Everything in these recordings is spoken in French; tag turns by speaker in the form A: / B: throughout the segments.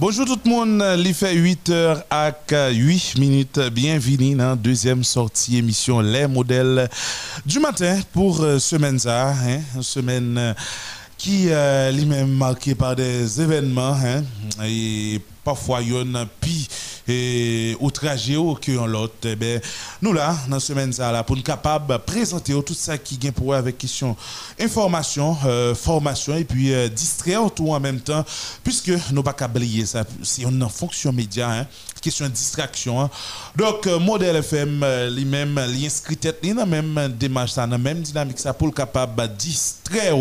A: Bonjour tout le monde, il fait 8 h à 8 minutes. Bienvenue dans la deuxième sortie émission Les modèles du matin pour euh, semaine ça, hein, semaine euh, qui euh, est même marquée par des événements hein, et parfois il y a un pi et outragé que l'autre. Eh ben, nous là, dans semaine là, pour nous capable présenter tout ça qui vient pour avec question information, euh, formation et puis euh, distraire tout en même temps, puisque nous pas qu'à ça, si on en fonction média, hein, question de distraction. Hein. Donc, euh, modèle FM, lui-même, l'inscrit tête, dans même démarche, dans la même dynamique, ça pour le capable distraire.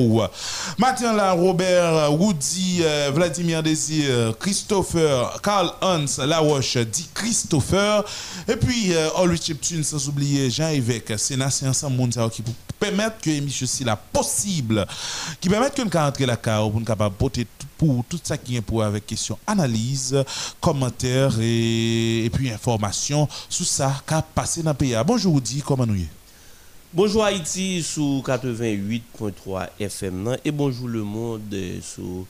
A: Maintenant là, Robert, Woody, Vladimir Désir, Christopher, Carl Hans, Laroche, dit Christopher. Et puis, euh, Ulrich Chiptune, sans oublier Jean-Évêque, c'est un ensemble qui permettre que l'émission si la possible, qui permettent que nous rentrer la carte pour nous capable porter pour tout ça qui est pour avec question analyse, commentaires et, puis information sur ça qui a passé dans le pays. Bonjour, dit comment nous y
B: Bonjour Haïti sous 88.3 FM et bonjour le monde sur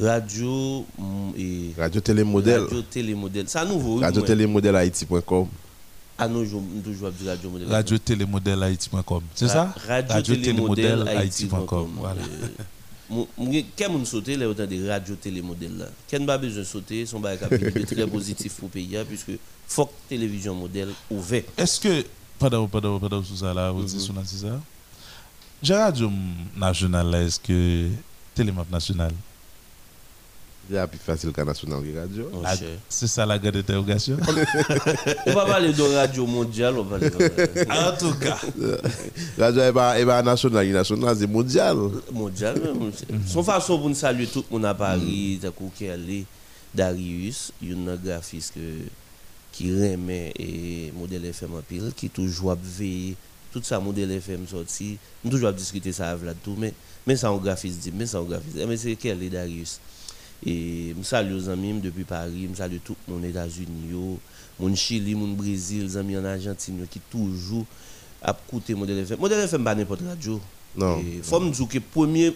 B: Radio
C: mm, et Radio Télémodèle.
B: Radio Télémodèle. Ça nouveau.
C: Radio Télémodèle Haïti.com.
B: Toujours Radio Modèle.
A: Radio Télémodèle Haïti.com. C'est ça?
B: Radio Télémodèle Haïti.com. Voilà. Quand on saute, là, autant de radio télémodèle là? Quand pas besoin de sauter, son bail très positif pour payer hein, puisque faut télévision modèle ouvert.
A: Est-ce que pendant pendant pendant tout ça là, vous dites sur ça J'ai radio national est-ce que télémap national?
C: C'est plus facile qu'un national radio.
A: Oh, c'est ça la grande interrogation.
B: on va parler de radio mondiale. On va
A: en tout cas.
C: radio est pas, pas national, national c'est mondial.
B: Mondial. Son façon pour nous saluer tout le monde à Paris, mm. est Darius, un graphiste qui remet et modèle FM en pile, qui toujours veillé tout ça modèle FM sorti, nous toujours discuter ça avec tout mais mais ça un graphiste dit, mais ça un graphiste. Mais c'est quel est Darius? Et je salue les amis depuis Paris, je salue tout mon États-Unis, mon Chili, mon Brésil, les amis en Argentine qui toujours à écouter Modèle FM. Modèle FM pas n'importe radio. Non. Il faut me dire que la première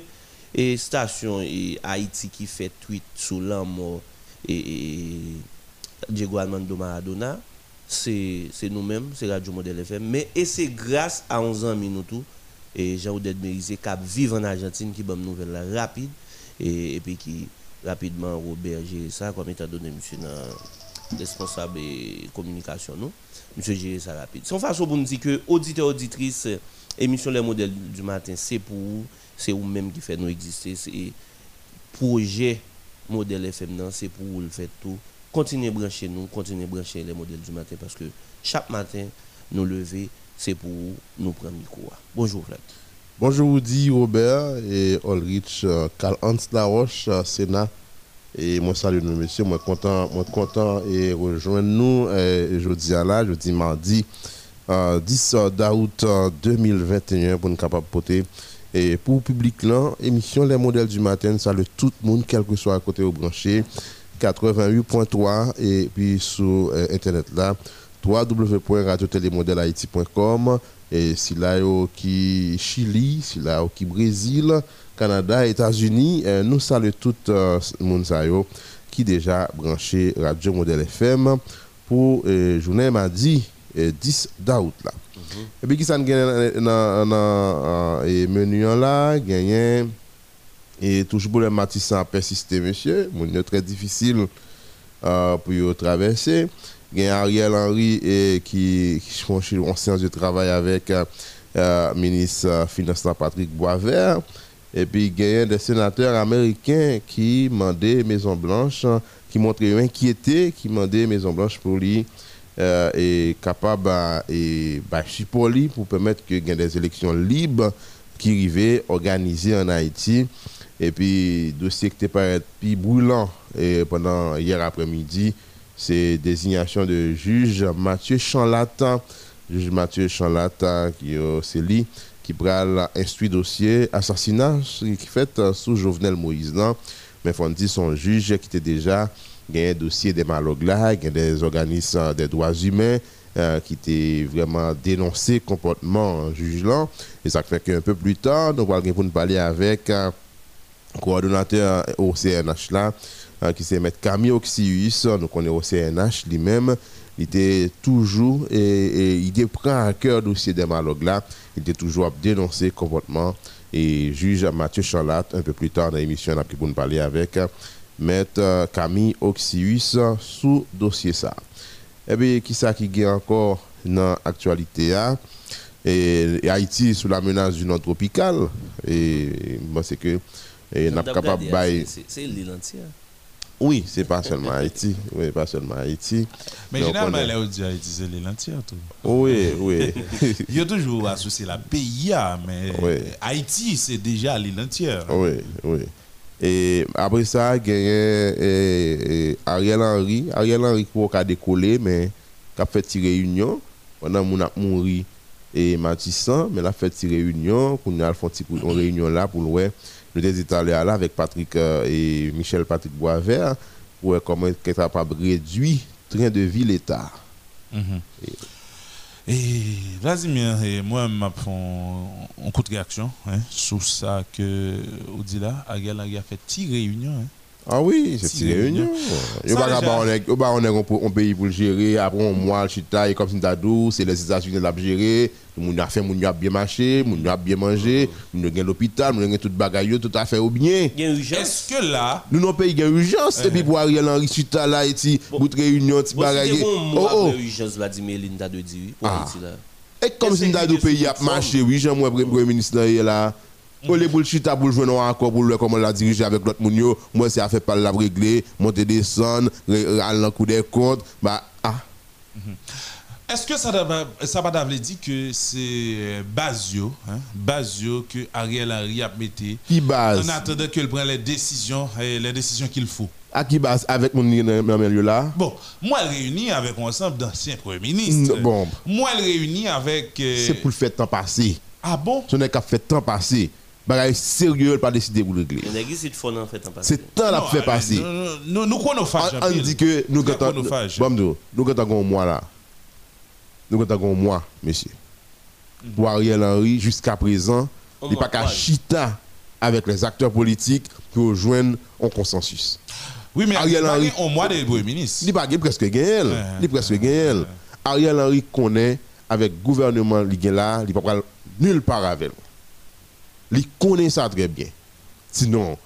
B: station Haïti qui fait tweet sur l'amour et, Diego Armando Maradona, c'est nous-mêmes, c'est Radio Modèle FM. Mais et c'est grâce à 11 ans tout et Jean-Oudette Mérisé qui vivent en Argentine qui donne une nouvelle rapide et, et puis qui rapidement Robert gérer ça comme étant donné monsieur responsable de communication nous monsieur gérer ça rapide. Son façon pour nous dire que auditeur auditrice émission les modèles du matin c'est pour c'est vous même qui fait nous exister c'est projet modèle FM c'est pour vous le faire tout. Continuez brancher nous continuez brancher les modèles du matin parce que chaque matin nous lever c'est pour nous prendre micro. Bonjour Vlad
C: Bonjour Woody, Robert et Ulrich, euh, Karl Hans Laroche, euh, Sénat. Et moi salue nous messieurs, moi content, moi content et rejoindre nous euh, jeudi à là, jeudi mardi 10 août 2021 pour nous capable porter et pour le public là, émission Les modèles du matin, salue tout le monde quel que soit à côté au branché 88.3 et puis sur internet là www.radiotélémodèlehaïti.com et si là qui Chili, si là qui Brésil, Canada, États-Unis, euh, nous saluons tout le monde qui déjà branché Radio Modèle FM pour euh, journée mardi 10 d'août là. Et puis qui ça gagne dans dans menu là, gagné et toujours pour le matin persister monsieur, c'est très difficile euh, pour traverser. Il y a Ariel Henry et qui, qui font en séance de travail avec le euh, euh, ministre euh, Finance Patrick Boisvert. Et puis il y a des sénateurs américains qui demandaient Maison Blanche, qui montraient inquiété, qui demandaient Maison Blanche pour lui et capable et bah, pour lui pour permettre qu'il y ait des élections libres qui arrivaient organisées en Haïti. Et puis, dossier qui était plus brûlant et pendant hier après-midi, c'est désignation de juge Mathieu Chanlata, juge Mathieu Chanlata, qui c'est lui qui prend instruit dossier assassinat qui fait sous Jovenel Moïse. Mais faut dire son juge qui était déjà un dossier des malog des organismes des droits humains euh, qui étaient vraiment dénoncé comportement juge là. Et ça fait qu'un peu plus tard, nous allons parler avec le euh, coordonnateur au CNH là, qui c'est Maître Camille Oxius, nous connaissons au CNH lui-même. Il était toujours, et, il prend à cœur dossier des malades là, il était toujours à dénoncer comportement. Et juge Mathieu Charlat, un peu plus tard dans l'émission, on a pu parler avec Maître Camille Oxius sous dossier ça. Eh bien, qui ça qui est encore dans l'actualité hein? et, Haïti sous la menace d'une onde tropicale. Et moi, c'est que
B: n'a pas capable C'est l'île entière.
C: Oui, c'est pas seulement Haïti. Oui, pas seulement Haïti.
A: Mais généralement, là, on dit Haïti, c'est l'île entière. Tout.
C: Oui, oui.
A: Il y a toujours associé la pays, mais Haïti, c'est déjà l'île entière.
C: Oui, oui. Et après ça, il y a Ariel Henry. Ariel Henry qui a décollé, mais qui a fait tirer union pendant qu'on a mouru et Matissan, mais la fait tirer réunion, qu'on a fait une réunion là pour le nous étions allés là avec Patrick euh, et Michel Patrick Boisvert pour comment être capable de réduire le train de vie l'État.
A: Mhm. Et Vladimir et moi, on coup de réaction hein, sur ça que Odila a fait tirer réunion. Hein.
C: Ah oui, c'est une réunion. Il y a un pays pour le gérer, après un mois, le chita, comme si c'est les États-Unis qui l'ont géré, moun a fait, moun a bien marché, moun a bien mangé, moun a bien l'hôpital, moun a tout bagaille, tout à fait au bien.
A: Est-ce que là.
C: Nous, nos pays, il y a urgence, et puis pour Ariel Henry, chita là, et puis, bout de réunion, petit bagaille.
B: Oh, oh. urgence, Vladimir Linda de dire, pour ah. Là.
C: Et comme si nous pays a marché, oui, j'aimerais le Premier ministre là. Pour les bullshit pour jouer encore pour le comment la diriger avec l'autre mounio, moi c'est à faire par la régler, monter descendre, aller dans coup des comptes, bah ah.
A: Mhm. Est-ce que ça va ça va dire que c'est euh, Basio, hein, Basio que Ariel Henry a mis
C: Qui base?
A: En attendant qu'il prenne les décisions les décisions qu'il faut.
C: À qui base? Avec mon milieu là?
A: Bon, moi elle réunis avec un ensemble d'anciens premiers ministres. Bon. Moi elle réunis avec
C: euh, C'est pour le faire temps passé.
A: Ah bon?
C: Ce n'est qu'à faire temps passé bagaille sérieux pas décider pour régler. C'est temps la fait passer.
A: Nous nous chronophage.
C: On dit que nous gâtons bon nous gâtons un mois là. Nous gâtons un mois monsieur. Mhm. Pour Ariel Henry jusqu'à présent, il n'est pas qu'à chita avec les acteurs politiques pour rejoindre un consensus.
A: Oui, mais Ariel Henry au mois de premier ministre.
C: Il pas presque gagné. Il presque gagné. Ariel Henry connaît avec le gouvernement là, il pas nulle part avec. Il connaît ça très bien. Sinon,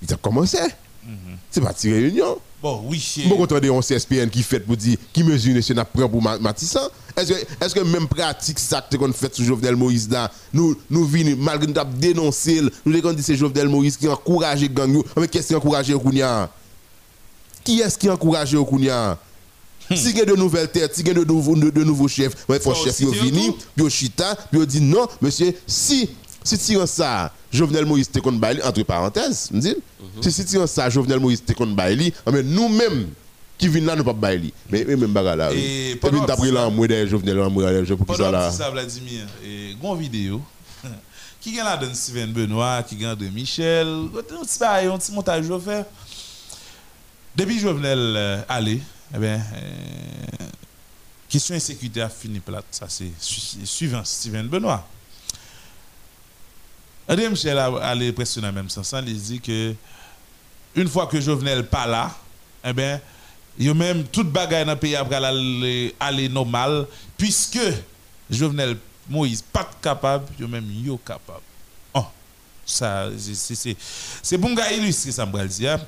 C: il a commencé. Mm C'est pas une réunion.
A: Bon, oui,
C: c'est. Bon, quand on CSPN qui fait pour dire qui mesure nationale prend pour Matissan, est-ce que, est que même pratique ça que qu'on fait sur Jovenel Moïse là, nous, nous venons, malgré nous dénoncer, nous avons dit c'est Jovenel Moïse qui encourage les gangs, mais qu'est-ce qui encourage Kounia? Qui est-ce qui encourage Kounia? Hmm. si il y a de nouvelles têtes, si il y a de nouveaux, de, nouveaux chefs, il faut chef qui vini, puis chita, puis dit non, monsieur, si si tu ça, Jovenel Moïse te entre parenthèses, me dit, si tu ça, Jovenel Moïse te ah, mais nous-mêmes, qui viennent là, nous pas baili. Mais même bagarre là. Et puis d'après là, moi, Jovenel, moi, je peux
A: ça là? ça, Vladimir, et vidéo, qui gagne là de Steven Benoît, qui gagne de Michel, un petit un petit montage je. Depuis Jovenel euh, allé, eh bien, euh, question insécurité a fini plate, ça c'est suivant Steven Benoît. André Michel a allé presque dans le même sens. Hein. Il dit que une fois que Jovenel pas là, eh bien, il y a même toute bagaille dans le pays après aller, aller normal, puisque Jovenel Moïse pas capable, il même yo capable. Oh, ça, c'est bon gars illustrer ça, me dire.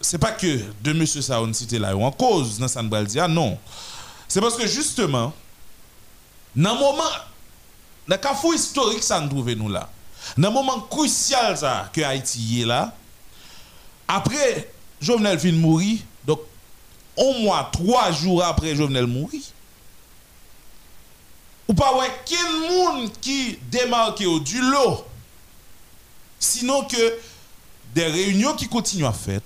A: C'est pas que de monsieur Saoun cité là en cause dans ça, dire, non. C'est parce que justement, dans le moment, dans le cas historique, ça nous trouve nous là. Dans le moment crucial que Haïti est là, après Jovenel fin mourir, donc au moins trois jours après Jovenel mourir, ou pas ouais quel monde qui démarque du lot, sinon que des réunions qui continuent à faire,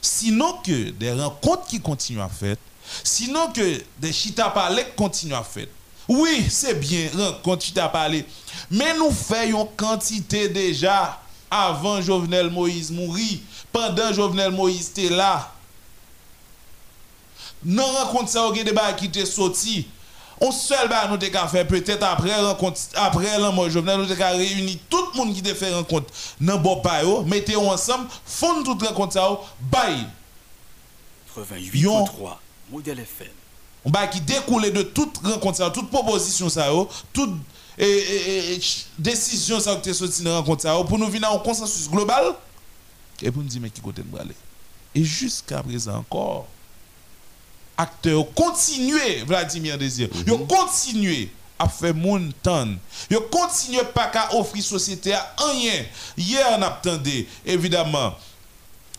A: sinon que des rencontres qui continuent à faire, sinon que des chita parler continuent à faire. Oui, c'est bien, rencontre chita parler. Mais nous faisons quantité déjà avant Jovenel Moïse mourir, pendant Jovenel Moïse était là. Non rencontre ça, il y a qui étaient sortis. On seul bah nous t'es fait peut-être après rencontre après Jovenel nous t'es réuni tout le monde qui t'a fait rencontre dans bon pa yo, mettez ensemble, font toute rencontre ça bye.
D: 88.3 Modèle FM.
A: On va qui découle de toute rencontre toute proposition ça toute et, décision ça que sorti dans rencontre ça pour nous venir à un consensus global et pour nous dire mais qui côté nous aller? Et jusqu'à présent encore acteurs continuer Vladimir Désir. Mm -hmm. continué à faire mon temps. Ils continuent pas qu'à offrir société à rien. Hier on attendait évidemment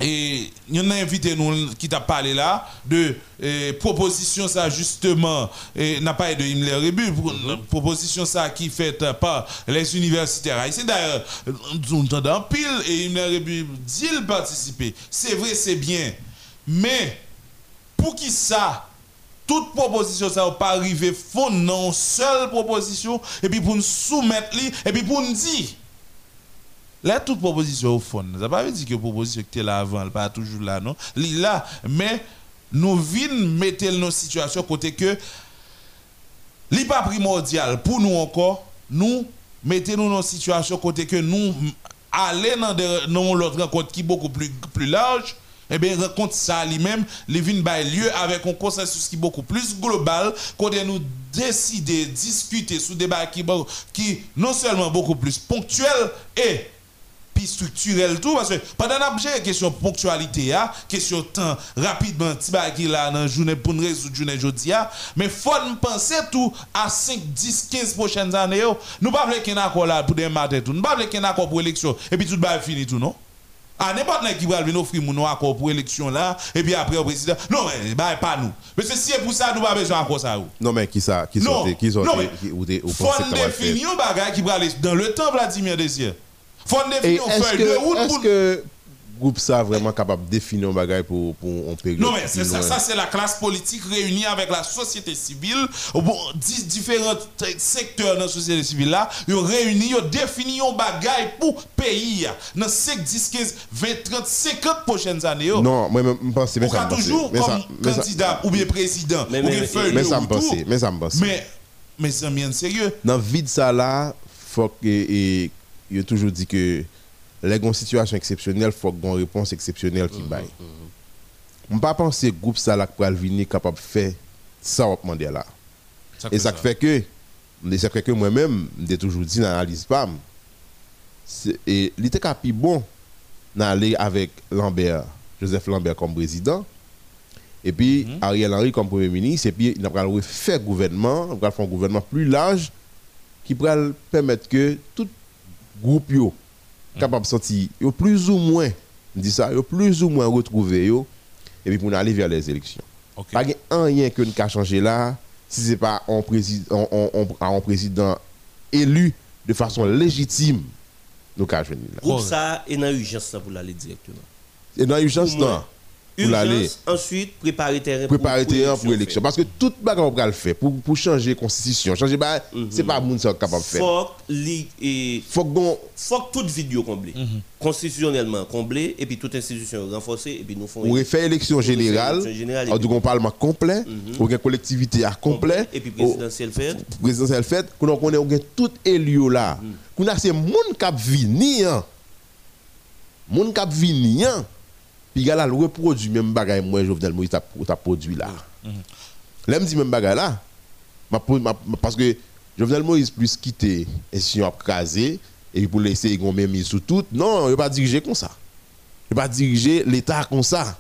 A: et y en a invité nous qui t'a parlé là de eh, proposition ça justement et n'a pas de Himmler Rebu mm proposition ça qui faite par les universitaires c'est d'ailleurs nous entendons pile et Himmler Rebu dit participer. C'est vrai c'est bien. Mais pour qui ça toute proposition ça va pas arriver fond non seule proposition et puis pour nous soumettre et puis pour nous dire Là, toute proposition au fond, ça ne veut pas dire que la proposition était là avant, elle pas toujours là, non? Là, mais nous venons mettre nos situations côté que n'est pas primordial. Pour nous encore, nous mettons nous dans une situation côté que nous aller dans l'autre rencontre qui est beaucoup plus, plus large, eh bien, rencontre ça lui-même, les vins lieu avec un consensus qui est beaucoup plus global, côté nous décider, discuter sous débat qui, qui non seulement beaucoup plus ponctuel et structurel tout parce que pendant la question ponctualité a question temps rapidement ti qui là dans journée pour résoudre journée jodi mais faut penser tout à 5 10 15 prochaines années nous pas qu'il accord là pour des matin tout nous pas qu'il accord pour élection et puis tout va fini tout non? Ah, n'importe qui va venir offrir mon accord pour élection là, et puis après au président. Non, mais bah, pas nous. Mais si c'est pour ça, nous pas besoin encore ça.
C: Non, mais qui ça Qui
A: sont
C: qui sont
A: mais, ou des, faut définir un bagage qui va aller dans le temps, Vladimir Désir faut définir une feuille de route
C: Est-ce que groupe ça vraiment capable de définir un bagage pour, pour un période
A: Non, mais c'est ça, ça c'est la classe politique réunie avec la société civile, bon, différents secteurs dans la société civile là, ils réunis, ils définissent un bagage pour pays dans 5, 10, 15, 20, 30, 50 prochaines années.
C: Non, moi je pense que
A: ça toujours comme candidat ou bien président
C: mais,
A: ou bien feuille
C: mais, ça me pense, mais ça me pense.
A: Mais mais c'est bien sérieux.
C: Dans le vide ça là, faut que il a toujours dit que les situations situation exceptionnelle, il faut une réponse exceptionnelle qui baille. Je ne pas penser que le groupe ça là venir capable de faire ça au demandé là. Et ça, fait que ça fait que moi-même, j'ai toujours dit dans l'analyse PAM, et il était bon d'aller avec Lambert, Joseph Lambert comme président, et puis mhm. Ariel Henry comme premier ministre, et puis il a fait gouvernement, il a faire un gouvernement plus large qui pourrait permettre que tout groupe yo capable sortir yo plus ou moins dit ça yo plus ou moins retrouver yo et puis pour aller vers les élections. Okay. pas rien que nous changer là si c'est pas un président un président élu de façon légitime nous ca
B: venir là. Groupe ça est dans urgence pour aller directement.
C: Et dans urgence non
B: Urgence, ensuite préparer terrain
C: pour, préparer terrain pour l'élection. parce que tout bagage on va le faire pour pour changer constitution changer bah mm -hmm. c'est pas monde capable de faire.
B: Faut et
C: faut bon
B: faut toute vidéo comblée. Mm -hmm. constitutionnellement comblée et puis toute institution renforcée et puis nous font
C: on refait élection générale on dit un parlement complet mm -hmm. une collectivité à complet
B: et puis présidentielle fait
C: présidentielle fait qu'on connaît on tout élu là. Qu'on a c'est monde qui venir monde qui venir puis il a reproduit même bagaille moi Jovenel Moïse t'a produit là. L'aime dit même bagaille là. Parce que Jovenel Moïse plus quitter et a crasé et pour laisser une même sous tout. Non, il pas diriger comme ça. Il pas diriger l'état comme ça.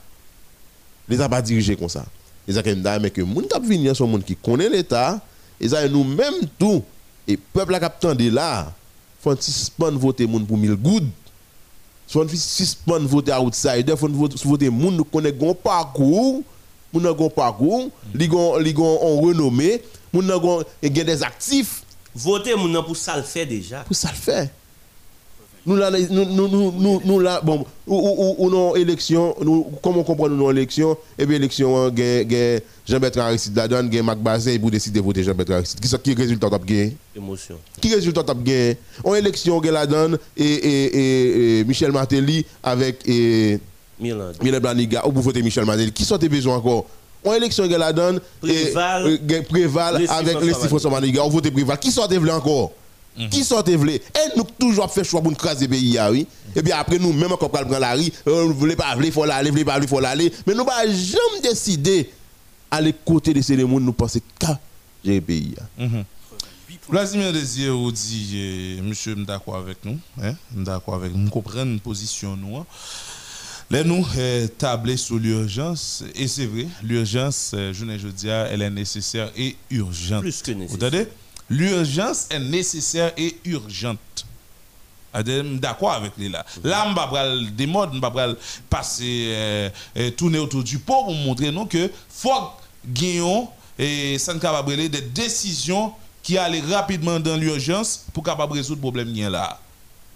C: L'état pas diriger comme ça. Et ça mais que moun t'a venir son monde qui connaît l'état et ça nous même tout et peuple a de là faut voter moun pour mille gouttes soit on suspend voter outsider, faut voter moun nous connaît gon parcours, moun nan gon parcours, li gon li gon on renommé, moun nan gon gen des actifs.
B: Voter moun nan pour ça le fait déjà.
C: Pour ça le fait. Nous là nous nous nous nous là bon ou ou ou non élection, nous comment comprendre nous élection? Et bien élection gen Jean-Bertrand Aristide la donne gen Mac Bazin pour décider de voter Jean-Bertrand Aristide. Qui qui résultat t'a gagné?
B: Émotion.
C: Qui résultat t'a gagné? En élection gen la donne et, et, et, Michel Martelly avec et
B: Milan
C: Blaniga ou pour voter Michel Martelly. Qui sont tes besoins encore? On élection que la donne
B: Préval.
C: et euh, préval
B: Les
C: avec
B: Stéphane
C: les François Maniga. On vote préval. Qui sortait vle encore? Qui sortait vle Et nous toujours fait choix pour nous craser pays. ah oui. Et puis après nous, même quand on prend la rue, on ne voulait pas aller, il faut l'aller, voulait pas aller, il faut l'aller. Mais nous pas jamais décidé aller côté de ces gens, nous pensons qu'à le pays. ah.
A: Vladimir Désir dit, eh, monsieur, je d'accord avec nous, hein, d'accord avec nous, je comprends une position nous. hein? Là, nous eh, tabler sur l'urgence, et c'est vrai, l'urgence, eh, je ne dire, elle est nécessaire et urgente.
B: Plus que
A: Vous
B: nécessaire.
A: entendez? L'urgence est nécessaire et urgente. C'est-à-dire, je suis D'accord avec lui là. Là, je ne vais pas des modes, je ne vais pas passer, euh, euh, tourner autour du pot pour montrer nous que faut gagner et ça ne capable de des décisions qui allaient rapidement dans l'urgence pour capable résoudre le problème là.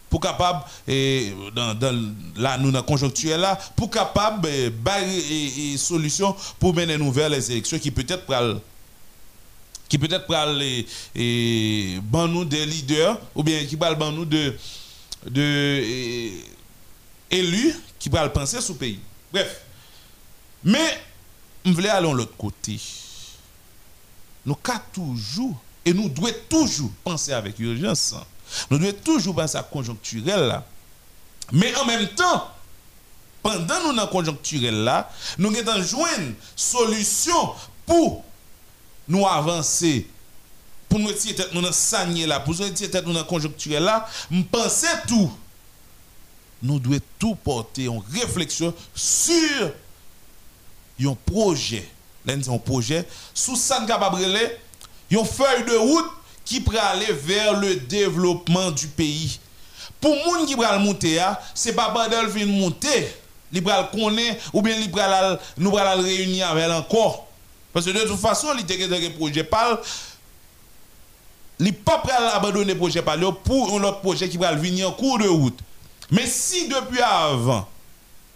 A: Pour capable, et dans, dans, là, nous, dans la conjoncture là, pour capable, eh, bailler et, et solution pour mener nous vers les élections qui peut-être qui peut-être pral et, ban nous des leaders ou bien qui ban nous de de élus qui pral penser sous pays. Bref. Mais je voulais aller de l'autre côté. Nous avons toujours et nous devons toujours penser avec urgence. Nous devons toujours penser à conjoncturel là. Mais en même temps, pendant nous dans conjoncturel là, nous devons joindre solution pour nous avancer. Pour nous retirer tête nous dans sanier là pour nous retirer tête nous dans conjoncturel là penser tout. Nous devons tout porter en réflexion sur un projet. Là nous un projet. Sous ça capable une feuille de route qui peut aller vers le développement du pays. Pour moun qui pral monter ah, c'est pas bandel vient monter li pral connaît ou bien li pral nous pral réunir avec encore parce que de toute façon, il était un projet parle. Il n'est pas prêt à abandonner le projet parle pour un autre projet qui va venir en cours de route. Mais si depuis avant,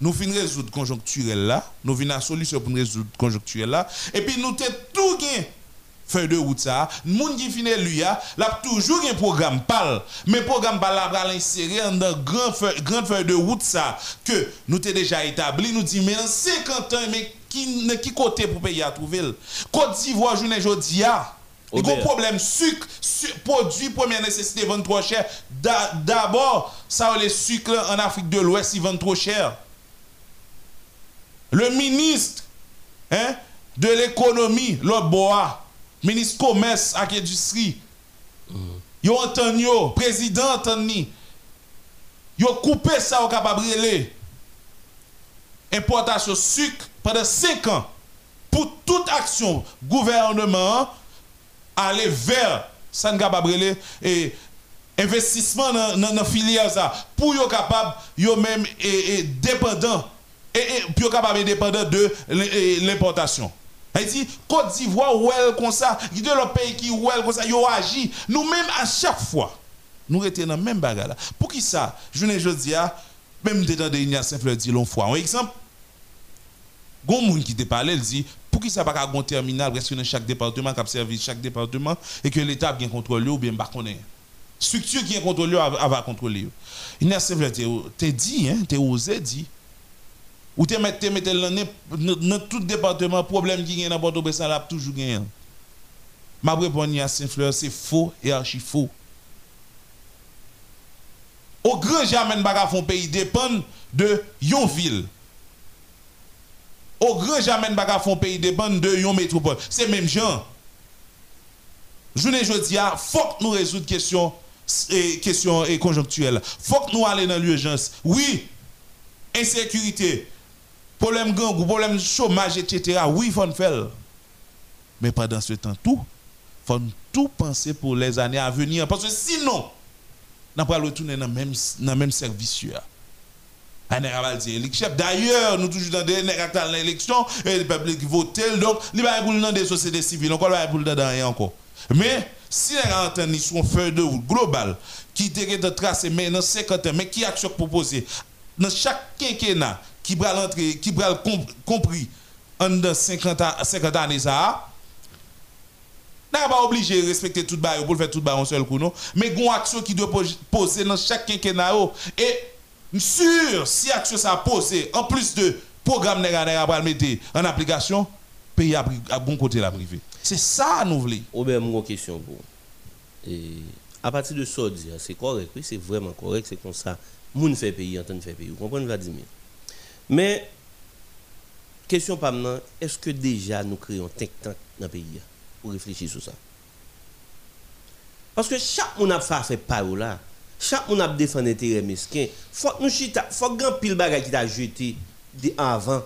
A: nous finissons résoudre conjoncturel là, nous venons à solution pour résoudre conjoncturel là, et puis nous avons tout gagné feuille de route ça, moun qui finit lui a, l'a toujours un programme parle, mais programme là va l'insérer dans grand feuille, grande feuille de route ça que nous t'ai déjà établi, nous dit mais en 50 ans qui, qui côté pour payer à trouver. Côte d'Ivoire, journée ne a. Il y a un problème sucre, su, produit première nécessité, vend trop cher. D'abord, ça, les sucres en Afrique de l'Ouest, ils vendent trop cher. Le ministre hein, de l'économie, l'autre BOA, ministre commerce et industrie, Yo entendu, président entendu. Yo coupé ça au capable Importation sucre pendant 5 ans pour toute action gouvernement aller vers ça capable et investissement dans dans filière pour yo capable yo même et, et dépendant et, et yo capable dépendant de l'importation dit Côte d'Ivoire ou elle comme ça, il y a pays qui ou elle comme ça, yo agi. Nous-mêmes à chaque fois, nous étions dans le même. Pour qui ça? Je ne dis à même dedans de Ignace Saint-Fleur dit l'on fois. Un exemple, Gon moun qui te parle, il dit pour qui ça pas un terminal reste dans chaque département qui a servi chaque département et que l'État bien contrôlé ou bien pas connaît. Structure qui est contrôlée va contrôler. Ignace Saint-Fleur te dit hein, te osé dit ou te mettre mettre dans tout département problème qui gagne dans Port-au-Prince là toujours gagne. Ma réponse à Saint-Fleur c'est faux et archi faux. Au grand jamais pas font pays dépend de yon ville. Au grand jamais pas font pays dépend de yon métropole. C'est même gens. Je ne dis ah, faut que nous résoudre question et question et conjoncturelle. Faut que nous aller dans l'urgence. Oui, insécurité, problème gang, problème chômage, etc. Oui, faut faire. Mais pendant ce temps, tout, faut tout penser pour les années à venir. Parce que sinon, n'a pas retourner dans même, dans même service. Élection. D'ailleurs, nous toujours dans des dans l'élection et le peuple qui vote donc il va pour dans des sociétés civiles encore va pour dans rien encore. Mais si entendent sur une feuille de route globale qui était de tracer mais dans 50 ans mais qui action proposée dans chaque quinquennat qui va l'entrer qui va compris en dans 50 ans 50 années ça n'a pas obligé de respecter tout bail pour le faire tout bail en seul coup non? Mais une action qui doit pos- poser dans chaque quinquennat oh. et sûr si action ça posé en plus de programme mettre en application pays à bon côté la privé. C'est ça nous voulons.
B: Robert, une question pour. Et à partir de ça, c'est correct, oui, c'est vraiment correct, c'est comme ça. Moun fait pays en tant que fait pays. Vous comprenez, Vladimir? Mais, question pas maintenant, est-ce que déjà nous créons tank dans le pays pour réfléchir sur ça? Parce que chaque monde a fait parole là. Chaque monde a défendu intérêt mesquin. Faut que nous chita, faut grand pile bagay qui t'a jeté avant.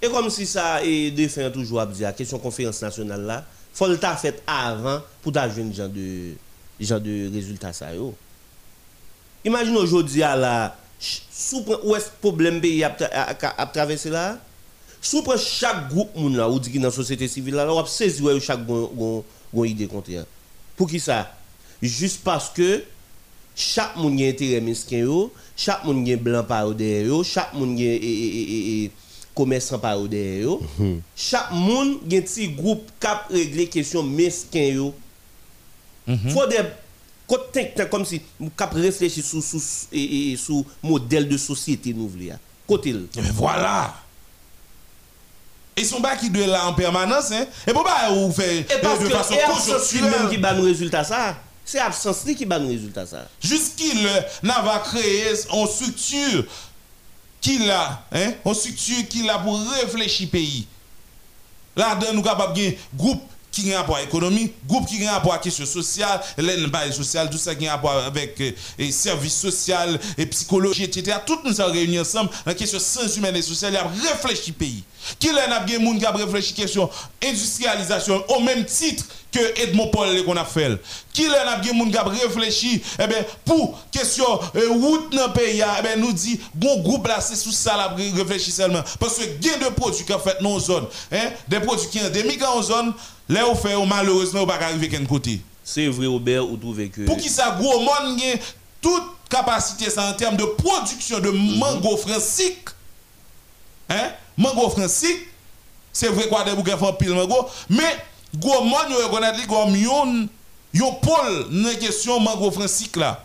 B: Et comme si ça est défendu toujours à dire question conférence nationale là, faut le t'a fait avant pour t'a jouer genre de genre de résultat ça yo. Imagine aujourd'hui à la où est problème pays a, traversé là? Sous chaque groupe moun là ou dit dans société civile là on saisi chaque bon idée contre pour qui ça? Juste parce que chaque monde a intérêt yo, chaque monde a blanc par derrière yo, chaque monde a commerçant par derrière yo.
C: Mhm.
B: Chaque monde a un petit groupe cap régler question mesquin yo. Faut des côté comme si cap réfléchir sur sur et, sur modèle de société nous voulons. Côté
A: Eh ben voilà. Et son bac qui doit là en permanence, hein. Et pourquoi vous faites
B: et parce
A: de
B: que
A: façon
B: et absence lui même qui
A: conjoncturelle
B: bat ça. C'est absence lui qui bat nos résultats ça.
A: Jusqu'il n'a pas créé une structure qu'il a, hein, une structure qu'il a pour réfléchir pays. Là-dedans, nous sommes capables de groupe qui a rapport à l'économie, groupe qui a rapport à la question sociale, l'aide sociale, tout ça qui a rapport avec euh, les services sociaux, et psychologie, etc. Tout nous sommes réunis ensemble dans la question sens humaine et sociale, il a réfléchi pays. Qui là, n'a bien monde qui a réfléchi question industrialisation au même titre que Edmond Paul qu'on a fait. Qui là, n'a bien monde qui a réfléchi eh ben, pour question route dans le pays, eh ben, nous dit, bon groupe là, c'est sous ça, là, réfléchir seulement. Parce que gain de produits qui ont fait dans zone, hein, des produits qui sont endémiques en zone, là, on fait, malheureusement, on pas arriver qu'un côté.
B: C'est vrai Robert, vous trouvez que
A: Pour qui ça, gros monde, toute capacité ça en termes de production de mango francique. Hein? Mango francique, c'est vrai quoi des bouquets font pile mango, mais gros monde yo reconnaître li comme yon yon pôle question mango francique là.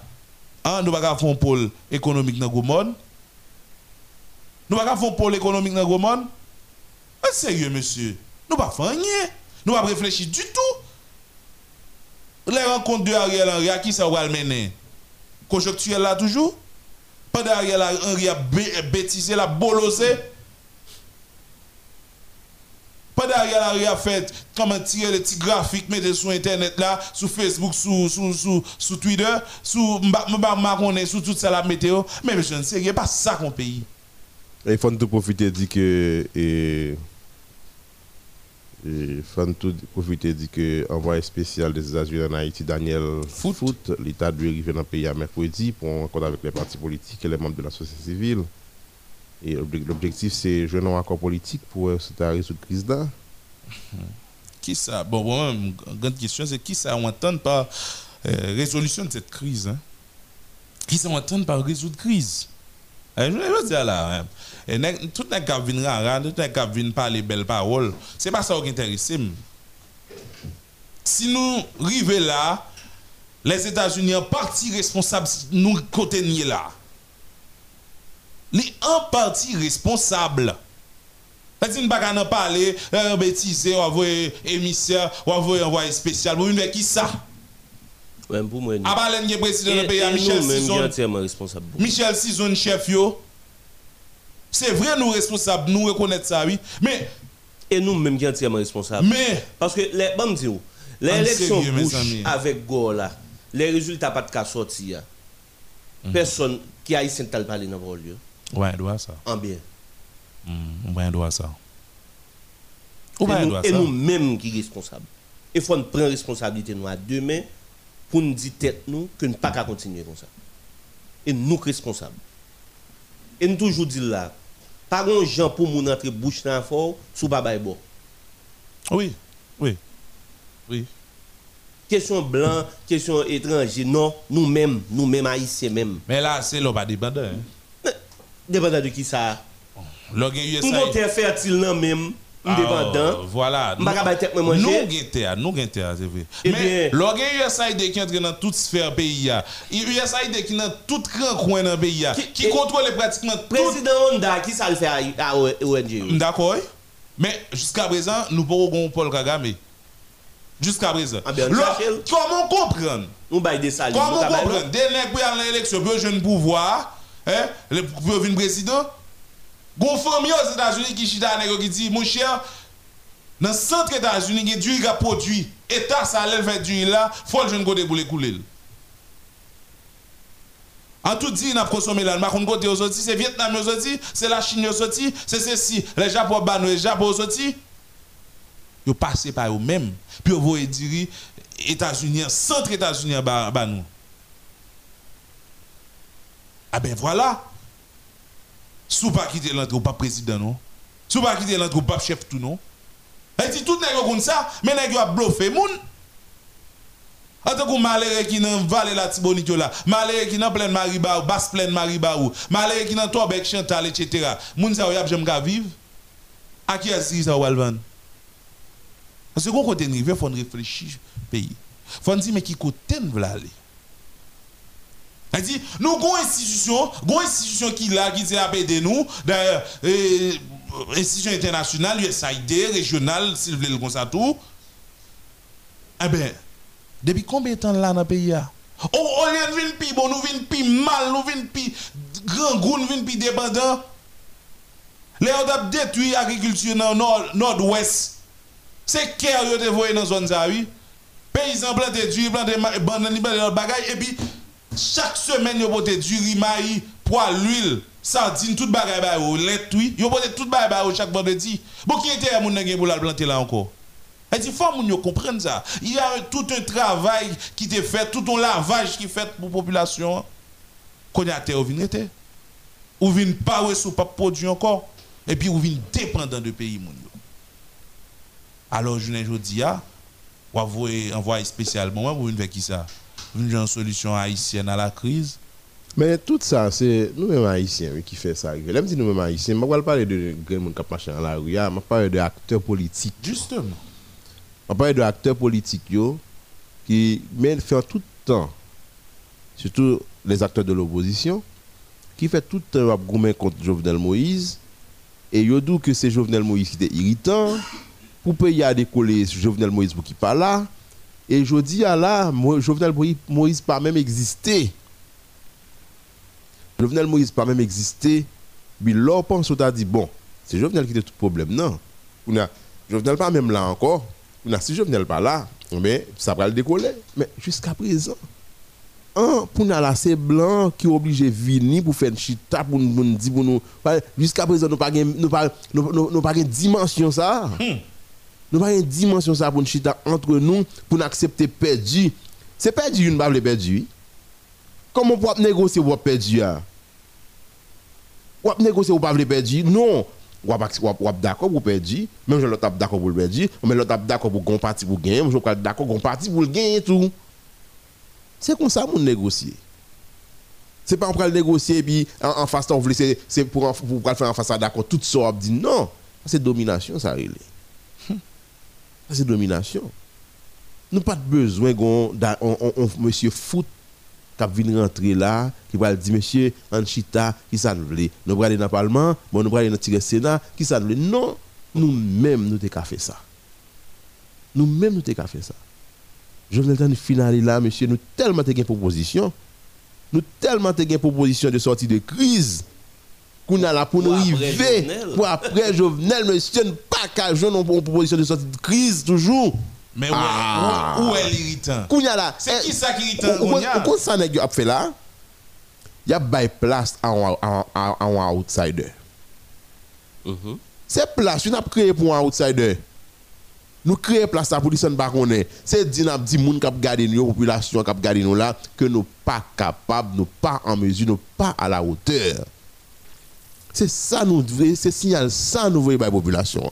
A: Hein, nous pas un pôle économique dans gros monde. Nous pas un pôle économique dans gros monde. Ah, sérieux monsieur, nous pas faire. Nous pas réfléchir du tout. Les rencontres de Ariel Henry, à qui ça va le mener? Conjoncturel là toujours? Pendant Ariel Henry a bêtisé, la bolosé. Ariel Henry a fait comment tirer les petits graphiques, mettre sur Internet là, sur Facebook, sur, sur, sur, sur Twitter, sur Marronnet, sur tout ça la météo. Mais monsieur, c'est il pas ça qu'on paye.
C: Il faut tout profiter dit que et et faut tout profiter dit que envoyé spécial des États-Unis en Haïti Daniel
A: Foot.
C: Foot l'état doit arriver dans le pays à mercredi pour un accord avec les partis politiques et les membres de la société civile. Et l'obje- l'objectif c'est jouer un accord politique pour euh, résoudre la crise là.
A: Qui ça? Bon, bon, une grande question, c'est qui ça entend par euh, résolution de cette crise hein? Qui ça entend par résoudre crise? Eh, Je veux dire là, hein, tout le monde qui vient rara, tout le monde qui vient parler belles paroles, c'est pas ça qui intéresse. Si nous arrivons là, les États-Unis en partie responsables, nous côté là. Les en partie responsables. Parce ne pas parler, euh, bêtiser, ou avoir émissaire, ou avoir envoyé spécial. Vous voyez qui ça?
B: Ouais, pour moi.
A: À part le président
B: Et-
A: du pays, Michel Sison.
B: entièrement responsable.
A: Michel Sison, chef yo. C'est vrai, nous responsables, nous reconnaître ça, oui. Mais,
B: Et nous, même, qui entièrement responsables.
A: mais,
B: Parce que, les, bon, me
A: En
B: Bush
A: amis.
B: avec Gore là, les résultats pas de cas sortis. là.
A: Mhm.
B: Personne qui a ici de parler dans le lieu.
A: Ouais, il doit ça.
B: En bien.
A: Ouais, il doit ça.
B: Et
A: Ouais, il
B: nous,
A: doit
B: et
A: ça.
B: nous-mêmes qui sommes responsables. Il faut nous prendre responsabilité nous à deux mains pour nous dire tête nous que nous ne pouvons pas continuer comme ça. Et nous responsables. Et nous toujours dire là, pas grand gens pour nous entrer bouche dans la fort sous baba et bon.
A: Oui, oui, oui.
B: Question blanc, question étranger, non, nous-mêmes, nous-mêmes haïtiens même.
A: Mais là, c'est pas dépendant. Hein.
B: Dépendant de qui ça
A: USAID.
B: sommes fertile non même,
A: Ah,
B: indépendant.
A: voilà.
B: Moi manger.
A: Nous terre, nous terre, c'est vrai.
B: Eh
A: Mais gen USAID qui entre dans toute sphère pays. USAID qui dans tout grand coin dans pays
B: Qui- et-
A: contrôle pratiquement tout.
B: Président Honda, qui ça le fait à, ONG?
A: D'accord. Mais jusqu'à présent, nous pouvons Paul Kagame. Jusqu'à présent.
B: Ah
A: comment comprendre? Comment comprendre? Dès que aller à l'élection, pour jeune pouvoir, hein, le- président, Gon famille aux États-Unis qui chita qui dit mon cher dans le centre États-Unis il y a du qui a produit ça allait faire du là, faut jeune côté pour les couler. En tout dit, n'a consommé là, ma kon côté sorti, c'est Vietnam sorti, c'est la Chine sorti, c'est ceci, les Japon ban les Japon sorti. Yo passé par eux même, puis vous voyez États-Unis, centre États-Unis ba, ba nous. Ah ben voilà. Sous pas quitter l'entrée ou pas président non? Sous pas quitter l'entrée ou pas chef tout non? Et si tout nèg comme ça, mais nèg a bluffé moun. En tant que malheureux qui dans vallée la Tibonite là, malheureux qui dans pleine Mariba ou basse pleine Mariba ou malheureux qui dans Tobec Chantal etc. Moun sa yo j'aime ka vivre. À qui est-ce ça vendre? Parce que quand on est il faut réfléchir pays. Faut dire mais qui côté nous aller. Elle dit, nous avons une institution, une institution qui là, qui s'est appelée nous, d'ailleurs, euh, institution internationale, USAID, régionale, s'il vous plaît, comme ça tout. Eh bien, depuis combien de temps là dans le pays là? Oh, on vient de plus bon, nous vient plus mal, nous vient plus grand goût, nous vient plus dépendant. Les a détruit l'agriculture dans le nord, nord-ouest. C'est qui a été dans la zone ça, oui? Paysans plantent du, bananes, plantent bagaille, et puis chaque semaine, ils pote du riz, maïs, poil, l'huile, sardine, tout bagaille ba yo, lait, oui. Ils pote tout bagaille ba yo chaque vendredi. Bon, qui était à mon nègre pour la planter là encore? Elle dit, faut que comprendre ça. Il y a tout un travail qui est fait, tout un lavage qui est fait pour la population. Qu'on a terre, ou terre. Ou vient pas ouais, sous pas produit encore. Et puis, ou vient dépendant de pays. Yo. Alors, je ne dis pas, ou envoyer envoyer spécialement, vous venez faire qui ça? Une solution haïtienne à la crise?
C: Mais tout ça, c'est nous-mêmes haïtiens qui fait ça. Même si nous-mêmes haïtiens, je ne vais pas de grand monde qui marche dans la rue, je vais parler de acteurs politiques.
A: Justement.
C: On parle de acteurs politiques yo, qui font tout le temps, surtout les acteurs de l'opposition, qui fait tout le temps contre Jovenel Moïse. Et yo dit que c'est Jovenel Moïse qui était irritant. Pour payer à décoller Jovenel Moïse pour qui pas là. Et je dis à là, Jovenel Moïse- pas même existé. Jovenel Moïse pas même existé. Puis là, on pense qu'on a dit, bon, c'est Jovenel qui était tout problème. Non. On a, Jovenel pas même là encore. On a, si Jovenel pas là, mais ça va le décoller. Mais jusqu'à présent, là, c'est blanc qui est obligé de venir pour faire une chita, pour nous pour nous dire, pour nous. pas- Jusqu'à présent, nous pas gen- nous pas nous, nous, nous pas. Nous pas une dimension ça pour une chita entre nous, pour nous accepter perdu. C'est perdu, une bable perdu. Comment pour négocier pour perdu? hein? Ou négocier ou pas perdu? Non ou d'accord pour perdu même je l'autre d'accord pour perdu mais l'autre d'accord pour gon parti pour gagner je pas d'accord gon parti pour gagner tout c'est comme ça mon négocier c'est pas on pral négocier puis en, en face on c'est pour pour faire en face d'accord tout ça dit non c'est domination ça relé ça c'est domination nous pas de besoin on- monsieur foot qui vient rentrer là, qui va dire, monsieur, Anchita, qui ça nous voulait? Nous allons aller dans le Parlement, bon, nous allons aller dans le Sénat, qui ça nous voulait? Non, nous-mêmes, nous avons fait ça. Nous-mêmes, nous avons fait ça. Je venais dans le finale là, monsieur, nous tellement avons une proposition. Nous tellement avons une proposition de sortie de crise. Qu'on a là pour nous arriver. Pour après Jovenel, monsieur, nous pas qu'à jouer une proposition de sortie de crise toujours.
A: Mais où, est-
C: Ah.
A: où, où est l'irritant?
C: Là.
A: C'est
C: eh,
A: qui ça qui irritant?
C: on- ça yo a fait là? Il y a bail place à un à à outsider
B: Mhm.
C: c'est place nous a créé pour un outsider nous créer place ça pour les ne pas connaît c'est dit n'a dit moun k'ap garder nous population k'ap garder nous là que nous pas capables nous pas en mesure nous pas à la hauteur c'est ça nous devons c'est signal ça nous voyons la population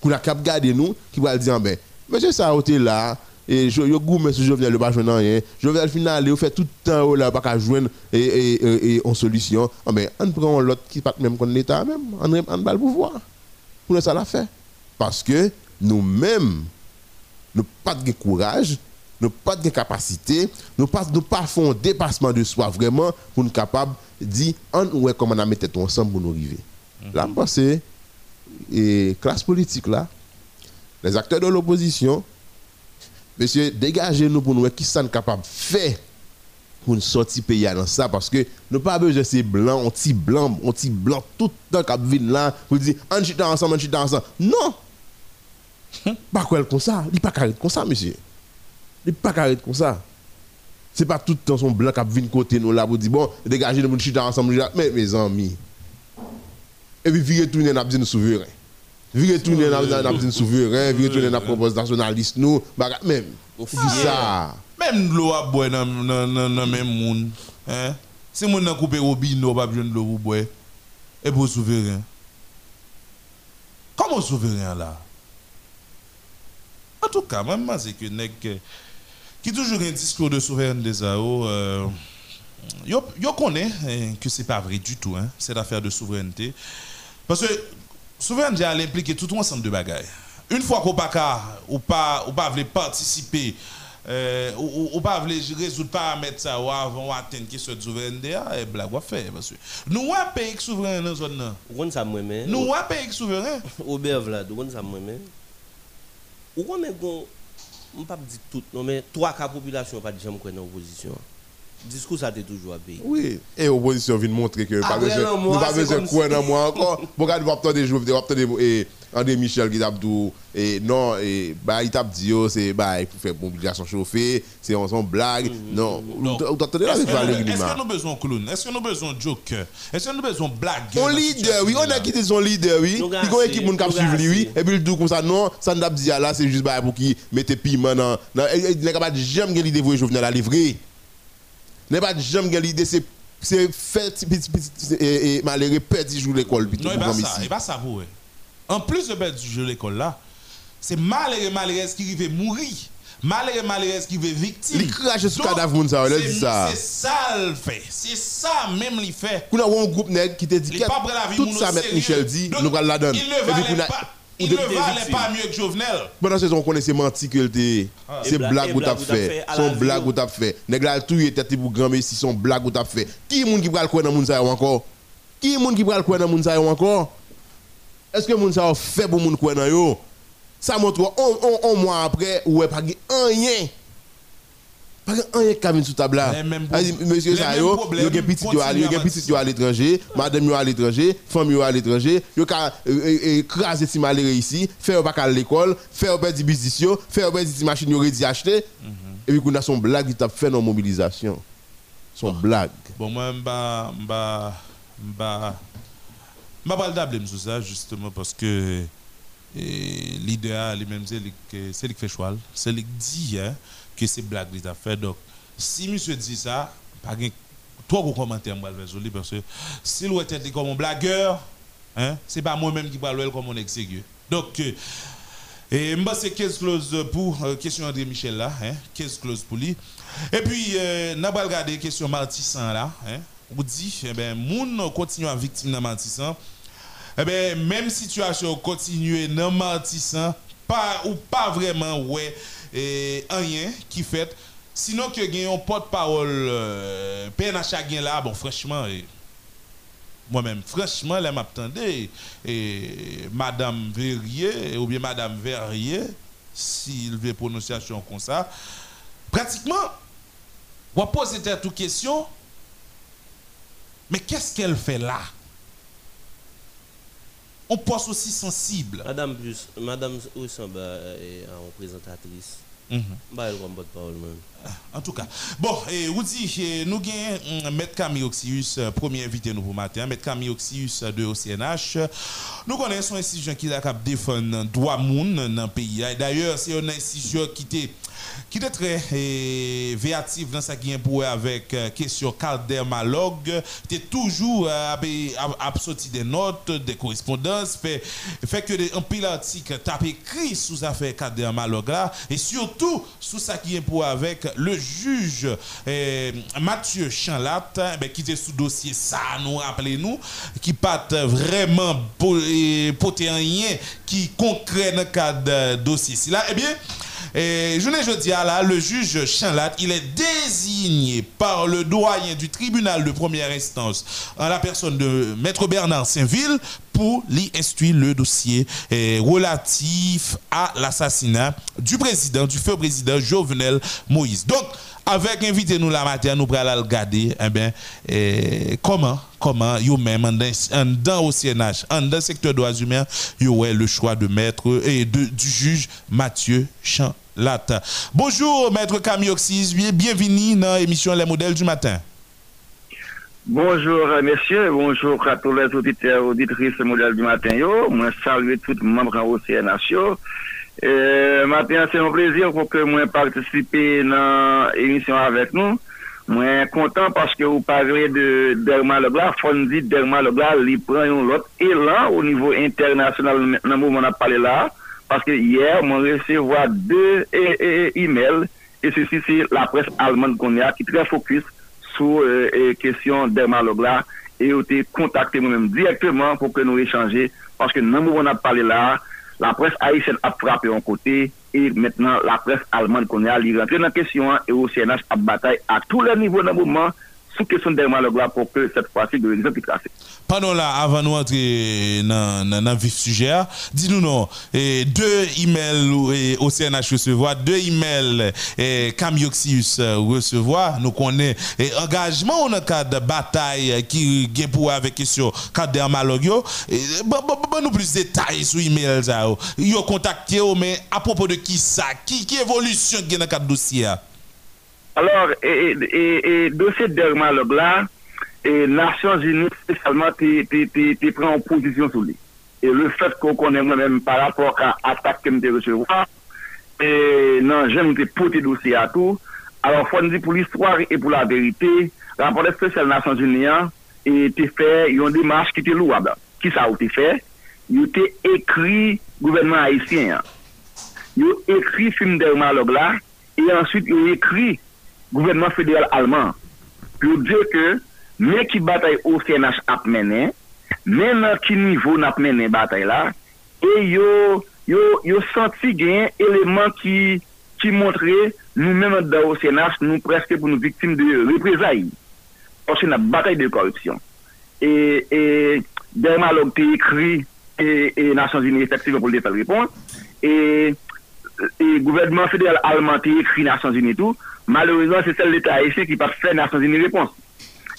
C: qu'on a cap garder nous qui va dire ben monsieur ça a été là et je goumé sur Jovenel le pas joindre rien. Jovenel final il fait tout le temps oh là pas qu'à joindre et et et, et en solution. Ah ben on prend l'autre qui pas même comme l'état même on on va le pouvoir. Pour nous ça l'a fait. Parce que nous-mêmes nous pas de courage nous pas de capacité nous pas nous pas font dépassement de soi vraiment pour nous capable de dire on ouais comment on a mis tête ensemble pour nous arriver. Là je pense que et classe politique là, les acteurs de l'opposition, monsieur, dégagez-nous pour nous qui sont capables de faire pour nous sortir pays dans ça parce que nous pas besoin de ces blancs, on petit blanc, on petit blanc tout le temps qui là pour dire on chita ensemble, on chita ensemble. Non. pas quoi comme ça, il pas carré comme ça monsieur. Il pas carré comme ça. C'est pas tout le temps son blanc qui vient côté nous là pour dire bon, dégagez nous pour chita ensemble, mais mes amis. Et puis virer tourner n'a nous souverain. Virer tourner n'a nous souverain, virer tourner n'a propose nationaliste nous, même. ça.
A: Même l'eau à boire dans le même monde. Hein? Si on a coupé au bino, pas besoin de l'eau pour boire. Et pour souverain. Comment souverain là? En tout cas, même c'est que nèg qui toujours un discours de souveraineté ça euh, yo, yo connaît hein, que c'est pas vrai du tout hein, cette affaire de souveraineté parce que souveraineté elle implique tout ensemble de bagages. Une fois qu'on pas ou pas ou pas participer euh, ou, ou, pas résoudre paramètres ça ou avant atteindre question de souveraineté et eh, blague va faire parce que nous un pays souverain dans zone là.
B: On ça moi mais
A: nous un pays souverain.
B: Robert Vlad on ça moi mais ou on est bon on pas dire tout non mais trois cas population pas déjà me dans opposition discours ça t'est toujours à payer.
C: Oui, et l'opposition vient montrer que nous pas besoin de quoi dans moi encore. Pourquoi nous pas des jours, et André Michel qui a dit et non et bah il t'a dit c'est bah pour faire mobilisation chauffée, c'est en son blague.
A: Mm-hmm. Non, vous attendez là avec Valérie Est-ce que nous besoin clown? Est-ce que nous besoin joker? Est-ce que nous besoin blague?
C: On leader, oui, on a quitté son leader, oui. Il y a une équipe qui a suivi lui et puis le tout comme ça non, ça n'a pas dit là, c'est juste bah pour qui mette piment dans il n'est capable jamais l'idée de Jovenel à livrer n'est pas jamais l'idée c'est c'est fait et malheureux petit jour l'école
A: non pas ça pas ça vous en plus de perdre jour l'école là c'est malheureux malheureux qui veut mourir malheureux malheureux qui veut victime.
C: Il crache sur cadavre ça
A: dit ça c'est ça le fait. C'est ça même il fait.
C: Qu'on a un groupe nèg qui te dit tout ça Michel dit nous va la et
A: il ne valait pas mieux que Jovenel.
C: Pendant ce temps, on connaît ces menti que ah. C'est blague ou t'as fait. Son blague ou? t'as fait. Tout est tête pour grand si son blague ou t'as fait. Qui est-ce qui le croire dans moun encore? Qui est-ce qui le croire dans moun encore? Est-ce que moun fait pour moun dans yo? Ça montre un mois après ouais pas rien un y a sous table là. Monsieur Sayo, il y a petit yo il y a petit yo à l'étranger, madame à l'étranger, femme à l'étranger, yo ka écraser si malheureux ici, faire pas à l'école, faire pas du business faire pas di machine yo ready acheter. Mhm. Et puis qu'on a son blague qui t'a fait dans mobilisation. Son blague.
A: Bon moi m'ba m'ba pas d'able sur ça justement parce que l'idéal lui-même c'est lui qui fait choix, c'est lui qui dit hein que c'est blague qu'il a fait. Donc, si monsieur dit ça, pas trop de commentaires parce que s'il était dit comme un blagueur, hein, c'est pas moi-même qui parle comme un exécuteur. Donc, euh, et moi, c'est 15 clauses pour euh, question André Michel là, hein, 15 clauses pour lui. Et puis, euh, n'a pas regardé question Martissan là, hein, on dit, eh ben, moun continue à victime dans Martissan. Eh ben, même situation continue dans Martissan, pas ou pas vraiment ouais et rien qui fait. Sinon que gagne un porte-parole euh, PNH gagne là, bon franchement moi-même franchement là m'attendais et madame Verrier ou bien madame Verrier s'il veut prononciation comme ça pratiquement on poser toute question mais qu'est-ce qu'elle fait là? On poste aussi sensible.
B: Madame plus, Madame Oussamba est en présentatrice. Mm
A: En tout cas, bon, et vous dites, nous avons M. Camille Oxius, euh, premier invité nous pour matin, M. Camille Oxius de OCNH. Nous connaissons une institution qui a défendre droit moun dans le pays. D'ailleurs, c'est une institution qui était qui est très eh, dans sa qui pour avec euh, question dermalogue tu toujours euh, à sorti des notes des correspondances fait fait que un pile article t'a écrit sous affaire dermalogue là et surtout sous ça qui est pour avec le juge eh, Mathieu Chanlat eh ben, qui était sous dossier ça nous rappelez-nous qui pas vraiment pour, rien qui concret dans le cadre dossier là. Eh bien Et je ne dis là, le juge Chanlat, il est désigné par le doyen du tribunal de première instance en la personne de Maître Bernard Saint-Ville pour lui instruire le dossier eh, relatif à l'assassinat du président, du feu président Jovenel Moïse. Donc, avec invité nous la matin, nous allons regarder eh bien, eh, comment, comment, vous même, dans au CNH, dans le secteur droits humains, vous le choix de maître et de, du juge Mathieu Bonjour, maître Camille bienvenue dans l'émission Les modèles du matin.
D: Bonjour messieurs, bonjour à tous les auditeurs auditrices modèles du matin. Yo. Moi, salue tous les membres au CNH. Euh, matin, c'est un plaisir pour que moi participe dans l'émission avec nous. Moi, content parce que vous parlez de Derma Leblanc, Fondi Derma Leblanc, il prend l'autre élan au niveau international, où on a parlé là, Paske yer, mwen resevoa de e, e, e, e-mail, e se si se la pres alman kon ya ki tre fokus sou kesyon dermalog la, e yo te kontakte mwen mèm direktman pou ke nou rechange, paske nan mou mwen ap pale la, la pres Aïsen ap frape yon kote, e mètnen la pres alman kon ya li rentre nan kesyon, e yo CNH ap batay a tou le nivou nan mouman, sou kesyon dermalog la pou ke set fwasi de rezon pi
A: kase. Panon la, avan nou antre nan, nan, nan vif suje a, di nou nou, e, de email e, OCNH resevoa, de email e, Kamyoxius resevoa, nou konen engajman ou nan kad batay ki gen pou avek kesyon kad dermalog yo, ban ba, bon, ba, bon, ba bon, nou plus detay sou email za yo, yo kontakte yo men apropo de ki sa, ki, ki evolusyon gen nan kad dosye a.
D: Alors, e dosye dermalog la, Nasyon Geni spesialman te pren an posisyon sou li. E le fet kon konen mwen men par rapport ka atak kem te recevoir, e nan jen mwen te pote dosye atou, alor fon di pou l'histoire e pou la verite, raporte spesyal Nasyon Geni an, e te fe yon demache ki te louab. Ki sa ou te fe? Yo te ekri gouvernement haisyen. Yo ekri film dermalog la, e answit yo ekri gouvernement federal alman pou diyo ke men ki batay OCNH ap menen, men nan ki nivou nap menen batay la, e yo, yo, yo santi gen eleman ki, ki montre nou men nan da OCNH nou preske pou nou viktim de reprezae. Ose nan batay de korupsyon. E, e derman log te ekri e Nasyon Zini efektive pou l'Etat repons, e, e gouvernement federal alman te ekri Nasyon Zini tou, Malheureusement, c'est celle l'État haïtien qui par fait n'a pas une réponse.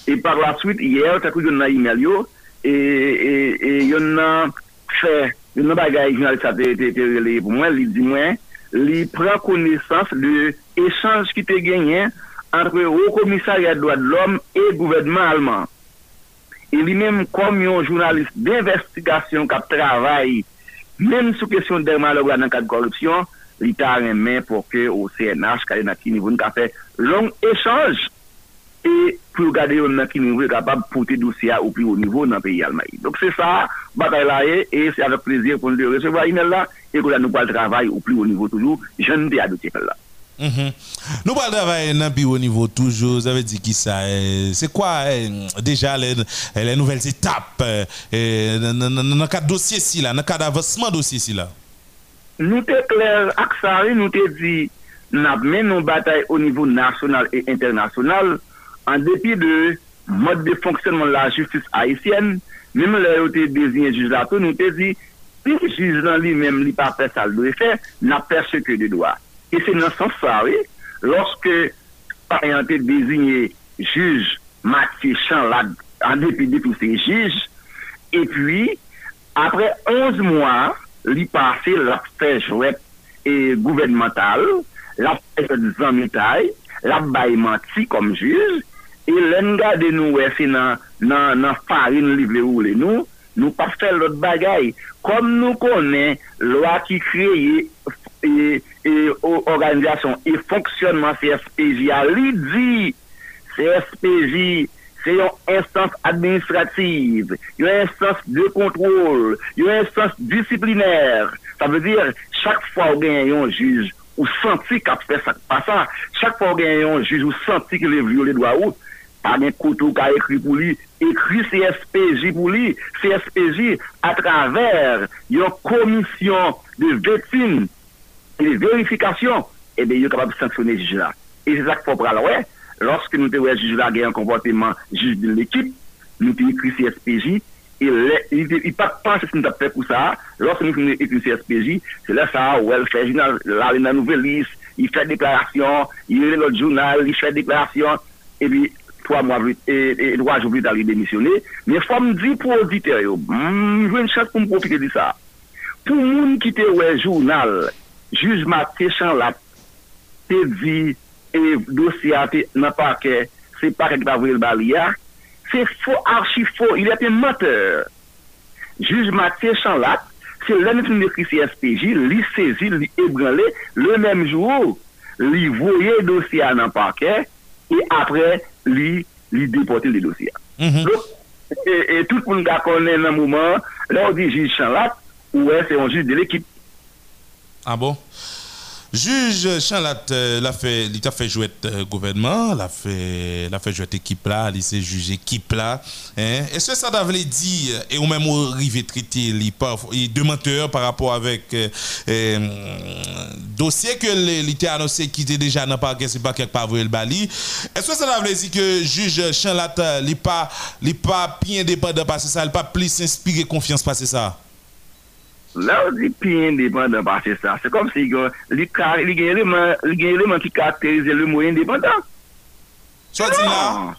D: Et par la suite, hier, t'as cru qu'il y email yo, et il y en a fait, il y en a bagaille, journaliste a été pour moi, il dit moi, il prend connaissance de l'échange qui était gagné entre le commissariat des droits de l'homme et le gouvernement allemand. Et lui-même, comme un journaliste d'investigation qui travaille, même sous question de dans le cas de corruption, l'État remet pour que au CNH, qu'il y a niveau, nous fait long échange et pour a qui niveau capable de porter dossier au plus haut niveau dans le pays allemand. Donc c'est ça, là et c'est avec plaisir pour nous recevoir email là et que nous pas travail au plus haut niveau toujours. Je ne à dossier là.
A: Mm Nous parlons travailler dans plus haut niveau toujours. Ça veut dire qui ça eh, C'est quoi eh, déjà les, les, nouvelles étapes eh, dans le cadre dossier ci là, dans le cadre d'avancement dossier ci là?
D: nou te kler ak sa re, nou te di nap men nou batay o nivou nasyonal e internasyonal an depi de mod de fonksyonman la justis haisyen mèm lè yo te dezinye juj la to nou te di, pi juj lan li mèm li pa pe sal do e fe, na pe se ke de doa. E se nan san sa re, lorske par yon te dezinye juj Mathieu Chanlade an depi depi se juj, e pi apre 11 mwa li pase la fejwet e gouvenmental, la fejwet zanmitay, la baymanti kom juj, e len gade nou wè se nan, nan, nan farin li vle ou le nou, nou pa fè lot bagay. Kom nou konen, lwa ki kreye e, e organizasyon e fonksyonman CSPJ a li di CSPJ Se yon instance administrative, yon instance de kontrol, yon instance disipliner. Sa ve dire, chak fwa ou gen yon juj ou santi kap se sak pasan, chak fwa ou gen yon juj ou santi ki le viole do a ou, pa gen koutou ka ekri pou li, ekri CSPJ pou li, CSPJ a traver yon komisyon de vetine, de verifikasyon, ebe yon kapab sanksyone juj la. E se sak fwa pral wè, ouais. Lorske nou te wè juj la gen yon komporteman juj de l'ekip, nou te ekri CSPJ, e pa panse si nou tap fè pou sa, lorske nou te ekri CSPJ, se la sa wè l fè la nan nouvelis, y fè deklarasyon, y lè lòt jounal, y fè deklarasyon, e pi 3 mwa vrit, e 3 jou vrit alè demisyonè, mè fòm di pou audite yo, mwen chak pou m profite di sa. Pou moun ki te wè jounal, juj ma te chan la, te di, e dosyate nan parke, se parke ki pa vwe l bali ya, se fo archi fo, il ete moteur. Juj Mathieu Chanlat, se lè nè fin de krisi SPJ, li sezi, li ebranle, le mèm jou, li voye dosya nan parke, e apre li, li depote li dosya. Mm
A: -hmm.
D: Donc, e, e tout pou nga konen nan mouman, lè ou di juj Chanlat, ouè se yon juj de l'ekip.
A: Ah bon? Juge Chanlat, euh, l'a fait, il a fait jouer euh, gouvernement, l'a fait, fait jouer équipe là, il s'est jugé équipe là. Hein? Est-ce que ça devait dire, et ou même au rivé traité, il est deux menteurs par rapport avec euh, euh, dossier que l'état annoncé qui était déjà dans le parquet, c'est pas quelque part le bali. Est-ce que ça devait dire que juge Chanlat, il pas, pas bien indépendant parce que ça, il pas plus inspiré confiance parce que ça?
D: Lè ou di pi indépendant pa se sa, se kom si li gen eleman ki katerize le mou indépendant.
A: Choti la, non.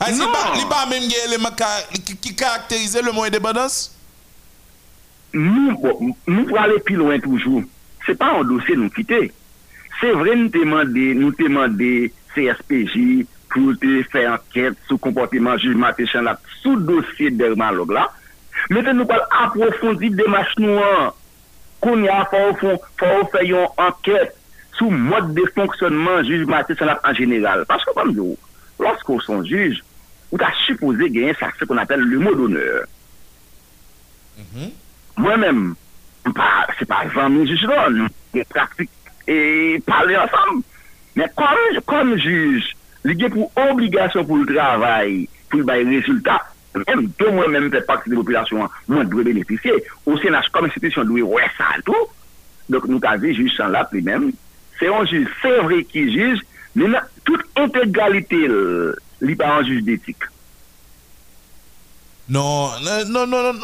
A: ah, non. li pa mèm gen eleman ki katerize le mou indépendance?
D: Nou bon, pou ale pi loin toujou. Se pa an dosye nou kite. Se vre nou te mande CSPJ pou te fè anket sou komportement jujman te chan la sou dosye derman log la. Meten nou pal aprofondi demache nou an. Kon ya fawo fayon anket sou mod de fonksyonman juj Matisse Sanap an general. Paske kom yo, loske ou son juj, ou ta suppose genyen sa se kon apel le mot d'honneur. Mm-hmm. Mwen men, se pa zanmi juj don, de praktik e pale ansam. Men kom juj, li gen pou obligasyon pou l'travay, pou l'bay rezultat, mèm do mwen mèm fè pati de populasyon an, mwen dwe beneficye, ou se nas kom institisyon dwe wè sa tou, dok nou ta ve juj san la pli mèm, se yon juj, se vre ki juj, mè nan tout integralite li pa an juj detik.
A: Non, non, non, non,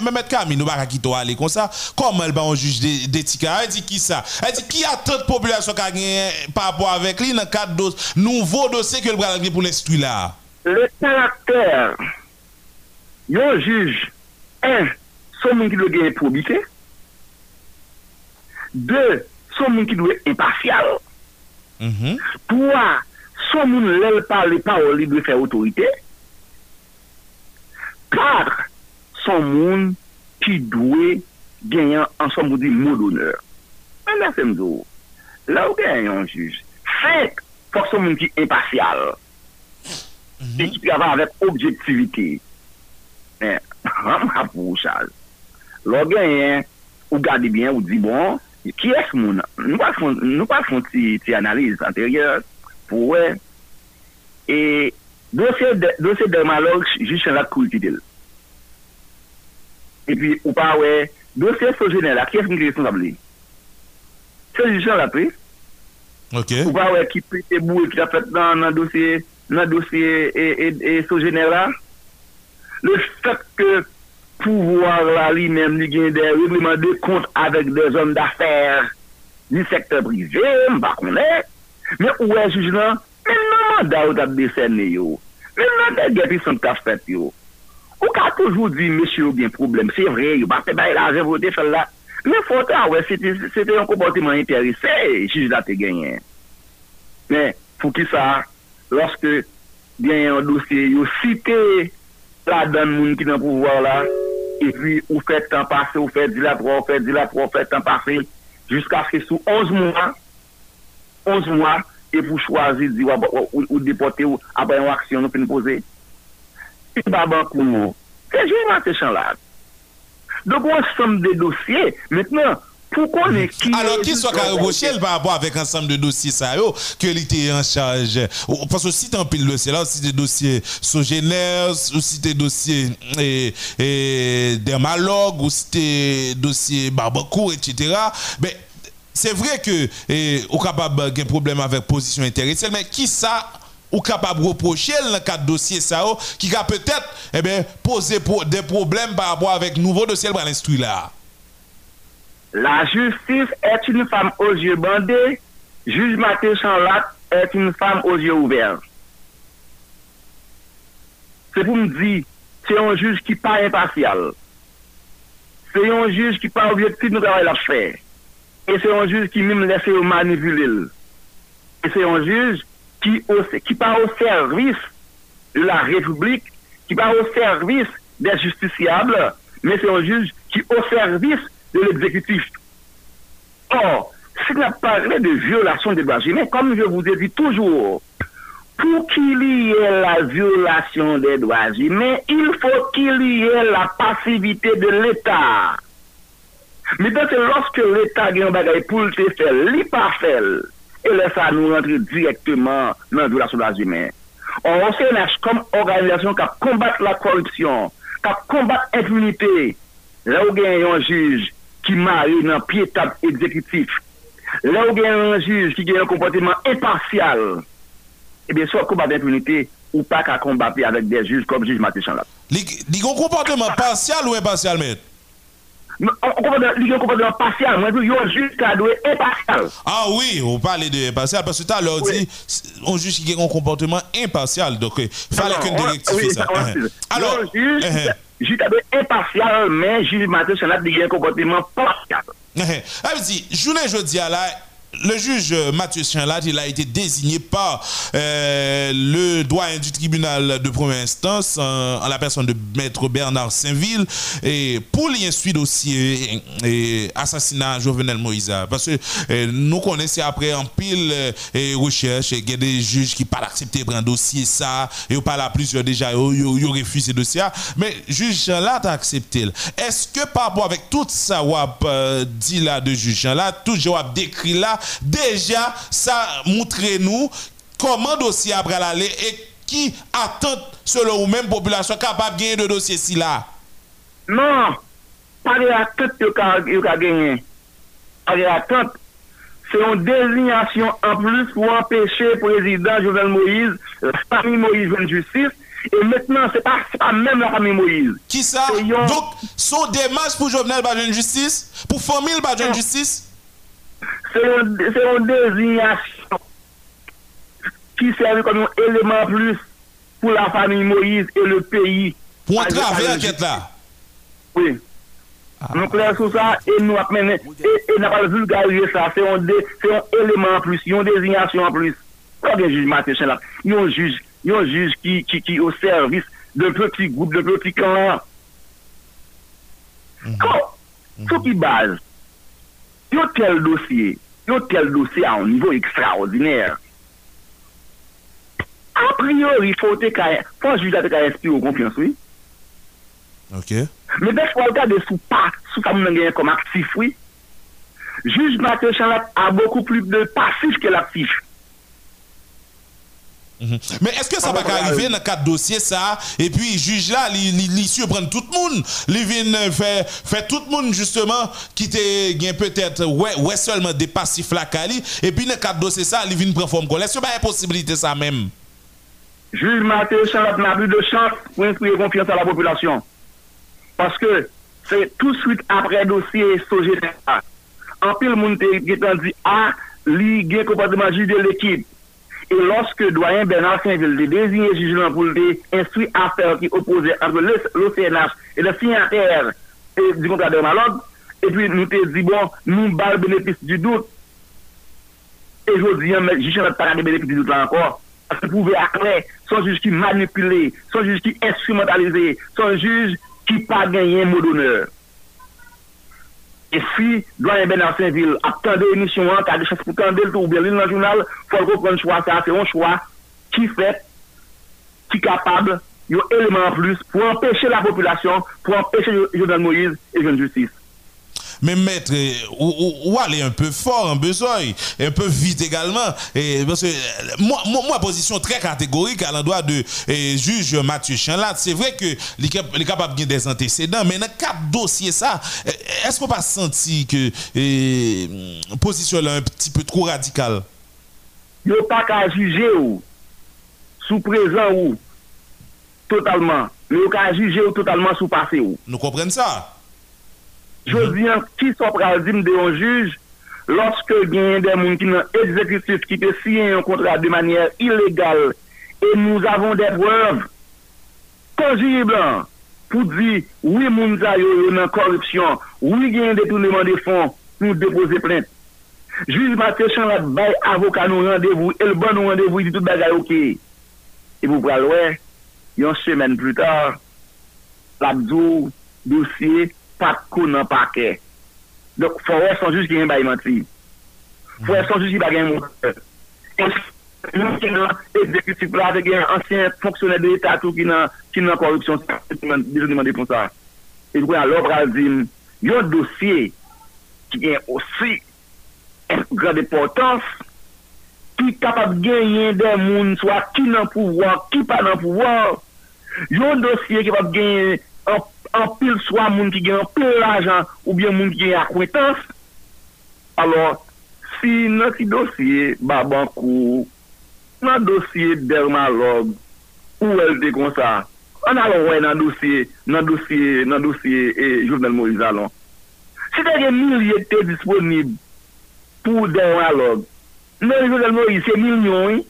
A: Mehmet Kami nou baka ki to ale kon sa, kom el ba an juj detika, el di ki sa, el di ki a tot populasyon ka gen pa apwa avek li nan kat dos, nouvo dosye ke el bral agri pou l'institut la.
D: Le karakter yon juj, un, son moun ki dwe genye probite, de, son moun ki dwe impartial, mm -hmm. toa, son moun lèl parle pa ou li dwe fè otorite, par, son moun ki dwe genye ansan moun di moun d'onor. Mè mè fèm zo, la ou genye yon juj, fèk, fòk son moun ki impartial, Mm -hmm. et qui travaille avec objectivité. Eh, men, an ap pou chal. Lò genyen, ou gade bien, ou di bon, ki es moun, nou pa fon, nou pa fon ti, ti analize anteryer, pou we, e, dosye de, dosye dermalog, jishen la kulti del. E pi, ou pa we, dosye sojene la, ki es moun ki responsable? Se jishen la pri?
A: Ok.
D: Ou pa we, ki pri te bou, ki la fet nan, nan dosye, nan dosye, e, e, e sojene la? Ok. le fèk ke pouvoir la li mèm li gen de règlement de kont avèk de zon d'afèr ni sektè privè, mba konè, mè ouè juj nan, mè nan manda ou tap desenè yo, mè nan de gepi son tap fèt yo. Ou ka toujou di, mè si yo gen problem, se vre, yo ba se bay la revote fèl la, mè fote ouè, se te yon komportiman interese, juj la te genyen. Mè, fou ki sa, lòske gen yon dosye yo site, la dan moun ki nan pouvoir la, e pi ou fè tan pase, ou fè di la pro, ou fè di la pro, ou fè tan pase, jiska fè sou 11 mwa, 11 mwa, e pou chwazi di wab, ou, ou depote ou abay an aksyon nou fin pose. E baban kou mou, se jè man se chan la. Donk wè som de dosye, mètnen, dossiers maintenant
A: alors, qui soit reproché par rapport avec ensemble de dossiers ça que était en charge Parce que si tu as un pile dossier là, aussi des dossiers sogénaires, aussi des dossiers et, et dermalogues, ou si des dossiers barbecourt, etc. Mais c'est vrai que eh, ou capable un problème avec position intéressée, mais qui ça ou capable de reprocher dans le cadre de dossier ça qui a peut-être eh ben, posé des problèmes par rapport avec nouveau dossier pour l'instruit là.
D: La justice est une femme aux yeux bandés, juge Mathieu Chanlat est une femme aux yeux ouverts. C'est pour me dire, c'est un juge qui pas impartial. C'est un juge qui pas objectif de travail à faire. Et c'est un juge qui même laisse manipuler. Et c'est un juge qui qui pas au service de la République, qui pas au service des justiciables, mais c'est un juge qui au service de l'exécutif. Or, si la parle de violation des droits humains, comme je vous ai dit toujours, pour qu'il y ait la violation des droits humains, il faut qu'il y ait la passivité de l'État. Mais donc, lorsque l'État gagne un bagage pour le faire, il pas faire, et laisse ça nous rentrer directement dans la violation des droits humains. On CNH comme organisation qui combat la corruption, qui combat l'impunité, là où gagne un juge ki mare nan piye tab ekzekitif. La ou gen yon juj ki gen yon kompoteman impartial, ebyen so kombat impunite ou pa ka kombapi avèk de juj kom juj Maté
A: Chanlap. Li, li kon kompoteman partial ou impartial men?
D: Un comportement partial, moi, il y a un juge qui impartial.
A: Ah oui, on parle de impartial, parce que tu as l'heure dit, on juge qui a un comportement impartial, donc il fallait qu'une directive ça.
D: Alors, juge, juge a doué impartial, mais juge Mathieu Chanlat a un comportement partial.
A: Ah, dit, journée jeudi à la le juge Mathieu Chanlat, il a été désigné par euh, le doyen du tribunal de première instance en, la personne de maître Bernard Saint-Ville et pour l'instruire dossier et, assassinat Jovenel Moïse. Parce que euh, nous connaissons après en pile et euh, recherche il y a des juges qui pas accepté prendre dossier ça et pas à plusieurs déjà ils ont refusé dossier mais juge Chanlat a accepté. Est-ce que par rapport avec tout ça wap dit là de juge Chanlat, tout a décrit là déjà ça montre nous comment dossier après l'aller et qui attend selon vous-même population capable de gagner de dossier si là.
D: Non, pas de attente que a gagné. Pas de attente. C'est une désignation en plus pour empêcher le président Jovenel Moïse, la famille Moïse de justice. Et maintenant, ce n'est pas, pas, même la famille Moïse.
A: Qui ça? Donc, son démarche pour Jovenel de justice? Pour famille de justice?
D: Se yon dezinyasyon ki serve kon yon eleman plus pou la fami Moïse et le
A: peyi. Pou an
D: travè anket la? Oui. Nou kler sou sa, e nou ap menen, e nan pa vulgarize sa, se yon eleman plus, yon dezinyasyon plus. Kwa gen juj Matej Chalap? Yon juj, yon juj ki yo servis de peti goup, de peti klan. Kwa? Sou ki baz? yon tel dosye, yon tel dosye a un nivou ekstraordinèr. A priori, fote ka, fon jujate ka inspire ou konfians, oui.
A: Ok.
D: Me dek fwa gade sou pa, sou ka moun genye kom aktif, oui. Juj Mathieu Chanlap a beaucoup plus de passif ke l'aktif.
A: Mm -hmm. Men eske sa pa ka ah, arrive nan kat dosye sa E pi juj la li, li, li surpren tout moun Li vin euh, fè tout moun justement Ki te gen peut-et Ouè ouais, ouais seulement de pasif la kali. E pi nan kat dosye sa li vin pren form kon Eske pa yon posibilite sa
D: men Juj Mateo Chalat n'a plus de chance Pour instruire confiance à la population. Parce que c'est tout de suite Après dossier Sojé En pile moun te getan di A ah, li gen kompartement juj de l'équipe. Et lorsque doyen Bernard Saint-Ville de désigné juge le instruit affaire qui opposait entre l'OCNH et le signataire du contrat de Malod, et puis nous te dit, bon, nous balle bénéfice du doute. Et je dis, mais juge n'a pas de bénéfice du doute là encore. Parce que vous pouvez après, son juge qui manipulé, son juge qui instrumentalisé, son juge qui pas gagné un mot d'honneur. E si doyen Bernard Saint-Ville ap tande emisyon an, kade chas pou tande l tou ou belil nan jounal, fol ko pren chwa sa, se yon chwa ki fet, ki kapab, yon eleman plus pou empeshe la populasyon, pou empeshe Jodan Moïse et Jean Justice.
A: Mais mettre, ou, ou, aller un peu fort, un besoin, et un peu vite également. Et parce que moi, moi, position très catégorique à l'endroit de juge Mathieu Chanlat, c'est vrai que les capables de des antécédents, mais dans quatre dossiers, ça, est-ce qu'on pas senti que la position là un petit peu trop radicale?
D: Il n'y a pas qu'à juger ou, sous présent ou, totalement. Il n'y a qu'à juger ou totalement sous passé ou.
A: Nous comprenons ça?
D: Josien, ki so prazim de yon juj, loske genyen de moun ki nan exekutif ki te siyen yon kontrat de manyer ilegal, e nou avon de preuve konjiblan pou di, oui moun sa yo yon nan korupsyon, oui genyen detournement de fond, nou depose plente. Juj matè chan la bay avoka nou randevou, el ban nou randevou, di tout bagay ok. E pou pral wè, yon semen plus tar, la bdou, dossier pat kon nan pake. Dok fòwè son jous ki yon bay manti. Fòwè son jous ki bay e, gen moun. Yon ki nan exekutif la te gen ansyen fonksyonè de l'Etat ou ki nan korupsyon. Dijon di mandi pon sa. E jwen alò pral zin. Yon dosye ki gen osi grade portans ki kapap gen yon den moun swa ki nan pouvoan, ki pa nan pouvoan. Yon dosye ki kapap gen an an pil swa moun ki gen an pil ajan ou bien moun ki gen akwetans, alor, si nan ki dosye babankou, nan dosye dermalog, ou el de kon sa, an alon wè nan dosye, nan dosye, nan dosye, e jounel Moïse alon. Si te gen milye te disponib pou dermalog, nan Jovenel Moïse se milyon,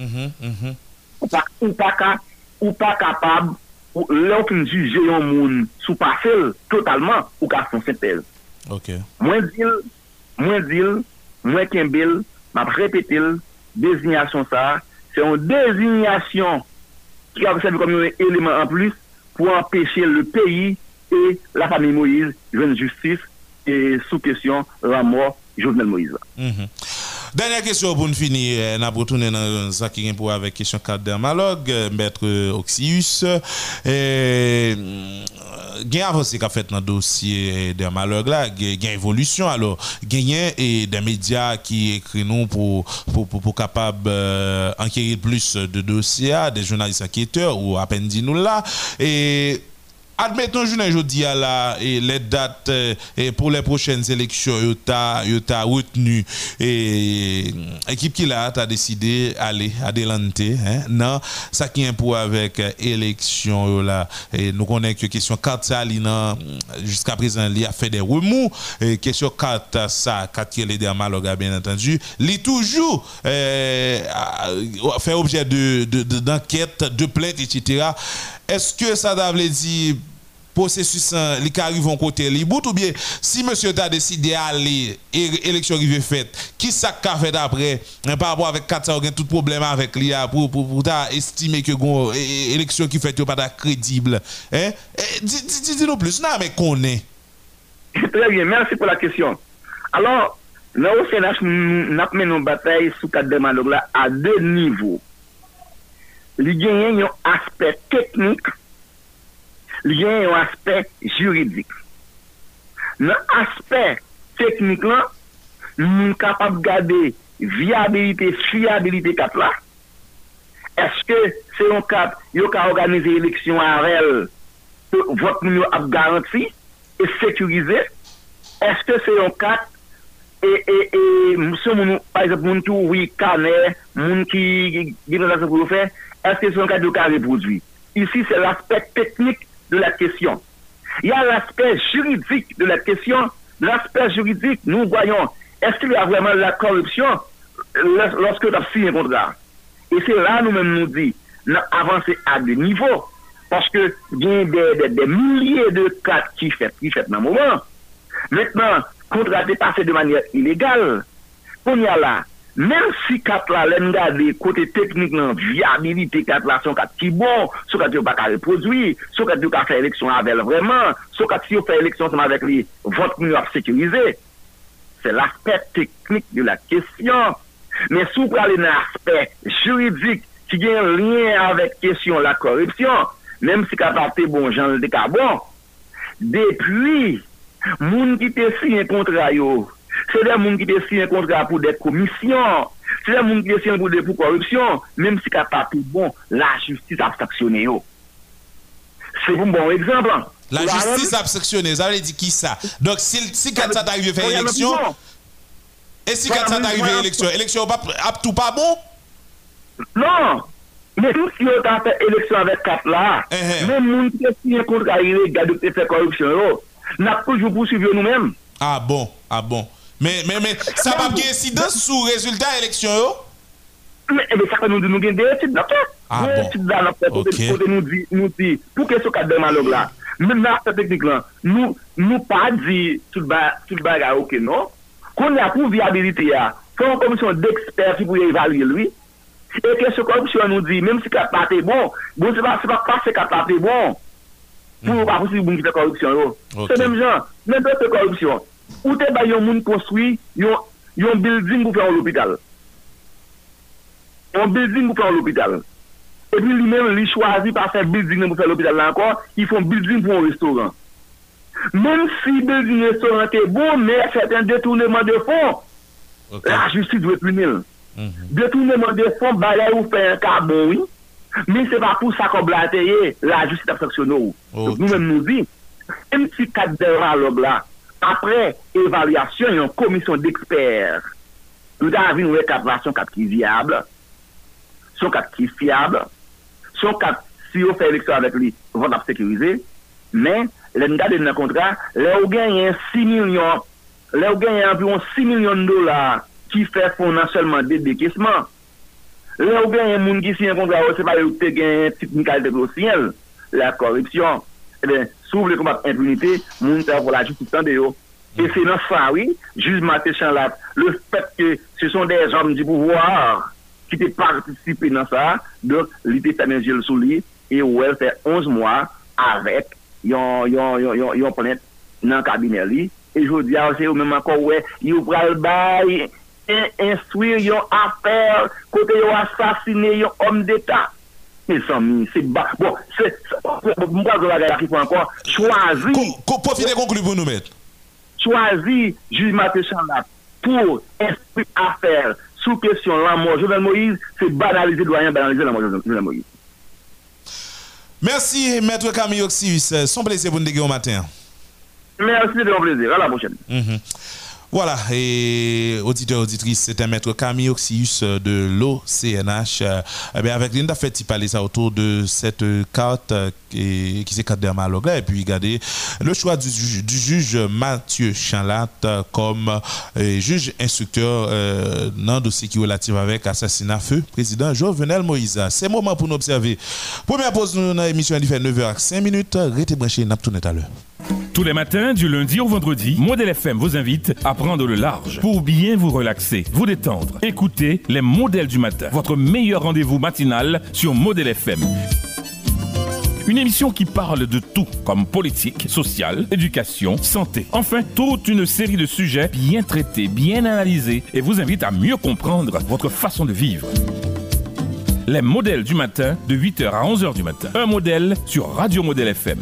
D: mm-hmm, mm-hmm. ou pa ka, ou pa kapab, ou lòk n juje yon moun sou pa sel totalman ou ka son sepel mwen dil mwen dil mwen kembel m'a répété, désignation ça, c'est une désignation qui a servi comme un élément en plus pour empêcher le pays et la famille Moïse de une justice et sous question la mort Jovenel Moïse.
A: Mhm. Dernière question pour nous finir, euh, nous retourné dans ça qui pour avec question cadre dermalogue, euh, maître Oxius. Et, gain avancé qu'a fait dans le dossier dermalogue là, gain évolution. Alors, gain et des médias qui écrivent nous pour pour pour, capable euh, enquérir plus de dossiers, des journalistes enquêteurs ou à peine dit nous là. Et admettons, je ne dis là, et les dates euh, et pour les prochaines élections, y a retenu et l'équipe qui l'a décidé d'aller à délanter. Hein, non, ça qui est pour avec élection là, et nous connaissons que question carte jusqu'à présent, il a fait des remous. Et question carte ça, carte qui est bien entendu, il toujours euh, fait objet de, d'enquête, de, plainte, etc. Est-ce que ça veut dire processus les qui arrivent côté bout ou bien si monsieur a décidé d'aller et élection arrivée faite qui ça qu'a fait après hein, par rapport avec 400 tout problème avec l'IA pour pour, pour estimer que gon élection qui fait pas crédible hein dis-nous plus non mais qu'on est
D: Très bien, merci pour la question. Alors, nous, au Sénat, nous avons une bataille sous quatre demandes à deux niveaux. Il y a un aspect technique li gen yon aspek juridik. Nan aspek teknik lan, nou kapap gade viabilite, fiabilite kat la, eske se yon kap yo ka organize eleksyon anrel vot nou ap garanti e sekurize, eske se yon kap e, e, e msou moun nou, par exemple, moun tou wikane, moun ki gine la se pou yo fe, eske se yon kap yo ka reproduy. Isi se l'aspek teknik de la question. Il y a l'aspect juridique de la question. L'aspect juridique, nous voyons, est-ce qu'il y a vraiment la corruption lorsque tu as signé un contrat? Et c'est là nous-mêmes nous dit, avancer à des niveaux. Parce que il y a des, milliers de cas qui fait, qui fait dans le moment. Maintenant, contrat est passé de manière illégale. On y a là, Mèm si kat la lèm gade kote teknik nan viabilite kat la son kat ki bon, sou kat yo baka reprodwi, sou kat yo ka fè eleksyon avèl vreman, sou kat si yo fè eleksyon seman avèk li, vot mou ap sekurize. Se l'aspect teknik de la kesyon. Mè sou pralè nan aspect juridik ki gen lyen avèk kesyon la korupsyon, mèm si kat bon, la te bon jan de ka bon, depi moun ki te si yon kontra yo, c'est des moun qui signé un contrat pour des commissions. C'est des moun qui signé pour des pour corruption. Même si c'est pas tout bon, la justice a sanctionné, yo. C'est un bon exemple. hein.
A: La justice a sectionné, ça veut dire qui ça? Donc si, si ça élection, et si ça
D: plus bon.
A: élection, élection tout pas bon?
D: Non, mais tout si on a fait élection avec quatre là,
A: eh.
D: même moun qui a signé un contrat illégal de faire corruption, yo, n'a toujours poursuivi nous-mêmes.
A: Ah bon, ah bon. Men, men, men, sa pa gen sidans sou rezultat eleksyon yo?
D: Men, ebe, sa pa nou di nou gen de etude la
A: pe.
D: Ah
A: bon,
D: ok. De
A: etude
D: la la pe, kote nou di, nou di, pou ke sou ka deman log la. Men nan sa teknik lan, nou, nou pa di, tout baga ok, non? Kon ya pou viabilite ya, kon komisyon d'ekspert ki pou evalye lui, e ke sou komisyon nou di, menm si ka pate bon, bon se pa se pa pase ka pate bon, pou pa pou si bon ki te korupsyon yo.
A: Se
D: menm jan, menm pe te korupsyon, Ou te bay yon moun konstruy yon, yon building pou fè an l'opital. Yon building pou fè an l'opital. E pi li men li chwazi pa fè building pou fè l'opital la ankon, yi fon building pou an restoran. Men si building restoran te bon, men fè ten detournement de fon,
A: okay.
D: la justice dwe punil.
A: Mm
D: -hmm. Detournement de fon, balè ou fè an kabon, oui? Men se pa pou sa koblate ye, la justice abseksyonou.
A: Okay.
D: Nou men nou di, men si kat deran log la, apre evalwasyon yon komisyon d'eksper, nou da avi nou e kap va son kap ki viable, son kap ki fiable, son kap si yo fè eleksyon avèk li, vòt ap sekirize, men, lè nou da den nan kontra, lè ou gen yon 6 milyon, lè ou gen yon avion 6 milyon dolar ki fè fonan selman de dekisman, lè ou gen yon moun ki si yon kontra wè se pa lè ou te gen yon teknikal de glosyen, la korripsyon, e eh ben, sou vle kombat impunite, moun ta vola justice tan de yo. E se nan sa, oui, juj Maté Chanlat, le fet ke se son de jom di pouvoir ki te partisipe nan sa, de li te tanen jel sou li, e ouel fè 11 mwa avèk yon, yon, yon, yon ponet nan kabine li, e jodi a ou se ou menman kon wè, yon pral bay, instruy yon afer, kote yon asasine yon om d'Etat. Mes amis, c'est bas. Bon, c'est, c'est- moi, je vais qui encore
A: co- Profitez conclure pour nous mettre.
D: choisi juge Mathieu Chanlat pour instruire affaire sous question la mort Jovenel Moïse, c'est banaliser doyen, banaliser la mort Jovenel Moïse.
A: Merci maître Camille Oxius, son plaisir pour nous déguer au matin.
D: Merci, c'était un plaisir. À la prochaine.
A: Mhm. Voilà, et auditeurs, auditrices, c'est un maître Camille Oxius euh, de l'OCNH. Euh, eh avec lui, on a fait parler ça autour de cette carte euh, qui, qui s'est carte dermalogue là. Et puis, regardez le choix du, juge- Mathieu Chanlat euh, comme juge instructeur euh, dans le dossier qui est relatif avec assassinat feu président Jovenel Moïse. C'est le moment pour nous observer. Première pause nous, dans l'émission, il fait 9h05 minutes. Restez branchés, n'a tout à l'heure.
E: Tous les matins, du lundi au vendredi, Modèle FM vous invite à prendre le large pour bien vous relaxer, vous détendre. Écoutez les modèles du matin, votre meilleur rendez-vous matinal sur Modèle FM. Une émission qui parle de tout, comme politique, sociale, éducation, santé. Enfin, toute une série de sujets bien traités, bien analysés et vous invite à mieux comprendre votre façon de vivre. Les modèles du matin, de 8h à 11h du matin. Un modèle sur Radio Modèle FM.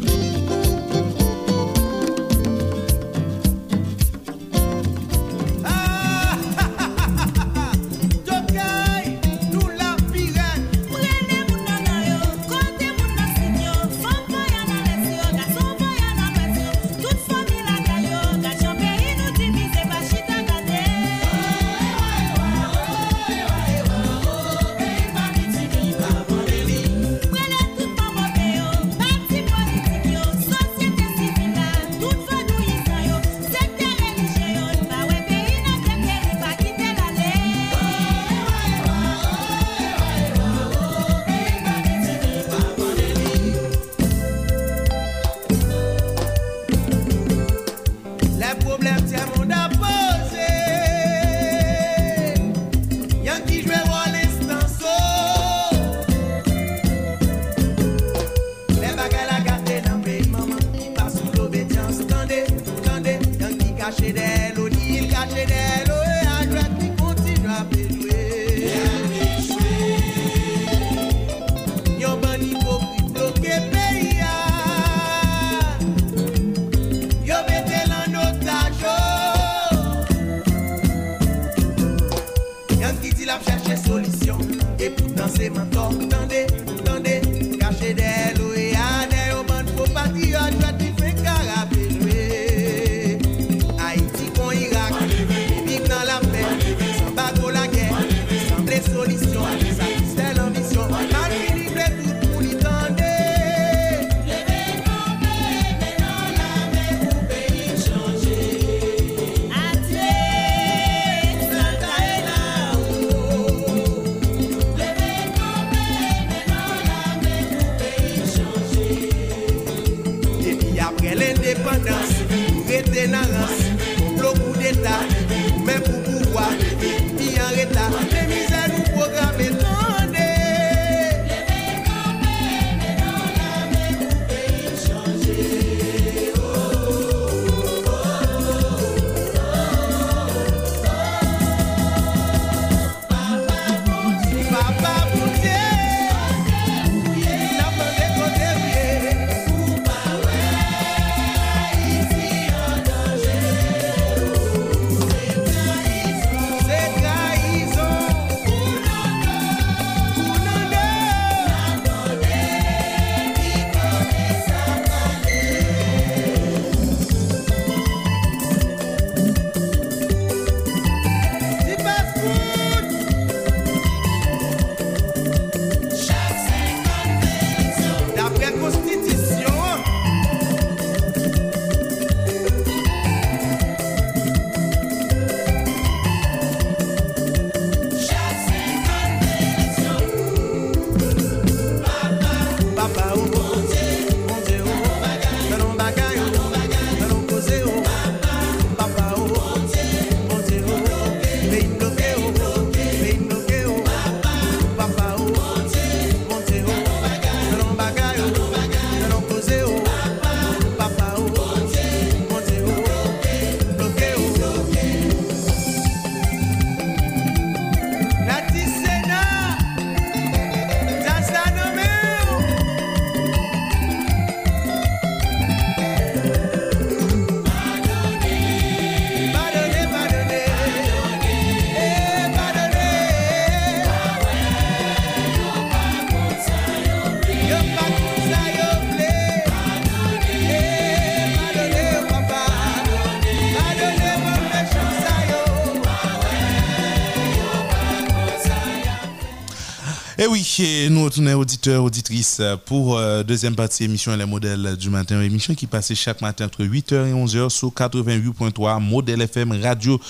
F: Et nous
A: retournons auditeurs, auditrices pour euh, deuxième partie émission Les modèles du matin, émission qui passait chaque matin entre 8h et 11h sur 88.3 Modèle FM Radio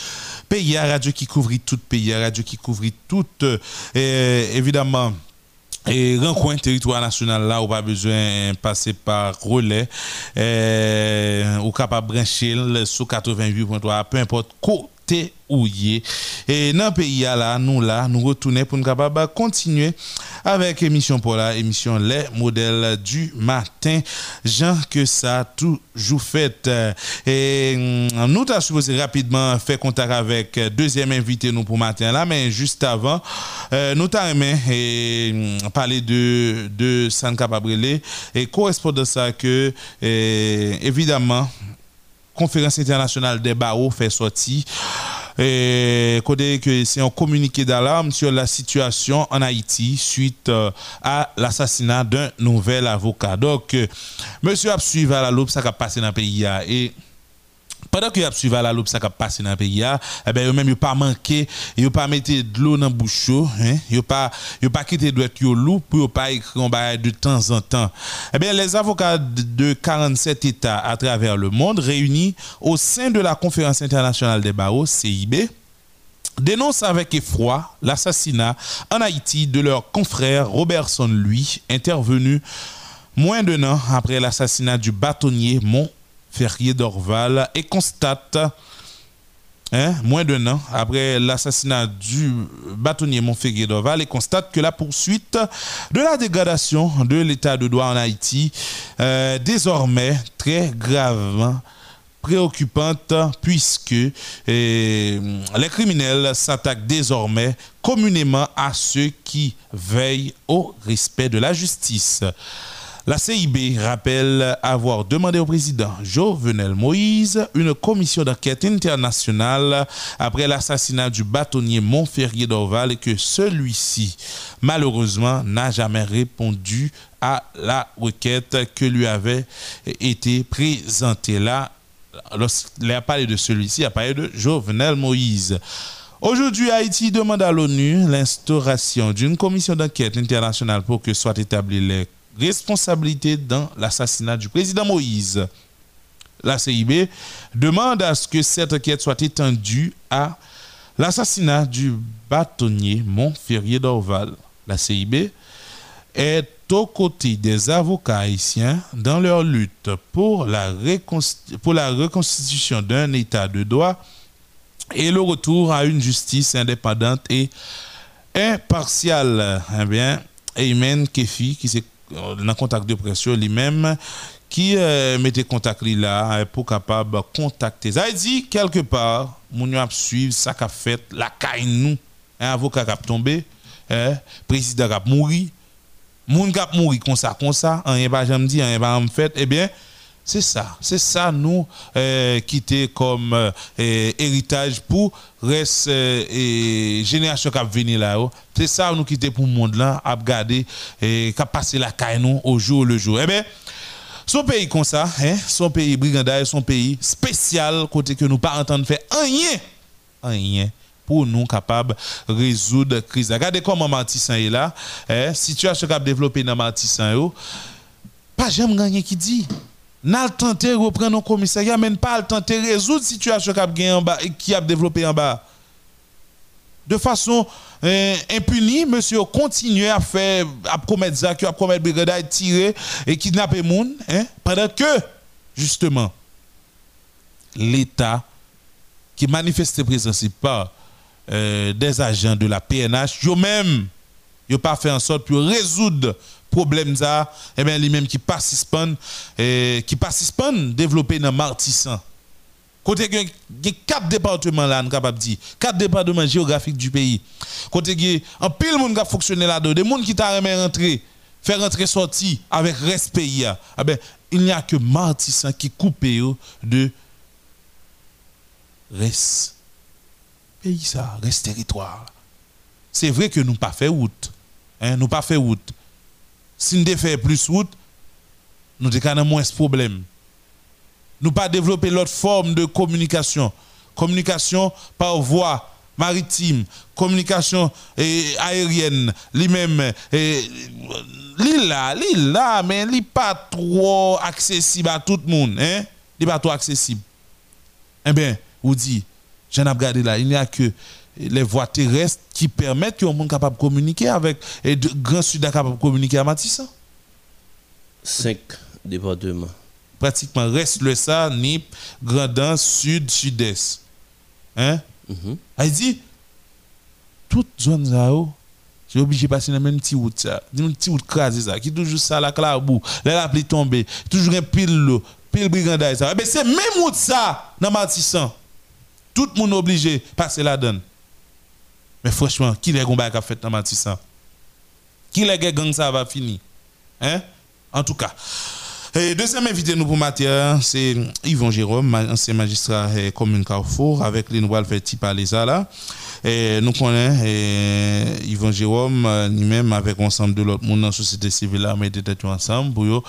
A: Pays, radio qui couvre tout pays, radio qui couvre toute euh, évidemment et rencontre territoire national là, ou pas besoin de passer par relais, euh, ou capable brancher sur 88.3, peu importe côté où y est. Et dans le pays là, nous là, nous retournons pour nous capable de continuer avec émission pour la émission Les modèles du matin. Jean que ça a toujours fait. Et hum, nous t'as supposé rapidement faire contact avec deuxième invité nous pour matin là, mais juste avant, euh, nous t'as aimé et, hum, parler de, de San Capabrele et correspond de ça que, euh, évidemment, conférence internationale des barreaux fait sortir. Et que c'est un communiqué d'alarme sur la situation en Haïti suite euh, à l'assassinat d'un nouvel avocat. Donc, euh, monsieur a suivi à la loupe ça qui a passé dans le pays et pendant que a suivi à la loupe ça qui a passé dans le pays là, eh eux même pas manqué, yo pas mettre de l'eau dans bouche yo, hein, yo pas pas quitter droit yo loup yo pas bail de temps en temps. Eh bien les avocats de 47 États à travers le monde réunis au sein de la conférence internationale des barreaux CIB dénoncent avec effroi l'assassinat en Haïti de leur confrère Robertson Lui, intervenu moins d'un an après l'assassinat du bâtonnier Montferrier d'Orval et constate hein, moins d'un an après l'assassinat du bâtonnier Montferrier d'Orval et constate que la poursuite de la dégradation de l'état de droit en Haïti euh, désormais très gravement préoccupante puisque euh, les criminels s'attaquent désormais communément à ceux qui veillent au respect de la justice. La CIB rappelle avoir demandé au président Jovenel Moïse une commission d'enquête internationale après l'assassinat du bâtonnier Montferrier d'Orval et que celui-ci, malheureusement, n'a jamais répondu à la requête que lui avait été présentée. Là, lorsqu'il a parlé de celui-ci, il a parlé de Jovenel Moïse. Aujourd'hui, Haïti demande à l'ONU l'instauration d'une commission d'enquête internationale pour que soient établies les responsabilités dans l'assassinat du président Moïse. La CIB demande à ce que cette enquête soit étendue à l'assassinat du bâtonnier Montferrier d'Orval. La CIB est aux côtés des avocats haïtiens dans leur lutte pour la, pour la reconstitution d'un état de droit et le retour à une justice indépendante et impartiale. Eh bien, Kefi, qui s'est dans contact de pression lui-même, qui euh, mettait contact là euh, pour capable de contacter. Ça dire, quelque part, moun yo ap suivre ça qu'a fait la caille nous. Un avocat qui a tombé, hein, président qui a mouru, moun qui a mouru comme ça, comme ça, rien pas jamais dit, rien pas fait, eh bien, c'est ça, c'est ça nous euh, quitter comme euh, héritage pour reste euh, génération qui va venir là. oh. C'est ça nous quitter pour le monde là, à regarder et qui passer la caille nous au jour le jour. Eh bien, son pays comme ça, hein, son pays brigandaire, son pays spécial côté que nous pas entendre faire rien, rien pour nous capables de résoudre la crise. Regardez comment Martissan est là, hein, situation qu'a développé dans Martissan yo, pas jamais gagné qui dit. N'a tenté reprendre nos commissariat, mais pas tenté résoudre situation qui a développé en bas. De façon euh, impunie, monsieur continue à faire, à commettre ça, à commettre brigade, tirer et kidnapper moun, hein, pendant que, justement, l'État qui manifeste présence par euh, des agents de la PNH, eux-mêmes, ils n'ont pas fait en sorte pour résoudre problème ça, et bien lui-même qui participent, euh, qui participent développer dans Martissan. Côté que quatre départements là, on capable dire, quatre départements géographiques du pays. Côté que en pile monde qui a fonctionné là-dedans, des monde qui t'a remis rentrer, faire rentrer sortir avec respect. Ah ben, il n'y a que Martissan qui coupe de reste pays ça, reste territoire. C'est vrai que nous pas fait route. Hein, nous pas fait route. Si nous fait plus route, nous avons moins de problèmes. Nous pas développer l'autre forme de communication. Communication par voie maritime, communication eh, aérienne, lui-même, eh, l'île là, l'île là, mais il pas trop accessible à tout le monde. Hein? Il pas trop accessible. Eh bien, vous dit, j'en ai regardé là, il n'y a que les voies terrestres qui permettent que monde capable de communiquer avec et de Grand Sud capable de communiquer à Matissan.
B: Cinq départements.
A: Pratiquement reste le ça, Nip, Grandin, Sud, Sud-Est. Hein? Elle dit, toute zone oh, j'ai obligé de passer dans la même petite route ça, une petite route crasée ça, qui toujours ça la clabou, là la pluie tombée, toujours un pile l'eau, pile brigandaille ça. Eh ben c'est même route ça dans Matissan. Tout le monde obligé de passer la donne. Mais franchement, qui les combats qu'a fait dans Matissan? Qui les gang ça va finir? Hein? En tout cas. Et deuxième invité nous pour matière, c'est Yvon Jérôme, ancien magistrat eh, commune Carrefour, avec les nouvelles fait parler ça là. Et nous connaissons eh, Yvon Jérôme, euh, lui-même avec ensemble de l'autre monde dans la société civile là, mais têtes ensemble pour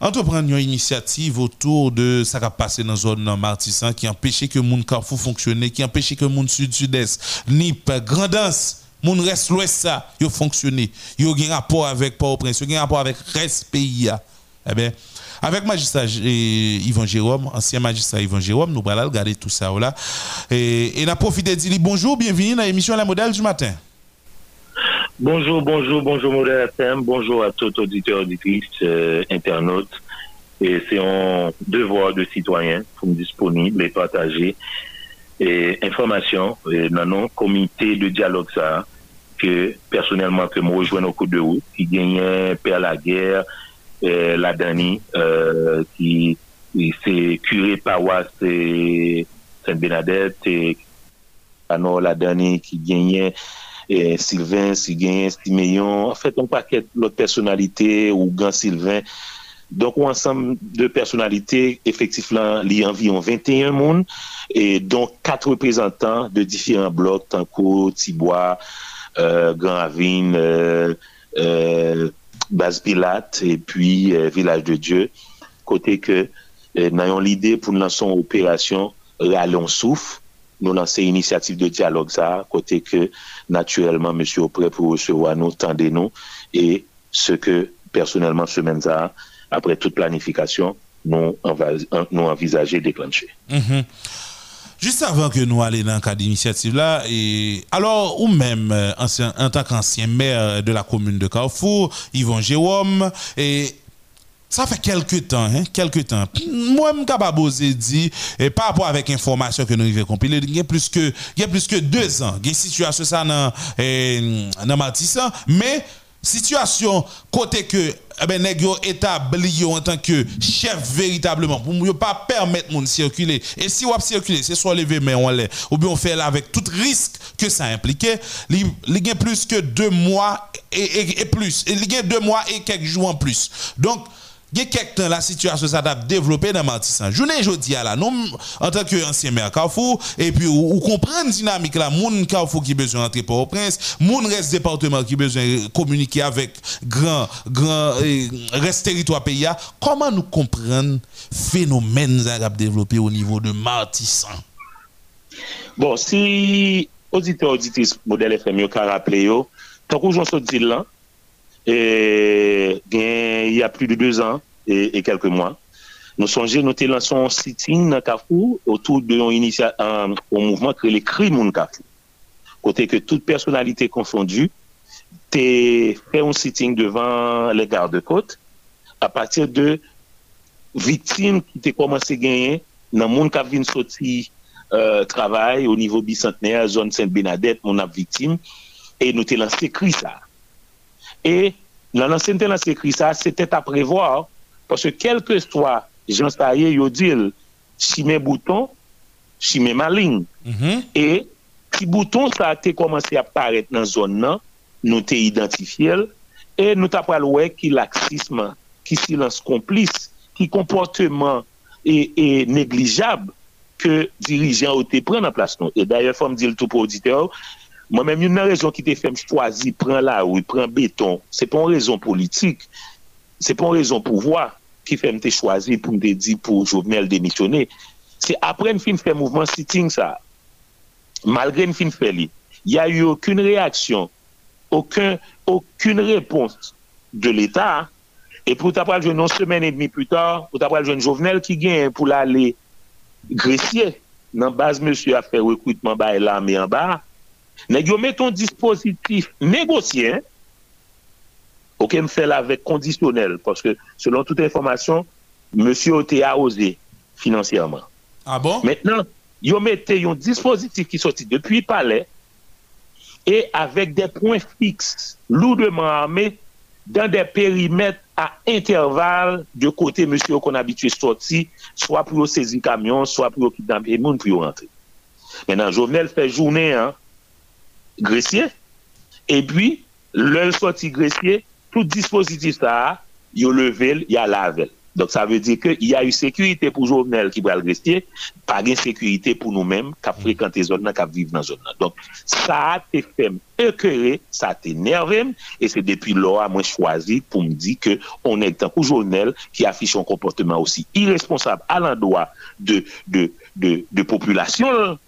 A: entreprendre une initiative autour de ça qui a passé dans la zone Martissan qui empêchait que monde Carrefour fonctionne, qui empêchait que monde sud-sud-est, Nip, Grandance, monde reste l'ouest ça, yo fonctionner. Yo gen rapport avec Port-au-Prince, yo gen rapport avec reste pays avec magistrat Yvan Jérôme, ancien magistrat Yvan Jérôme, nous allons regarder tout ça là. Et, et n'a profité de dire bonjour, bienvenue dans l'émission La Modèle du matin.
G: Bonjour, bonjour, bonjour Modèle FM, bonjour à tout auditeur, auditrice, euh, internaute. Et c'est un devoir de citoyen pour me disponible et partager et information euh, dans nos comités de dialogue ça que personnellement que moi rejoins au coup de route qui gagne Père la guerre euh, la dani euh, ki se kure pawas Saint Bernadette anon la dani ki genyen Sylvain, si genyen Simeyon, an fèt an paket lot personalite ou gan Sylvain. Donk ou ansam de personalite, efektif lan li anviyon 21 moun, e donk 4 reprezentant de diferent blok, Tanko, Tibois, euh, Grand Avine, euh, euh, Base Pilate, et puis euh, Village de Dieu, côté que euh, nous avons l'idée pour lancer une opération Rallon Souffle, nous lancer une initiative de dialogue ça, côté que naturellement, monsieur prêt pour recevoir nous, tendez-nous, et ce que personnellement, semaine ça, après toute planification, nous, enva- nous envisager déclencher.
A: Mhm. Juste avant que nous allions dans le cadre d'initiative là, et alors, ou même euh, ancien, en tant qu'ancien maire de la commune de Carrefour, Yvon Jérôme, et ça fait quelques temps, hein, quelques temps. Moi, je suis dire, et par rapport avec l'information que nous avons compilée, il y a plus que, il y a plus que deux ans, il y a une situation ça dans, dans mais situation côté que eh ben établi en tant que chef véritablement. Pour ne pas permettre moun circuler. Et si on circuler c'est soit lever mais on l'est ou bien on fait là avec tout risque que ça impliquait il y a plus que deux mois et, et, plus. Il deux mois et quelques jours en plus. Donc la situation s'est développée dans Matissan. Je ne dis là, nous, en tant qu'ancien maire Carrefour, et puis, ou, ou comprendre dynamique là, moun Carrefour qui besoin d'entrer pour au prince, moun reste département qui besoin de communiquer avec grand, grand, reste territoire pays, là. comment nous comprendre phénomène arabes développé au niveau de Matissan?
G: Bon, si auditeur auditrice modèle FM yo ka rappelé yo, tant qu'on se dit là, et, bien, il y a plus de deux ans et, et quelques mois. Nous songez, nous t'es lancé un sitting dans Carrefour autour d'un initial, un, un mouvement qui est les Crimes Carrefour. Côté que toute personnalité confondue, t'es fait un sitting devant les gardes-côtes à partir de victimes qui t'es commencé à gagner nan moun kap vin soti euh, travay ou nivou bicentenè, zon Saint-Benadette, moun ap vitim, e nou te lanse kri sa. Et dans l'ancienne dans écrit ça, c'était à prévoir, parce que quel que soit Jean Starrier, Yodil, Chimé Bouton, Chimé Maligne,
A: mm -hmm.
G: et qui bouton ça a été commencé à apparaître dans la zone, nan, nous t'es identifié, et nous t'as parlé qui laxisme, qui silence complice, qui comportement est, est négligeable, ke dirijan ou te pren an plas nou. E daye fòm di l tou pou auditeur, Mwen menm yon nan rezon ki te fèm chwazi, pren la ou, pren beton, se pon rezon politik, se pon rezon pouvoi, ki fèm te chwazi pou mde di pou jovenel demisyonè. Se apre n fin fè mouvment sitting sa, malgre n fin fè li, y a yu akoun reaksyon, akoun repons de l'Etat, e pou tapal jwen non semen et demi plus tar, pou tapal jwen jovenel ki gen pou la le gresye, nan baz monsi a fè rekwitman ba e la me an ba, Nèk yo meton dispositif negosyen, ok m fè la vek kondisyonel, paske selon tout informasyon, monsye o te a ose finansyaman.
A: Ah bon?
G: Mètnen, yo mette yon dispositif ki soti depuy pale, e avèk de poin fix, loudèman armè, dan de perimet a interval de kote monsye o kon abitue soti, swa pou yo sezi kamyon, swa pou yo kitan pe moun pou yo rentre. Mètnen, jovenel fè jounè, an, gresye, e pi lèl soti gresye, tout dispositif sa, yo level, ya lavel. Donk sa ve di ke, y a yu sekurite pou jounel ki pral gresye, pa gen sekurite pou nou menm, kap frekante zon nan, kap vive nan zon nan. Donk sa te fem ekere, sa te nervem, e se depi lora mwen chwazi pou m di ke on ek tan pou jounel ki afiche yon komporteman osi irresponsable alan doa de, de, de, de populasyon,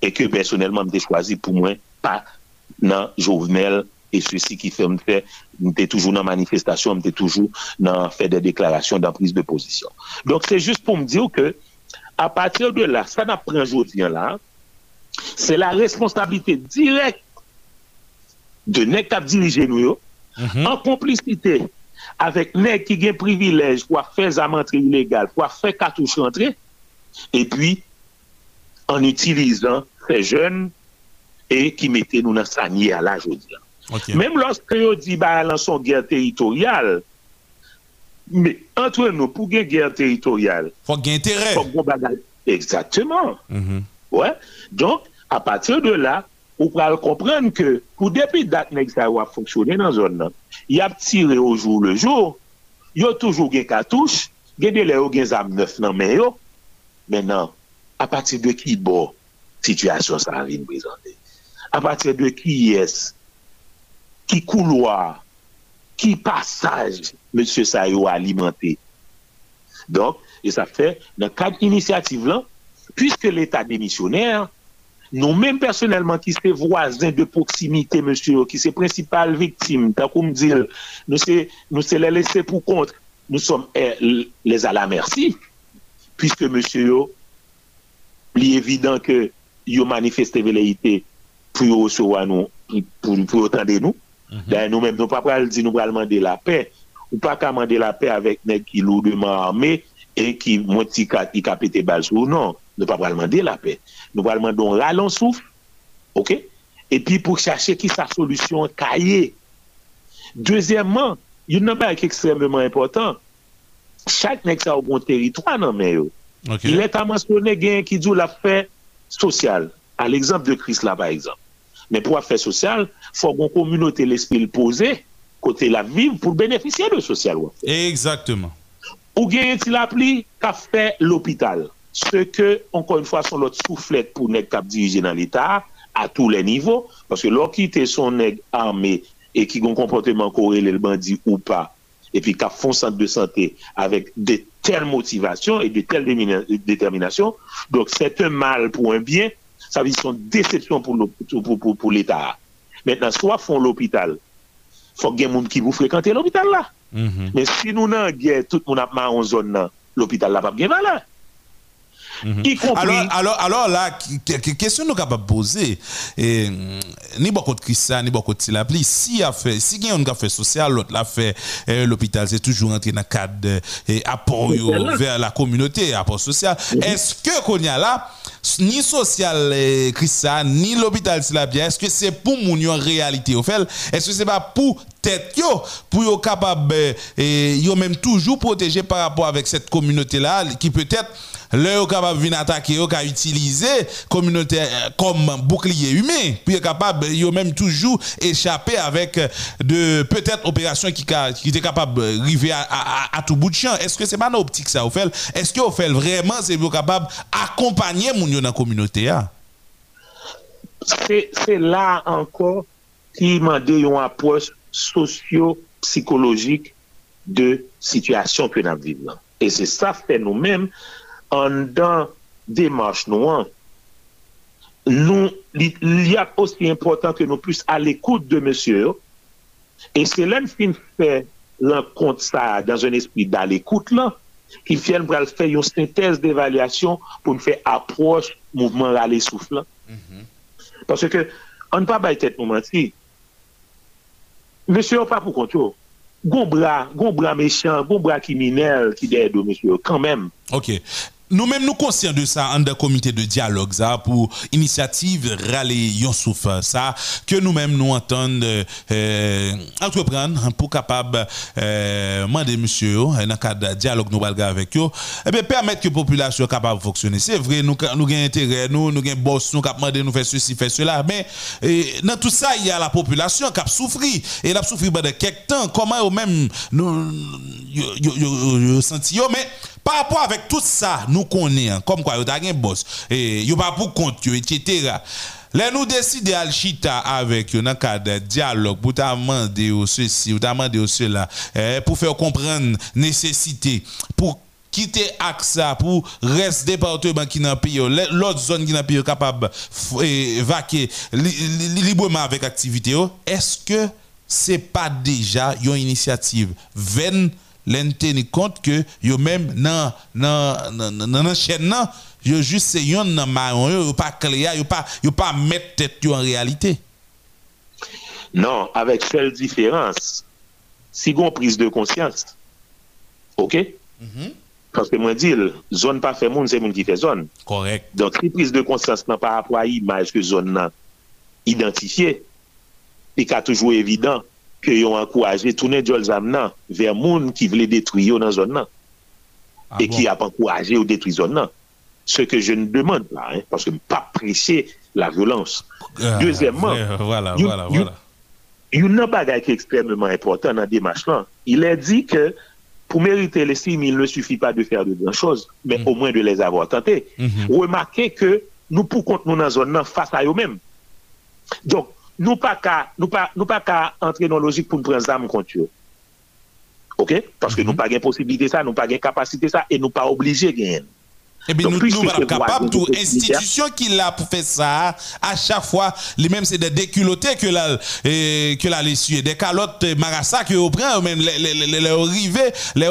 G: e ke personelman m te chwazi pou mwen pa nan Jovenel et ceci qui fait on était toujours dans manifestation, on était toujours dans fait des déclarations, dans prise de position. Donc c'est juste pour me dire que à partir de là, ça n'apprend aujourd'hui là, c'est la responsabilité directe de nèg qui dirigé nous mm-hmm. en complicité avec nèg qui gagne privilège pour faire amantrée illégale, pour faire cartouche rentrée et puis en utilisant ces jeunes e ki mette nou nan sanye ala jodi
A: la.
G: Okay. Mem loske yo di ba lan son ger teritorial, me entre nou pou gen
A: ger teritorial. Fok gen tere.
G: Fok gen bagay. Exactement.
A: Mm -hmm.
G: ouais. Donk, a patir de la, ou pral komprenn ke pou depi dat nek sa wap foksyone nan zon nan, yap tire ou jou le jou,
H: yo toujou gen katouche, gen dele ou gen zam neuf nan men yo, men nan, a patir de ki bo, situasyon sa avin prezante. à partir de qui est, qui couloir, qui passage Monsieur Sayo a alimenté. Donc, et ça fait, dans cadre initiative-là, puisque l'État démissionnaire, nous-mêmes personnellement qui sommes voisins de proximité, monsieur, qui sont principales victimes, tant qu'on me dit, nous sommes les laissés pour contre, nous sommes eh, les à la merci, puisque monsieur, il est évident que vous manifestez velléité pou yo osowa nou, pou yo tende nou, mm -hmm. dan nou menm nou pa pral di nou pral mande la pe, ou pa ka non, mande la pe avèk nek ki loudeman arme, e ki mwoti ka, ka pete bazou, non, nou pa pral mande la pe. Nou pral mande on ralon souf, ok, e pi pou chache ki sa solusyon kaye. Dezyèmman, yon nan pa ek ekstremement important, chak nek sa ou bon teritwa nan men yo.
A: Okay.
H: Il et a mensyonè gen ki djou la fè sosyal. Al exemple de Chris la, par exemple. Men pou afè sosyal, fò goun komunote l'espil pose, kote la viv pou beneficye de sosyal wafè.
A: Exactement.
H: Ou genye ti la pli, ka fè l'opital. Se ke, ankon yon fwa, son lot souflet pou neg kap dirije nan l'Etat, a tou le nivou, paske lor ki te son neg arme, e ki goun komporteman kore lèl bandi ou pa, e pi kap fon sante de sante, avèk de tel motivasyon, e de tel déterminasyon, donk se te mal pou un bien, sa vi son decepsyon pou l'Etat. Mètenan, swa fon l'opital, fok gen moun ki pou frekante l'opital
A: la.
H: Men si nou nan gen tout moun apman an zon nan, l'opital la pap gen valan. Y compris,
A: Alors, alors, alors là, question nous capable de poser, et, mm, ni beaucoup de Christian, ni beaucoup de Tilapli, si a fait, si il y a un fait social, l'autre l'a fait, euh, l'hôpital, c'est toujours entré dans le cadre et apport yo vers la communauté, apport social. Est-ce que qu'on y a là, ni social eh, Christian, ni l'hôpital Tilapli, est-ce que c'est pour moun yo en réalité au fait? Est-ce que c'est pas pour tête yo, pour yo capable, eh, et yo même toujours protégé par rapport avec cette communauté là, qui peut-être Là, capable de venir attaquer, ka utiliser communauté comme bouclier humain, puis yo capable yo même toujours échapper avec euh, de peut-être opération qui qui était capable de arriver à, à, tout bout de champ. Est-ce que c'est pas une optique ça au fait? Est-ce que au fait vraiment c'est vous capable accompagner moun dans la communauté ah?
H: c'est là encore qui m'a dit une approche socio-psychologique de situation que nous vivons. Et c'est ça fait nous-mêmes, en dans démarche nous, hein, nous, il il y a aussi important que nous puissions à l'écoute de monsieur. Et c'est là qui fait rencontre ça dans un esprit dans l'écoute là, qui vient pour faire une synthèse d'évaluation pour nous faire approche mouvement aller souffle. là. Parce que, on ne peut pas tête nous mentir. Monsieur, pas pour compte. yo. Gon bras, gon bras méchant, gon bras criminel qui derrière de monsieur, quand même.
A: OK. Nous-mêmes, nous conscients de ça, en comité de dialogue, ça, pour initiative râler yon souffle, ça, que nous-mêmes, nous entendons, euh, euh, entreprendre, hein, pour capable, euh, monsieur, dans le cadre dialogue, nous avec eux, eh bien, permettre que la population soit capable de fonctionner. C'est vrai, nous, nous intérêt, nous, nous avons boss, nous, qui demander nous faire ceci, faire cela, mais, eh, dans tout ça, il y a la population qui a souffert, et elle a souffert pendant quelques temps, comment eux-mêmes, nous, yo, mais, par rapport avec tout ça, nous connaissons, comme quoi, vous avez un boss, et vous pas pour compte, etc. Là, nous décidons à chita avec eux dans le cadre de dialogue pour demander ceci, ou demander cela, eh, pour faire comprendre nécessité, pour quitter AXA pour rester département qui dans pays, l'autre zone qui dans pays capable de vaquer li- li- librement avec activité. yo. Est-ce que c'est pas déjà une initiative vaine l'en tenir compte que yo même dans dans dans dans chaîne nan, yo juste c'est yon nan yo, yo pas clair yo pas yo pas mettre tête en réalité
H: Non, avec seule différence. Si on prise de conscience, ok? Parce que moi, dis, zone pas fait monde, c'est monde qui fait zone.
A: correct
H: Donc, si prise de conscience nan par rapport à l'image que zone nan identifiée, et qu'a toujours évident ke yon ankouraje toune djol zam nan ver moun ki vle detriyo nan zon nan.
A: Ah
H: e
A: bon?
H: ki ap ankouraje ou detri zon nan. Se ke je ne demande la, hein, parce que pa presye la violans.
A: Ah,
H: Deuxièmement,
A: euh, voilà,
H: you,
A: voilà,
H: you,
A: voilà.
H: Yon nan bagay ki ekstremement important nan demache lan. Il est dit que pour mériter l'estime, il ne suffit pas de faire de bonnes choses, mais mmh. au moins de les avoir tentées. Mmh. Remarquez que nous, pour contre nous dans zone nan, face à eux-mêmes. Donc, nous pas qu'à nous pas nous pas qu'à entrer dans la logique pour nous prendre armes contre eux. OK? Parce que nous pas gain possibilité ça, nous pas gain capacité ça et nous pas obligés gagner.
A: Et bien,
H: Donc,
A: nous, nous toute
H: de sécurité,
A: institution qui l'a faire ça, à chaque fois, les mêmes c'est des déculottés que la, eh, que la des calottes eh, marassa que vous prenez, même les, les, les, les arrivés, les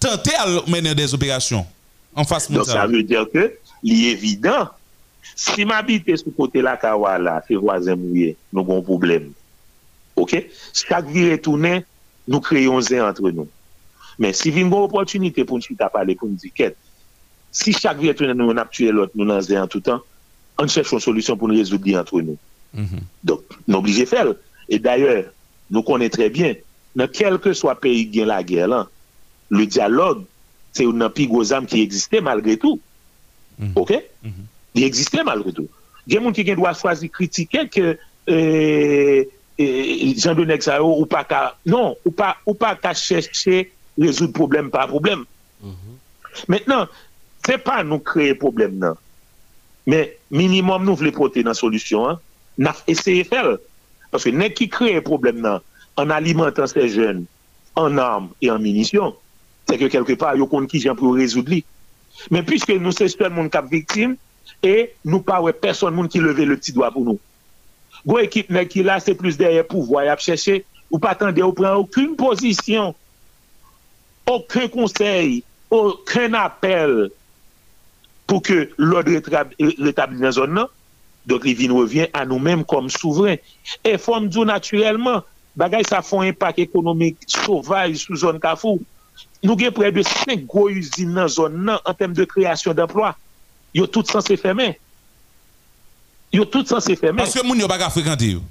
A: tenter à mener des opérations en face
H: Donc, ça. veut dire que, il Si m'abite sou kote la kawa la, se wazem mouye, nou gon problem. Ok? Chak vi retounen, nou kreyon zè entre nou. Men si vin gon opotunite pou nou chita pale pou nou diket, si chak vi retounen nou an ap tue lot, nou nan zè an toutan, an chèch yon solusyon pou nou rezoubli entre nou. Mm -hmm. Dok, nou oblige fèl. Et d'ailleurs, nou konè trè bien, nan kelke swa peyi gen la gè lan, le diyalog, se ou nan pi gozam ki egziste malgré tout. Mm -hmm. Ok? Mm -hmm. Li egziste malre do. Gen moun ki gen dwa chwazi kritike ke e, e, jan do nek sa yo ou pa ka, non, ou pa, ou pa ka chèche rezout problem pa problem. Mm -hmm. Mètnen, se pa nou kreye problem nan, men minimum nou vle pote nan solusyon, naf eseye fel. Paske nek ki kreye problem nan, an alimentan se jen, an arm e an minisyon, se ke kelke pa yo kon ki jan pou rezout li. Men pwiske nou se stel moun kap viktim, e nou pa wè person moun ki leve le ti doa pou nou. Gwo ekip nek ki la se plus derye pou voy ap chèche ou patande ou pren akoun posisyon, akoun konsey, akoun apel pou ke l'odre retabli nan zon nan, dok li vin revyen an nou menm kom souveren. E fon djou naturelman, bagay sa fon impak ekonomik sovaj sou zon kafou. Nou gen pre de 5 gwo usine nan zon nan an tem de kreasyon d'emploi. yo tout san se femen. Yo tout san se
A: femen. Paske moun yo baka frekante yo?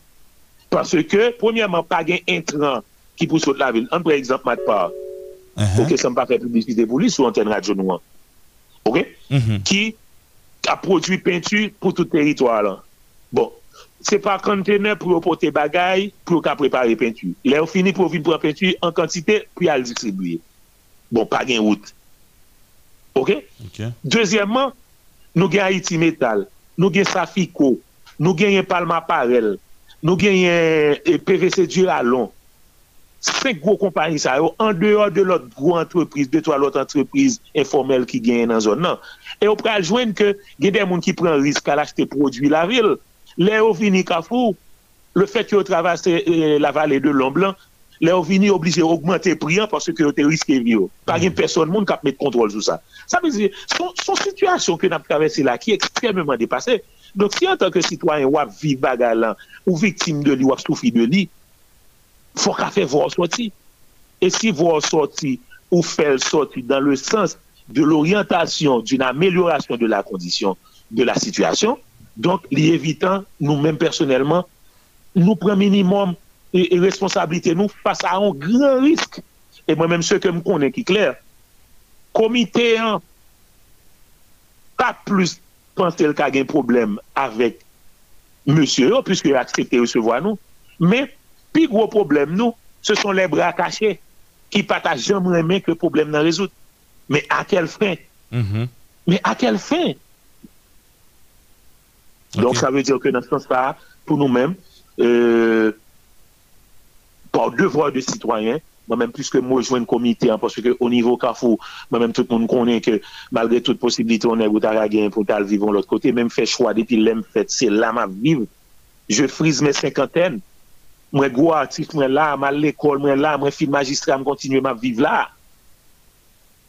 H: Paske, premièman, pa gen intran ki pou sot la vil. An pre exemple, Matpar,
A: uh
H: -huh. ouke san pa fe publicite pou li sou anten radyo nou an.
A: Ouke?
H: Mm-hmm. Uh -huh. Ki a prodwi peintu pou tout teritwa lan. Bon, se pa kontene pou yo pote bagay, pou yo ka prepare peintu. Le yo fini pou yo vin pou an peintu an kantite, pou yo al distribuye. Bon, pa gen wout. Ouke?
A: Okay?
H: Dezyèmman, Nou gen Haiti Metal, nou gen Safiko, nou gen yon Palma Parel, nou gen yon eh, PVC Duralon. Sek gwo kompanyi sa yo, an deyo de lot gwo antreprise, de to a lot antreprise informel ki gen nan zon nan. E yo pral jwen ke gen den moun ki pren risk al achete prodwi la vil, le yo vini kafou, le fet yo travase eh, la vale de Lomb Blanc, les Ovini obligés d'augmenter prix hein, parce que ils risqué vie. yo. Pas une personne monde qui mettre contrôle sur ça. Ça veut dire, son, son situation que nous avons traversée là, qui est extrêmement dépassée. Donc, si en tant que citoyen, ou vivre là, ou victime de lui, ou souffrir de lui, faut qu'à faire voir sortir. Et si voir sortir ou faire sortir dans le sens de l'orientation d'une amélioration de la condition de la situation, donc, l'évitant, nous-mêmes personnellement, nous prenons minimum E, e responsabilite nou fasa an gran risk. E mwen menm se ke m konen ki kler, komite an, pa plus panse el ka gen problem avek monsye yo, pwiske yo aksepte yo se vwa nou, men pi gwo problem nou, se son le bra kache, ki pata jom remen ke problem nan rezout. Men a kel fin?
A: Mm
H: -hmm. Men a kel fin? Okay.
A: Donk
H: sa ve diyo ke nan sens pa, pou nou men, euh, par devoir de citoyen, moi-même, plus que moi, je un comité, hein, parce que au niveau Carrefour, moi-même, tout le monde connaît que malgré toute possibilité, on est au Taraguen pour vivre de l'autre côté, même fait choix depuis l'aime fait, c'est là ma vivre. Je frise mes cinquantaines. Moi, gros artiste, moi là, moi à l'école, moi là, moi film magistrat, moi continuer ma vivre là.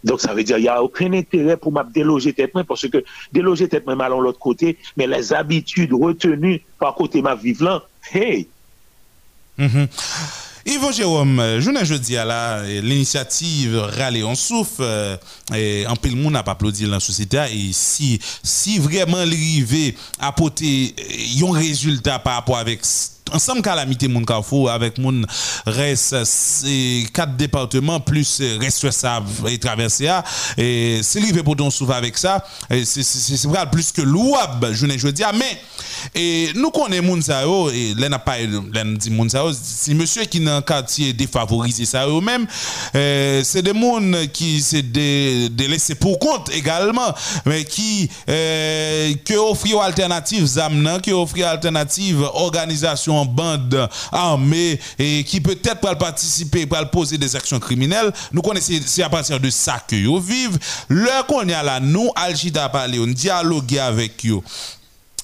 H: Donc, ça veut dire qu'il n'y a aucun intérêt pour m'a déloger tête parce que déloger tête moi, allons l'autre côté, mais les habitudes retenues par côté ma vivre là, hey,
A: Mhm. Yvon Jérôme, euh, je ne jeudi à la euh, l'initiative Râler on souffle, euh, et en pile monde n'a pas applaudi la société et si si vraiment l'arrivée apporter un résultat par rapport avec ensemble calamité moun Carrefour avec moun reste c'est quatre départements plus reste et traversé à et c'est lui pour ton souvent avec ça. C'est c'est c'est vrai plus que louable je ne dis mais et nous connaissons moun ça yo et là n'a pas dit moun ça yo, si monsieur qui dans quartier défavorisé ça eux même euh, c'est des moun qui c'est des des laissés pour compte également mais qui euh, que offrir alternative zamnan qui offrir alternative organisation bande armée et qui peut-être pour participer pour poser des actions criminelles. Nous connaissons c'est à partir de ça que yo vivent. Leur qu'on a là nous Algida parler on dialoguer avec eux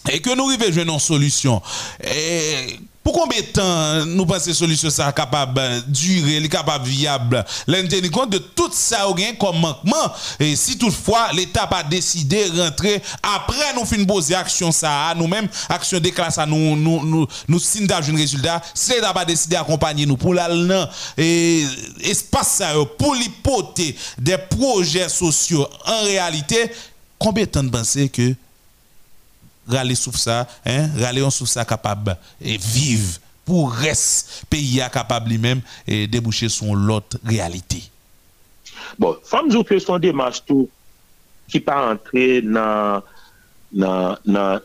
A: et que nous arrivons à une solution. Et pour combien de temps nous pensons que solution ça capable de durer, capable viable, l'en tenir compte de tout ça gain comme manquement. Et si toutefois l'état pas décidé rentrer après nous fin poser action ça nous-mêmes. Action des classes nous nous nous nous signe un résultat. Si l'état pas décidé accompagner nous pour l'allant et espace yo, pour l'hypothèse des projets sociaux en réalité combien de temps de penser que râler sur ça, hein, râler sur ça capable et vivre pour reste pays capable lui-même et déboucher sur l'autre réalité.
H: Bon, femme que son démarche tout qui pas entrer dans dans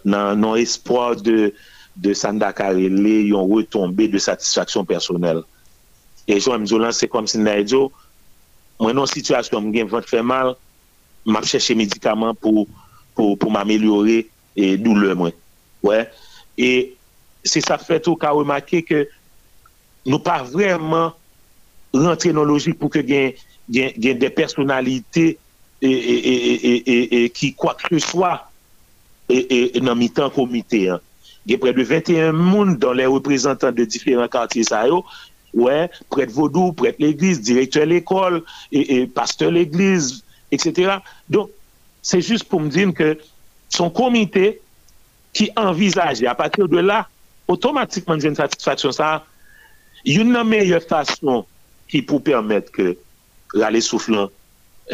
H: dans espoir de de Sanda Karele yon retombé de satisfaction personnelle. Et je me c'est comme si Naïdjo, moi non situation me gagne fait mal, m'a cherché médicaments pour pour pour m'améliorer e doule mwen. Ouais. E se sa fet ou ka remake ke nou pa vreman rentre nan logik pou ke gen, gen, gen de personalite e, e, e, ki kwa kre swa nan mitan komite. Hein. Gen pre de 21 moun dan le reprezentant de diferent kantye sa yo, ouais, pre de vodou, pre de l'eglise, direktor l'ekol, pasteur l'eglise, etc. Don, se jist pou mdine ke son komite ki envizaje. A patir de la, otomatikman gen satisfaksyon sa, yon nan meye fasyon ki pou permèt ke rale souflan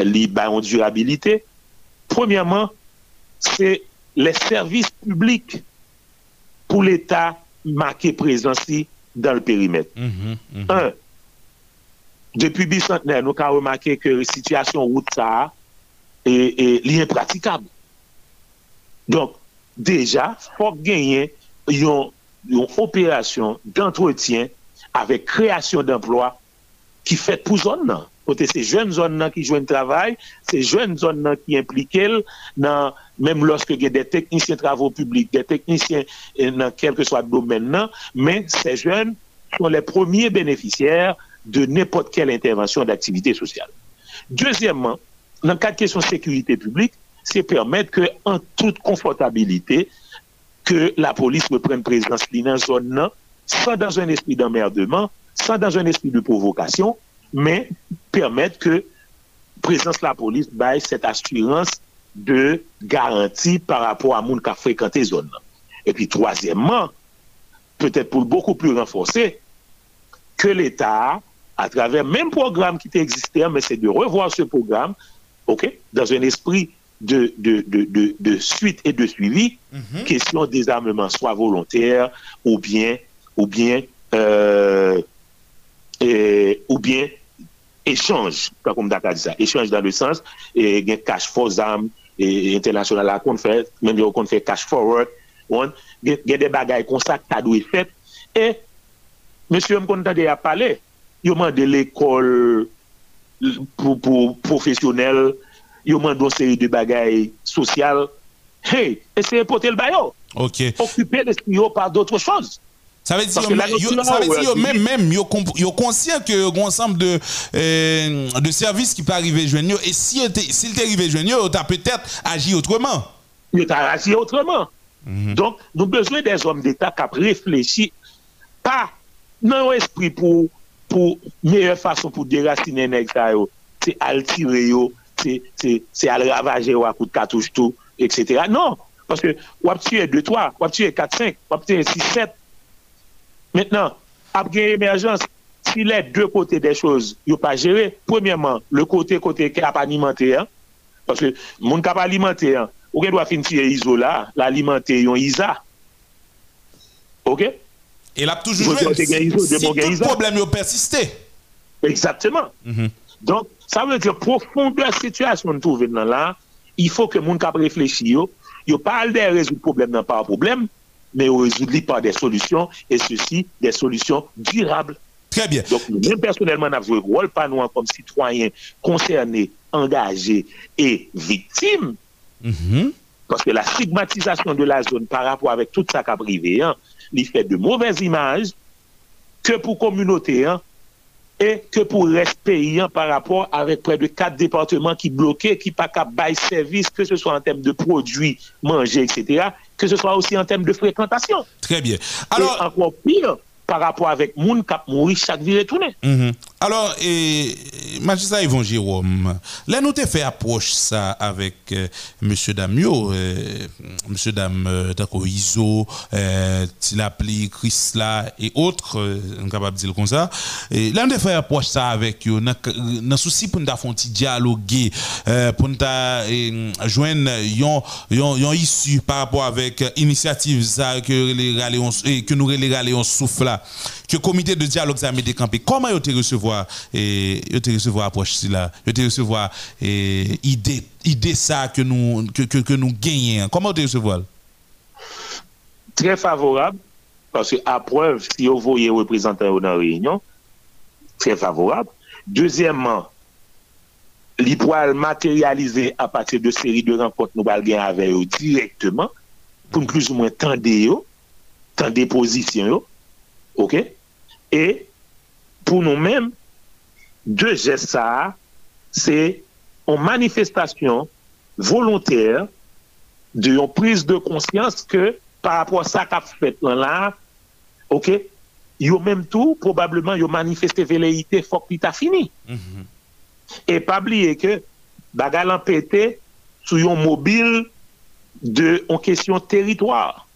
H: li bayon durabilite, premièman, se le servis publik pou l'Etat make prezansi dan l'perimet. Mm -hmm, mm -hmm. Un, depi bicentenè, nou ka remake ke sityasyon wout sa, e, e, li impratikab. Donk, deja, fok genyen yon, yon operasyon d'entretien avek kreasyon d'emploi ki fet pou zon nan. Kote se jwen zon nan ki jwen travay, se jwen zon nan ki implikel nan, menm loske gen de teknisyen travou publik, de teknisyen eh, nan kelke swa domen nan, men se jwen son le premier beneficier de nepot kel intervensyon d'aktivite sosyal. Dezyèmman, nan kat kesyon sekurite publik, c'est permettre que, en toute confortabilité, que la police reprenne présence dans la zone sans dans un esprit d'emmerdement, sans dans un esprit de provocation, mais permettre que présence de la police baille cette assurance de garantie par rapport à moun qui a fréquenté zone. Et puis troisièmement, peut-être pour beaucoup plus renforcer, que l'État, à travers même programme qui existait, mais c'est de revoir ce programme, dans un esprit de, de, de, de suite et de suivi, mm -hmm. question des armements soit volontaires ou bien, ou bien, euh, et, ou bien échange, pas comme Dakar dit ça, échange dans le sens, et gen cash for armes, et international la kon fè, men yo kon fè cash forward, on, gen, gen de bagay konsak ta dwe fèt, et, monsieur m kon tade a pale, yo man de l'école pou, pou professionnel, yo mando seri de bagay sosyal, hey, eseye pote l bayo.
A: Ok.
H: Okupe de yo par
A: doutre chouz.
H: Sa ve di
A: yo
H: men
A: men, yo konsyen ke yo gonsanm de, euh, de servis ki pa rive jwen yo, e si il te rive jwen yo, yo ta petet agi otreman.
H: Yo ta agi otreman. Mm -hmm. Donk nou bezwen des om d'Etat kap reflechi, pa nan yo espri pou, pou meye fason pou derasine nek sa yo, se altire yo, se al ravaje ou akout katouj tou, etc. Non, paske wap tue 2-3, wap tue 4-5, wap tue 6-7. Mètnen, ap gen emerjans, si lè dè kote dè chòz yo pa jere, premièman, le kote kote ki ap alimenter an, paske moun kap alimenter an, ou gen dwa fin tue izo la, l'alimenter yon iza. Ok?
A: El
H: ap toujou bon, jwen,
A: si tout problem yo persiste.
H: Exactement.
A: Mm -hmm.
H: Donc, Sa vè ke profonde situasyon nou touven nan la, i fò ke moun kap reflechi yo, yo pa al de rezout problem nan pa problem, men yo rezout li pa de solusyon, e se si de solusyon durable.
A: Très bien.
H: Donc, nous-mêmes, personnellement, nous avons joué rôle, pas nous, comme citoyens concernés, engagés et victimes,
A: mm -hmm.
H: parce que la stigmatisation de la zone par rapport avec tout ça qu'a privé, hein, il fait de mauvaises images que pour communauté, hein, et que pour reste hein, par rapport avec près de quatre départements qui bloqués, qui pas qu'à bail service, que ce soit en termes de produits mangés, etc., que ce soit aussi en termes de fréquentation.
A: Très bien.
H: Alors,
A: Alors,
H: encore pire par rapport avec moun qui a mouru chaque vie retournée.
A: Mhm. Alors, et, magistrat Yvon Jérôme, là, nous t'ai fait approche ça avec euh, Monsieur Damio, euh, Monsieur Dame euh, Iso, euh, Tilapli, Chrysla et autres, euh, on capable de dire comme ça. Là, nous t'ai fait approche ça avec eux, dans souci pour nous faire un petit dialoguer, euh, pour nous eh, joindre yon, yon, yon issue par rapport avec euh, initiative ça que nous les souffle que comité de dialogue ça a mis décampé. Comment vous te recevoir et vous recevoir approche là, vous te recevoir idée idée ça que nous que, que, que nous gagnons. Comment vous te recevoir?
H: très favorable, parce que à preuve, si vous voyez représentants dans la réunion, très favorable. Deuxièmement, li poil matérialiser à partir de série de rencontres nous allons gagner avec eux directement, pour plus ou moins tendre yo, tendre position yo, ok? E pou nou men, de GESA, se an manifestasyon volontèr de yon prise de konsyans ke par rapport sa kap fèt lan la, ok, yo menm tou, probableman yo manifeste veleite fok li ta fini. Mm -hmm. E pabliye ke bagal anpete sou yon mobil de an kesyon teritoir.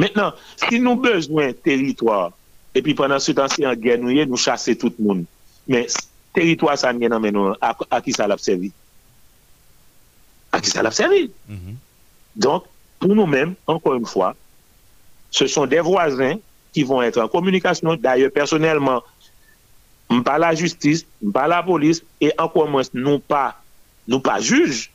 H: Maintenant, si nous besoin de territoire, et puis pendant ce temps, si en guerre, nous, nous chasser tout le monde. Mais territoire, ça nous, à, à qui ça l'a servi? À qui ça l'a servi? Donc, pour nous-mêmes, encore une fois, ce sont des voisins qui vont être en communication. D'ailleurs, personnellement, pas la justice, pas la police, et encore moins, nous pas, nous pas juges.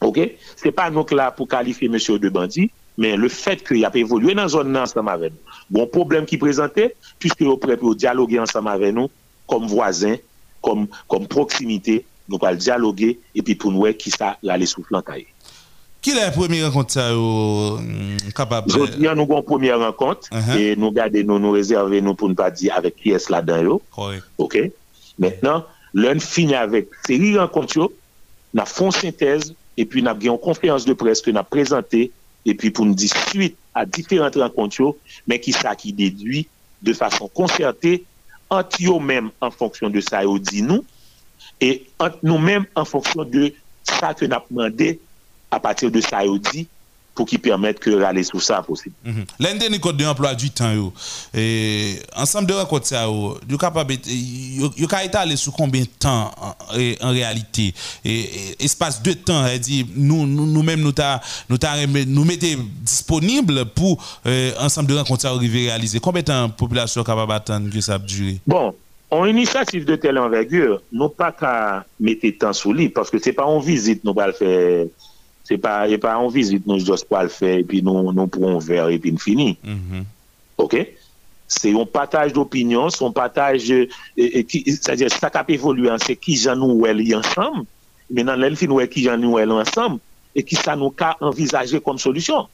H: OK? C'est pas nous là pour qualifier monsieur de bandit, Men le fet ki ap evolwe nan zon nan ansama ven nou. Bon problem ki prezante, pwiske yo prep yo diyaloge ansama ven nou, kom voisin, kom, kom proksimite, nou pal diyaloge, epi pou nou e ki sa lale souflan
A: kaye. Ki la premi renkont sa yo kapab? Euh,
H: Jodi an nou gon premi renkont,
A: uh
H: -huh. e nou gade nou nou rezerve nou pou nou pa di avek ki es la dan yo.
A: Correct.
H: Ok? Mètnen, lèn fini avek seri renkont yo, na fon sintèze, epi na gen konferans de pres ke na prezante et puis pour nous dire suite à différentes rencontres, mais qui ça qui déduit de façon concertée entre eux-mêmes en fonction de ça, et dit nous, et entre nous-mêmes en fonction de ça que nous avons demandé à partir de ça, et dit pour qu'ils permettent que aller sous ça possible.
A: Mhm. L'un des codes de emploi du temps yo. Et ensemble de rencontres ça yo, yo capable yo yo étaler sur combien de temps en, et- en réalité? Et, et espace de temps elle dit nous nous nous même nous ta nous ta nous mettez disponible pour euh, ensemble de rencontres arriver réaliser combien de temps la population capable attendre que ça dure?
H: Bon, en initiative de telle envergure, nous pas qu'à mettre temps sous lit parce que c'est pas en visite nous pas le faire. se pa, e pa an vizit nou jos pa l fè, epi nou, nou pou an ver, epi n fini. Mm
A: -hmm.
H: Ok? Se yon pataj d'opinyon, se yon pataj, sa diye, sa kap evoluen, se ki jan nou wèl yon sam, menan lèl fin wè ki jan nou wèl yon sam, e ki sa nou ka envizaje kom solusyon.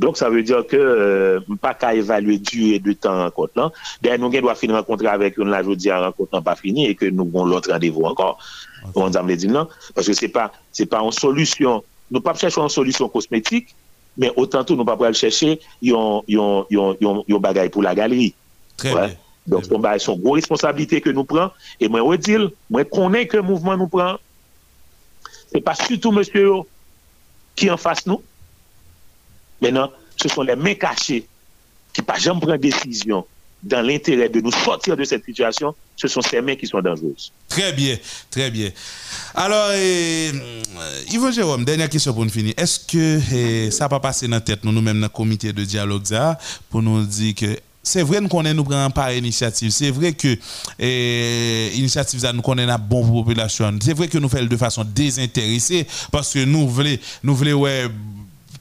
H: Donk sa vè diyo ke euh, mpa ka evalue du e de tan an kont lan. Den nou gen dwa fin renkontre avèk yon la jodi an kont lan pa fini, e ke nou gon lot randevou ankon. Okay. On zanm lè di nan, paske se pa, se pa an solusyon nou pa chèche yon solisyon kosmetik, men otan tou nou pa pral chèche yon, yon, yon, yon bagay pou la galeri.
A: Trè
H: ouais.
A: bien.
H: Donk son bagay son gwo responsabilite ke nou pran, e mwen wè dil, mwen konen ke mouvman nou pran, se pa sütou monsye yo ki an fase nou, menan, se son le men kache ki pa jom pran desisyon dans l'intérêt de nous sortir de cette situation, ce sont ces mains qui sont dangereuses.
A: Très bien, très bien. Alors, eh, euh, Yvon Jérôme, dernière question pour nous finir. Est-ce que ça va passer dans la tête, nous, nous-mêmes, dans le comité de dialogue, ça, pour nous dire que c'est vrai nous connaissons nous prend par initiative. C'est vrai que initiative ça nous connaît la population. C'est vrai que nous faisons de façon désintéressée parce que nous voulons nous voulons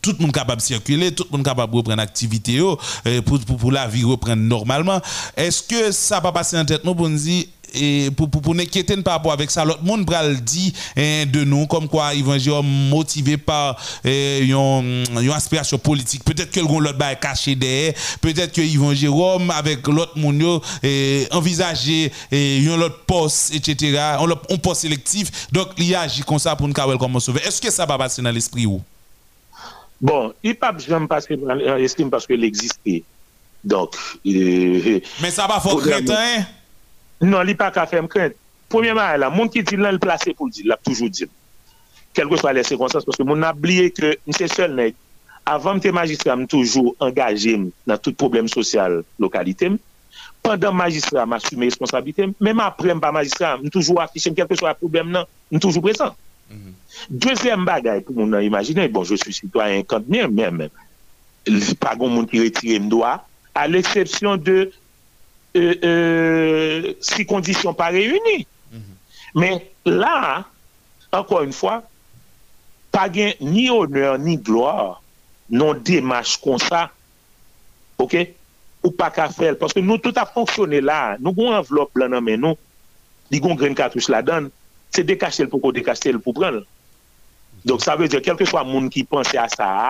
A: tout le monde capable de circuler, tout le monde capable de reprendre l'activité eh, pour, pour, pour la vie reprendre normalement. Est-ce que ça va passer en tête nous pour nous dire et pour pour, pour nous inquiéter par rapport avec ça l'autre monde pral dit eh, de nous comme quoi dire motivé par eh, une une aspiration politique. Peut-être que l'autre bail caché derrière. Peut-être que Yvon Jérôme avec l'autre monde yo, eh, envisager eh, un autre poste etc on on poste sélectif. Donc il agit comme ça pour nous comment sauver. Est-ce que ça va passer dans l'esprit ou?
H: Bon, IPAP jom pase an estime paske
A: l'existe. Donk. Men sa
H: ba
A: fok kretan?
H: Non, li pa ka fem kretan. Premièman, la moun ki di lan l plase pou di, l ap toujou di. Kelke swa lè sekonsans, paske moun ap bliye ke mse sel nek. Avan mte magistra m toujou angaje m nan tout problem sosyal lokalite m. Pendan magistra m asume responsabilite m. Mèm apre m pa magistra m toujou afishe m kelke swa problem nan, m toujou prezant. Mm-hmm. Dezem bagay pou moun nan imagine, bon, je suis citoyen kantenir, men men, pa goun moun ki retire mdoa, a l'eksepsyon de euh, euh, si kondisyon pa reyuni. Men mm-hmm. la, ankon yon fwa, pa gen ni honor, ni gloar, non demache kon sa, ok, ou pa ka fel, paske nou tout a fonksyone la, nou goun envelop la nan men nou, di goun gren katouche la dan, se dekache l pou ko dekache l pou pren. Donk sa veze, kelke swa moun ki pense a sa a,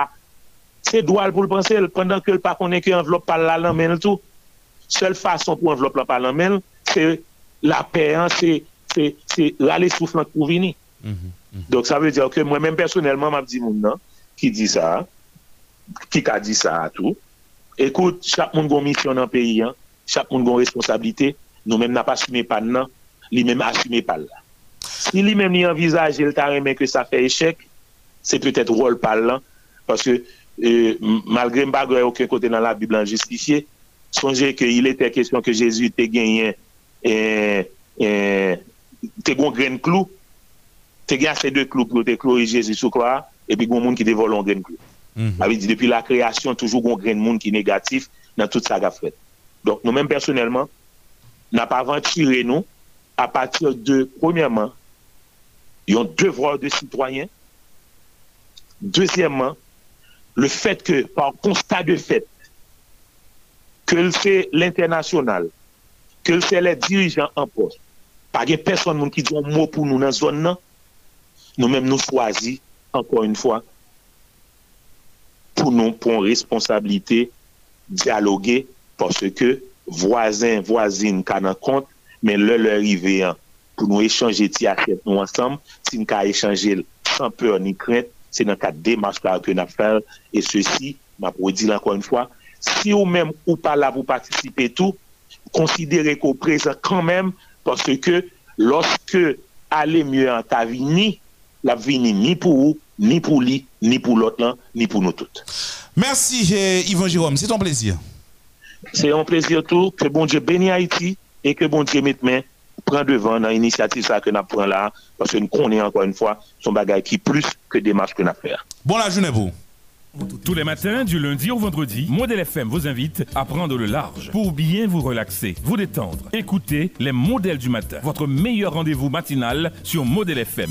H: se dwal pou l pense l, pendant ke l pa konen ki envelop pal la lan men l tou. Sel fason pou envelop la pal lan men, se la peyan, se rale souflan pou vini. Mm -hmm, mm -hmm. Donk sa veze, ke mwen men personelman map di moun nan, ki di sa, ki ka di sa a tou. Ekout, chak moun goun misyon nan peyi an, chak moun goun responsabilite, nou men nan pa asume pal nan, li men asume pal la. Si li menm li envizaje el ta remen ke sa fe echec, se peut-et rol pal lan, paske euh, malgre mba gwe ouke kote nan la Biblan justifiye, sonje ke il ete kesyon ke Jezu te genyen eh, eh, te gon gren klou, te gen se de klou pou te klou Jezu sou kwa, epi gon moun ki te volon gren klou. Mm -hmm. Avi di depi la kreasyon toujou gon gren moun ki negatif nan tout sa gafret. Donk nou men personelman, nan pa avanture nou, à partir de, premièrement, yon devoir de citoyen, deuxièmement, le fait que, par constat de fait, que c'est l'international, que c'est les dirigeants en poste, par des personnes non qui disent un mot pour nous dans la zone, nous-mêmes nous choisissons, encore une fois, pour nous prendre responsabilité, dialoguer, parce que voisins, voisines, qu'on a compte, men lè lè rive an, pou nou echanje ti aket nou ansam, ti si nou ka echanje san peur ni kret, se nan ka demarche par ke na fel, e se si, ma pou di lankon yon fwa, si ou men ou pa la pou patisipe tou, konsidere ko prezant kan men, parce ke loske ale mye an ta vini, la vini ni pou ou, ni pou li, ni pou lot lan, ni pou nou tout.
A: Merci eh, Yvon Jérôme, c'est ton plaisir.
H: C'est un plaisir tout, que bon Dieu béni Haïti, et que bon Dieu mette main, prend devant dans l'initiative ça que nous prenons là, parce que nous connaissons encore une fois son bagage qui est plus que démarche que nous faisons.
A: Bon la journée vous.
E: Tous les matins, du lundi au vendredi, Modèle FM vous invite à prendre le large pour bien vous relaxer, vous détendre. Écoutez les modèles du matin, votre meilleur rendez-vous matinal sur Modèle FM.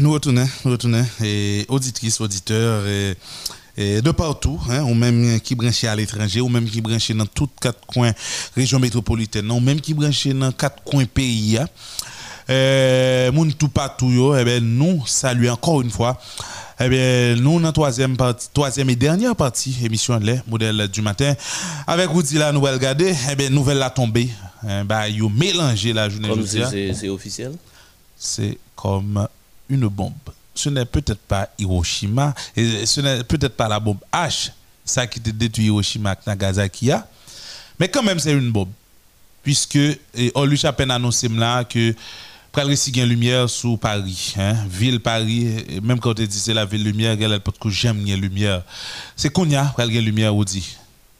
A: Nous retournons, nous retournons. Et auditrices, auditeurs, et, et de partout, hein, ou même qui branché à l'étranger, ou même qui branché dans toutes quatre coins région métropolitaine, ou même qui branché dans quatre coins pays. hein. Euh, moun tout partout yo, eh ben, nous saluons encore une fois. Eh bien, nous, dans la troisième, partie, troisième et dernière partie, émission les modèle du matin, avec Woody la nouvelle gardée, eh bien, nouvelle la tombée. Eh ben, yo mélangé la journée
B: Comme c'est c'est officiel?
A: c'est comme une bombe. Ce n'est peut-être pas Hiroshima, et ce n'est peut-être pas la bombe H, ça qui te détruit Hiroshima et Nagasaki, hein. mais quand même c'est une bombe. Puisque, on lui a peine annoncé là que pral resi gen lumière sur Paris, hein. ville Paris, même quand on te dit c'est la ville lumière, elle peut que j'aime gen lumière. C'est qu'on y a pral gen lumière ou dit.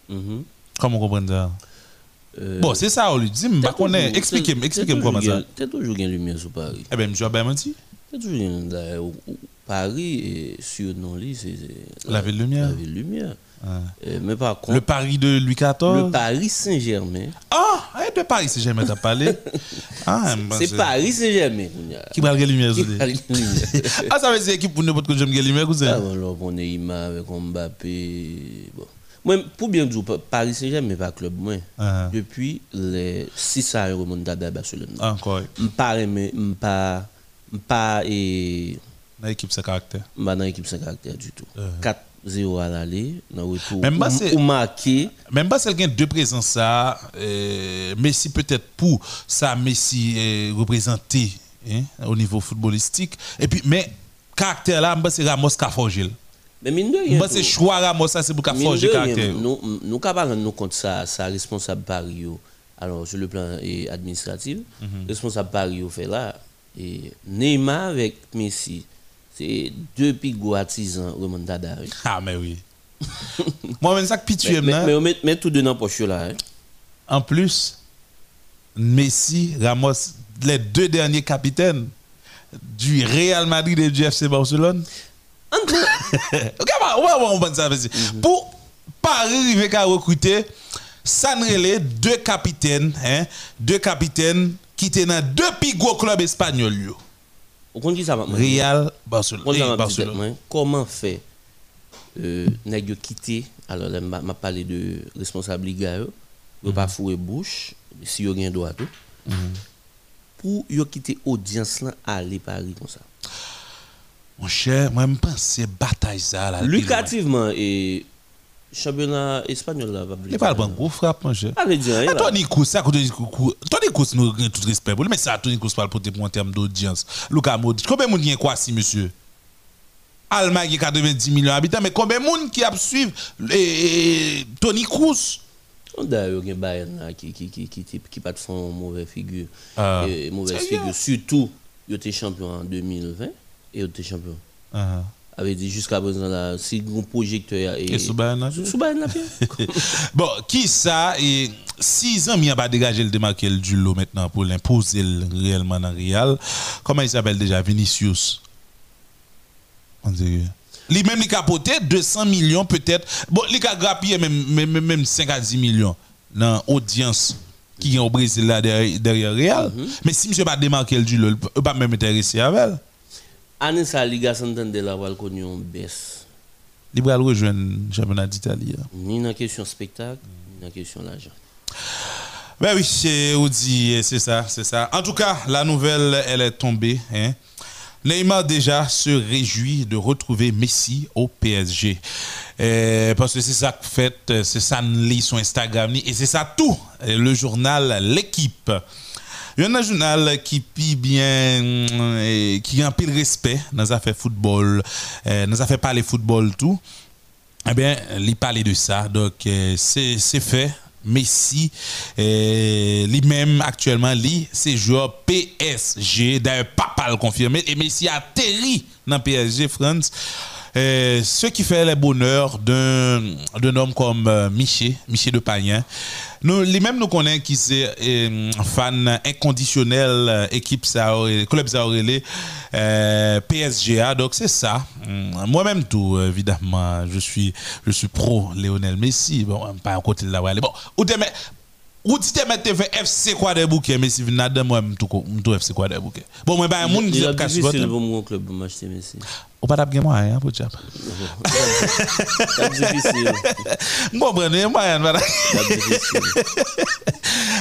B: Mhm.
A: Comment comprendre ça?
B: Euh,
A: Bon, c'est ça, on lui dit, mais expliquez-moi, comment ça.
B: gen- T'as toujours une lumière sur Paris.
A: Eh bien, je vais bien dit.
B: Paris sur non c'est c'est
A: La ville lumière.
B: La ville lumière.
A: Ah.
B: Euh, mais par contre
A: Le Paris de Louis XIV.
B: le Paris Saint-Germain,
A: Ah, eh, de Paris, si jamais t'as parlé. Ah,
B: c'est Paris Saint-Germain.
A: Qui va regarder lumière,
B: Qui? Paris lumière.
A: Ah, ça veut dire équipe pour n'importe quoi, j'aime regarder lumière,
B: Ah,
A: cousin.
B: bon, alors, on est Ima avec Mbappé. Bon. Moi, pour bien dire, Paris Saint-Germain, pas club, moi.
A: Ah.
B: Depuis les 6 ans, remontada à Barcelone.
A: Encore,
B: M'pas aimé- m'pas m'pas et
A: dans l'équipe, ça caractère.
B: dans l'équipe sans caractère du tout.
A: Euh.
B: 4-0 à l'aller, dans retour.
A: Même pas,
B: ou-
A: c'est-
B: ou marqué.
A: Même pas a deux présences, ça. euh, Messi, peut-être pour ça, Messi est représenté hein, au niveau footballistique. Et puis, mais, caractère là, c'est Ramos qui a forgé.
B: Mais mine de rien.
A: C'est choix Ramos, ça, c'est pour
B: rien,
A: caractère.
B: Nous, nous capables de nous compte ça, ça responsable Paris. yo. Alors, sur le plan eh, administratif,
A: Mhm.
B: responsable Paris yo fait là. Et Neymar avec Messi, c'est deux pigots artisans remontada.
A: Ah, mais oui. Moi, même ça que
B: Mais,
A: pitié,
B: mais, mais on met, met tout deux dans poche là. hein.
A: En plus, Messi, Ramos, les deux derniers capitaines du Real Madrid et du FC Barcelone. Ok, bah, ouais, ouais, on pense ça. vas-y. Pour Paris arriver à recruter, Sanrele, deux capitaines, hein, deux capitaines qui étaient dans deux plus gros clubs espagnols. Real, Barcelone.
B: Moi, Comment fait euh, nèg yo quitter alors là m'a parlé de responsable liga yo pas fouer bouche si yo gen droit tout. Pour yo quitter audience là aller Paris comme ça.
A: Mon cher, moi, je pense c'est bataille ça.
B: Lucrativement et championnat espagnol là va
A: Il n'est pas gros frappe, mon cher.
B: Veut dire.
A: Ah. Tony Kroos, ça, Tony Kroos, nous avons tout respect pour lui, mais ça, Tony Kroos parle pour pour en termes d'audience. Luka Modric, combien de monde est quoi si, monsieur? Allemagne qui a 90 millions d'habitants, mais combien de monde qui a suivre Tony Kroos?
B: D'ailleurs, il y a Bayern qui qui qui qui pas de font mauvaise figure.
A: Ah.
B: Mauvaise figure surtout yo était champion en 2020 et yo était champion. Avait dit jusqu'à présent là si un projecteur et
A: Et sous. Bon, qui ça et six ans, il a dégagé le démarquer du lot maintenant pour l'imposer le réellement dans Real. Comment il s'appelle déjà? Vinicius. On dirait. Lui même il a capoté 200 millions peut-être. Bon, il a grappillé même, même, même- même 5 à 10 millions dans l'audience qui est au Brésil là derrière, derrière Real. Mais si monsieur pas démarqué le du lot, pas même intéressé avec elle.
B: Année ça Liga Santander là va connu en baisse.
A: Il va rejoindre le championnat d'Italie. hein.
B: Ni dans question spectacle, ni dans question l'argent.
A: Ben oui, c'est Audi, c'est ça, c'est ça. En tout cas, la nouvelle, elle est tombée. Hein. Neymar déjà se réjouit de retrouver Messi au PSG. Euh, parce que c'est ça que fait, c'est ça lit son Instagram et c'est ça tout. Le journal L'équipe. Il y a un journal qui pi bien, qui a un pile respect dans les affaires football, euh, dans les affaires parler football tout. Eh bien, il parlait de ça. Donc, euh, c'est fait. Messi, euh, lui-même actuellement, lui, c'est joueur PSG. D'ailleurs, papa le confirmé. Et Messi a atterri dans PSG France. Ce qui fait le bonheur d'un homme comme Miché, Miché de Pagnin. Nous, lui-même, nous connaissons qui c'est euh, fan inconditionnel euh, équipe ça, club ça euh, PSGA. Donc c'est ça. Hum, Moi-même tout, évidemment, je suis, je suis pro Lionel Messi. Bon, pas un côté de la Bon, ou te met, ou tu te mets te fait FC quoi des bouquets, Messi vient moi, tout tout FC quoi des bouquets. Bon, moi, ben, un monde qui
B: difficile
A: votre.
B: club Messi.
A: On pas d'abgé moyen hein, pour.
B: C'est difficile.
A: Bon, prenez moyen, madame.
B: C'est difficile.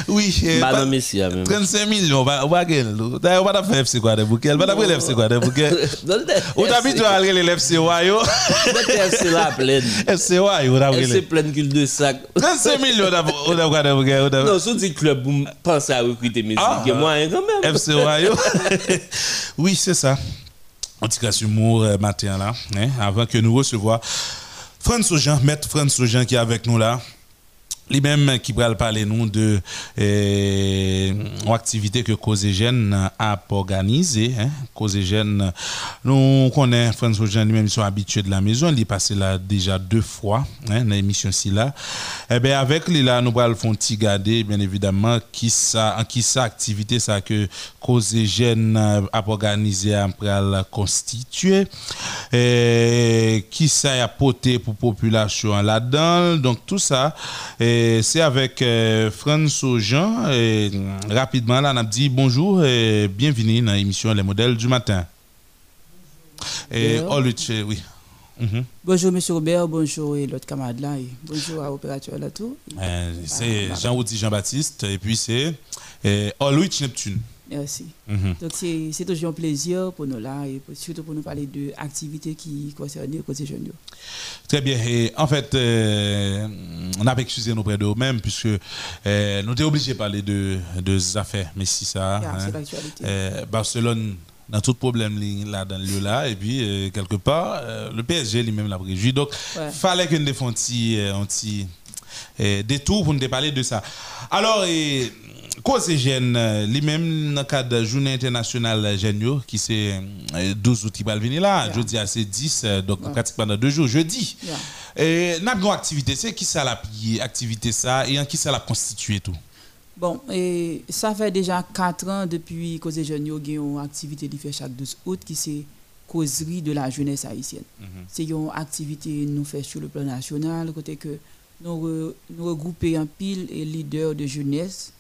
A: Oui, eh,
B: monsieur, même.
A: 35 millions, on va gagner. D'ailleurs, on va faire FC quoi de bouquet. On va faire FC quoi de bouquet. On FC Wayo.
B: La pleine.
A: FC Wayo, on regardé.
B: pleine cul de sac.
A: 35 millions, on a bouquet. on a-
B: Non, si on dit club, vous pensez à recruter mes
A: Ah.
B: moyen quand même.
A: FC Wayo. oui, c'est ça. En tout humour euh, matin là, hein, avant que nous recevoir François Jean, maître François Jean qui est avec nous là. Lui-même qui va parler de une activité que Coségène a organisée. Hein. Nous connaissons François Jean lui-même, ils sont habitués de la maison. Il est passé là déjà deux fois hein, dans l'émission ci là. Eh bien, avec lui là, nous allons faire bien évidemment, qui en qui activité ça que euh, a organisé après la constituer. Et qui ça a porté pour population là-dedans. Donc tout ça, et c'est avec euh, François Jean. Et, rapidement, là, on a dit bonjour et bienvenue dans l'émission Les modèles du matin. Et euh, oui. Mhm.
I: Bonjour, monsieur Robert, bonjour et l'autre camarade là, et bonjour à l'opérateur là tout.
A: Euh, c'est Jean-Audi Jean-Baptiste et puis c'est Oluch Neptune.
I: Merci.
A: Mhm.
I: Donc, c'est toujours un plaisir pour nous là, et surtout pour nous parler de activités qui concernent les côtés jeunes.
A: Très bien. Et en fait, euh, on a excusé nous près de nous-mêmes puisque euh, nous étions obligés de parler de deux affaires. Mais si ça,
I: Yeah,
A: hein, euh, Barcelone dans tout problème là dans le lieu là et puis euh, quelque part euh, le PSG lui-même l'a réjoui. Donc
I: Ouais.
A: fallait que nous fassions un petit, euh, euh, détour pour nous parler de ça. Alors et, cause jeune euh, lui-même dans le cadre de la journée internationale jeune qui c'est euh, 12 août qui va venir là,
I: Yeah.
A: jeudi à c'est 10 euh, donc pratiquement dans deux jours jeudi.
I: Yeah.
A: Et n'a une activité, c'est qui ça la activité ça et en qui ça l'a constitué tout?
I: Bon, et ça fait déjà 4 ans depuis que les jeunes ont une activité qui fait chaque 12 août qui c'est causerie de la jeunesse haïtienne. C'est une activité nous fait sur le plan national, côté que nous, re- nous regrouper en pile et leaders de jeunesse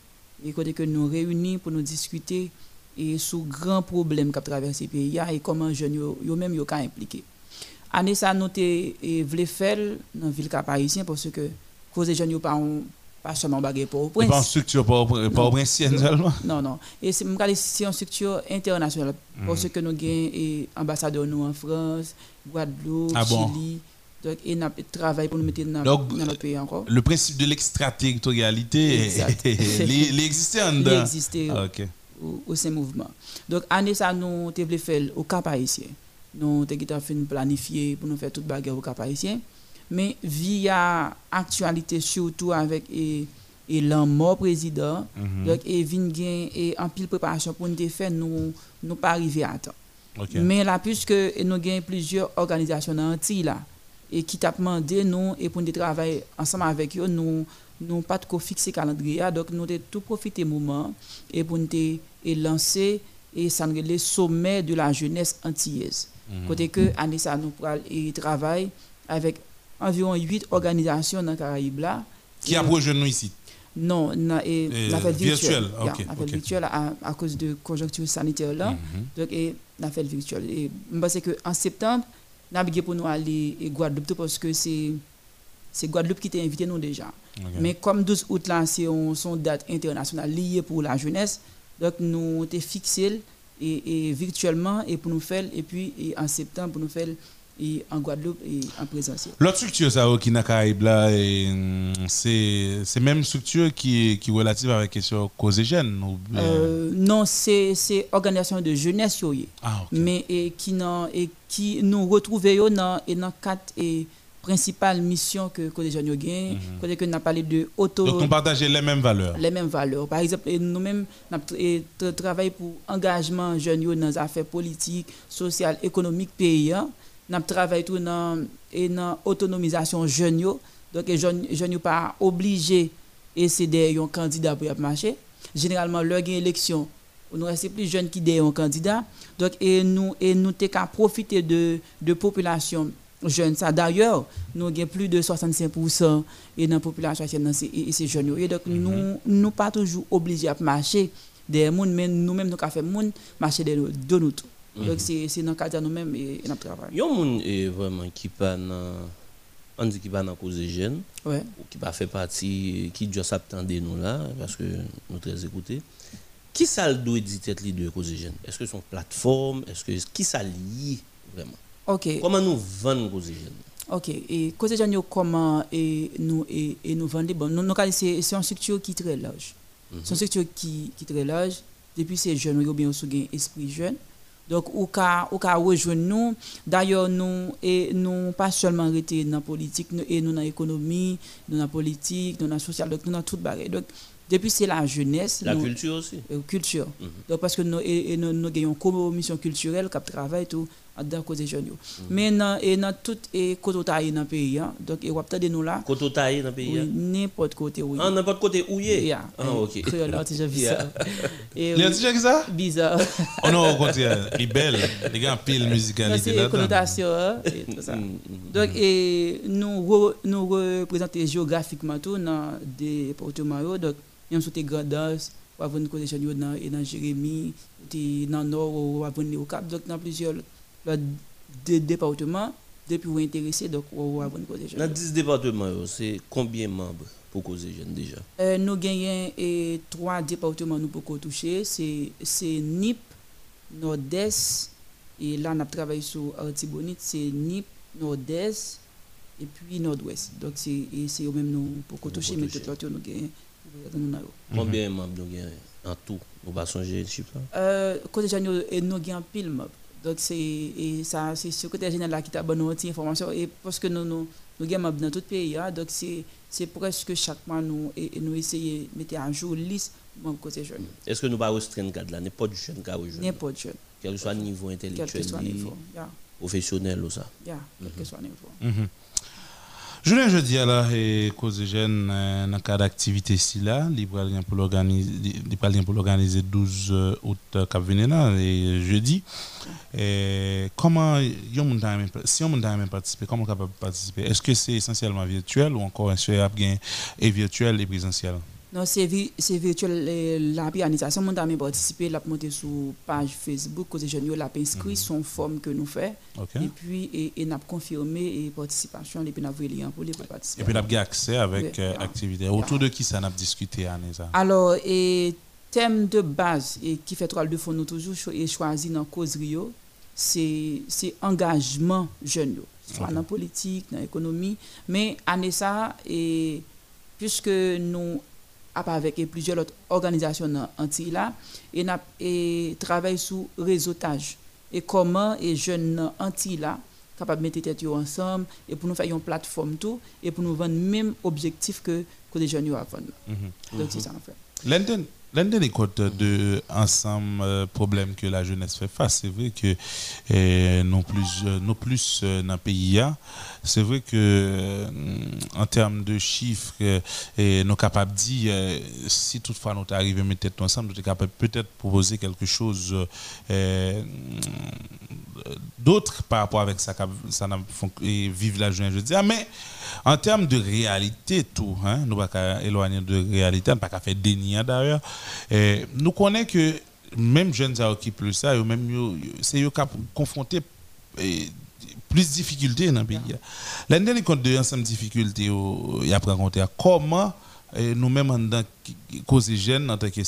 I: et côté que nous réunis pour nous discuter et sur grands problèmes qui traversent le pays et comment les jeunes yo, même yo ka impliqué. Année ça nous et voulait faire dans ville cap haïtien parce que cause les jeunes yo pas pas seulement baguer pour
A: C'est pas une structure pas pas au principe seulement.
I: non, non. Et c'est une structure internationale. Parce que nous avons et ambassadeurs nous en France, Guadeloupe,
A: Ah?
I: Chili. Donc, et nous travaillé pour nous mettre dans,
A: Donc,
I: dans le pays encore.
A: Le principe de l'extraterritorialité il il existait en
I: Il
A: dedans.
I: existait
A: Ah, ok.
I: au, au sein mouvement. Donc, année ça, nous avons fait au Cap Haïtien. Nous avons fait planifier pour nous faire toute bagarre au Cap Haïtien. Mais via actualité, surtout avec et, et mort président,
A: Mhm.
I: donc et vin gen et en pile préparation pour nous faire, nous nous pas arriver à temps. Mais là, puisque nous avons plusieurs organisations dans là, et qui t'a demandé nous et pour nous travailler ensemble avec eux, nous nous pas de fixer calendrier, donc nous avons tout profité moment et pour nous et lancer et ça le sommet de la jeunesse antillaise. Côté que année ça nous et travaille avec environ 8 organisations dans Caraïbes là.
A: Qui a projeté nous ici?
I: Non, na, et,
A: Et
I: la fait
A: virtuel,
I: virtuelle. Yeah,
A: ok,
I: la fait
A: ok.
I: virtuelle à, à cause de conjoncture sanitaire là.
A: Mhm.
I: Donc, et la fait virtuelle. Et je pense que en septembre, nous avons pour nous aller à Guadeloupe parce que c'est c'est Guadeloupe qui t'a invité nous déjà. Mais comme 12 août là, c'est un- son date internationale liée pour la jeunesse, donc nous t'es fixé et, et virtuellement et pour nous faire et puis et en septembre pour nous faire et en Guadeloupe et en présentiel.
A: L'autre structure ça qui n'a là c'est c'est même structure qui qui est relative avec question cause jeune ou bien-
I: Euh, non, c'est organisation de jeunesse.
A: Ah,
I: mais et qui nan, et qui nous retrouver dans et dans quatre et principales missions que les jeunes ont gagné côté que n'a parlé de auto
A: Donc on partage les mêmes valeurs.
I: les mêmes valeurs. Par exemple, nous-mêmes, nous tra- travaillons pour engagement jeunes yo dans les affaires politiques, sociales, économiques pays. Nous travaillons tout dans et dans autonomisation jeunes yo. Donc les jeunes jeunes yo pas obligés et c'est des un candidat pour y marcher. Généralement, leur gain élection, on reste plus jeunes qui des un candidat. Donc et nous et nous t'es qu'à profiter de de population jeunes ça d'ailleurs nous avons plus de 65% et dans la population haïtienne dans ces et ces jeunes et donc nous nous pas toujours obligés à marcher des monde mais nous même nous ca faire monde marcher de, de nous tout Donc c'est c'est dans le cadre de nous-mêmes et et notre travail.
B: Yon moun eh, vraiment qui pas on dit qui pas dans cause jeune
I: Ouais.
B: ou qui pas fait partie qui doit s'attendre nous là parce que nous très écoutés. Qui ça le doit tête de cause jeune Est-ce que son plateforme? Est-ce que qui ça vraiment?
I: OK.
B: Comment nous vendons cause jeune
I: OK. Et cause gens yo comment et nous et, et nous vendre bon nous nous c'est une structure qui est très large. C'est une structure qui qui est très large depuis ces jeunes yo bien sous gain esprit jeune. Donc ou ka ou ka rejoindre nous d'ailleurs nous et nous pas seulement rester dans la politique nous, et nous dans l'économie, nous dans la politique, nous dans la social donc nous dans toute bagarre. Donc depuis c'est la jeunesse
B: La
I: nous-
B: culture aussi.
I: euh, culture. Donc parce que nous et, et nous nous gagnons commission culturelle qui travaille tout dans cause des jeunes. yo. Mais dans et dans tout et côté taille dans le pays hein. donc et wap tande nous là
B: Côté taillé dans le pays. hein?
I: n'importe côté oui.
B: Ah, n'importe côté où y. Ah, ok.
I: Créole artisan bizarre. Et
A: qui ça?
I: bizarre.
A: Oh non, au contraire, il est belle. Les gars, pile musicalité
I: c'est
A: là-dedans.
I: connotation hein, et tout ça.
B: Mm,
I: Donc et nous nous représenter géographiquement tout dans des départements yo. donc même sur tes grandes ou avoir une connexion yo dans et dans Jérémy, dans le nord ou avoir au Cap donc dans plusieurs là, des départements depuis vous intéressé donc ou avoir une connexion.
B: Dans 10 départements, yo, c'est combien de membres pour causer jeune déjà?
I: Euh, nous gagnons et trois départements nous pouvons toucher. C'est c'est NIP, Nord-Est, et là on a travaillé sur Artibonite, c'est NIP, Nord-Est, et puis Nord-Ouest. Donc c'est eux même nous pouvons toucher, mais tout nous gagnons. nous avons.
B: Combien de membres nous gagnons en tout? Nous pas songer le chiffre là?
I: Euh, côté général, et Donc c'est et ça c'est ce côté général là qui t'a donné une information et parce que nous nous nous gagnons mob dans tout le pays hein, donc c'est c'est presque chaque mois nous et, et nous essayer de mettre à jour liste membre côté jeune.
B: Est-ce que nous pas restreindre cadre là? N'importe jeune a rejoindre.
I: N'importe jeune.
B: Quel que soit le niveau
I: quel que
B: intellectuel,
I: soit le niveau. Yeah,
B: professionnel ou ça.
I: yeah, quel que soit le niveau.
A: Mhm. Julien jeudi là et cause jeune euh, dans le cadre d'activité ici là, lien pour l'organiser libre lien pour l'organiser 12 euh, août euh, là et jeudi. Comment si on aimé participer, comment capable participer? Est-ce que c'est essentiellement virtuel ou encore a bien et virtuel et présentiel?
I: Non, c'est vi- c'est virtuel eh, la organisation mon ami participer l'a monter sur page Facebook côté jeune yo l'a inscrit son forme que nous fait.
A: OK.
I: Et puis et, et n'a confirmé et participation et puis n'a voulu lien pour les participer.
A: Et puis, on a bien accès avec euh,
I: yeah.
A: activité. Autour de qui ça n'a discuté, Anessa
I: Alors, et thème de base et qui fait trois de fond nous toujours cho- et choisi dans cause Rio, c'est engagement jeune soit dans politique, dans l'économie, mais ça et puisque nous avec plusieurs autres organisations là et travaille sur réseautage et comment et jeunes dans Antilles là capable de mettre tête yo ensemble et pour nous faire une plateforme tout et pour nous vendre même objectif que les jeunes yo vendre.
A: Mhm.
I: Donc c'est ça en fait.
A: L'un l'un des côtés de ensemble euh, problèmes que la jeunesse fait face, c'est vrai que euh, non plus euh, non plus euh, dans le pays hein. c'est vrai que en termes de chiffres nous capables de dire si toutefois nous arrivons à mettre tête ensemble nous sommes capables peut-être proposer quelque chose euh, d'autre par rapport avec ça ça vive la journée je dis. Mais en termes de réalité tout hein, nous pas qu'à éloigner de réalité nous pas faire déni hein, d'ailleurs. Nous connaissons que même jeunes qui plus ça même c'est eux qui confronté eh, plus de difficultés dans le pays. L'un des compte de ensemble difficultés yo, y a rencontré comment nous-mêmes en tant que jeunes en tant que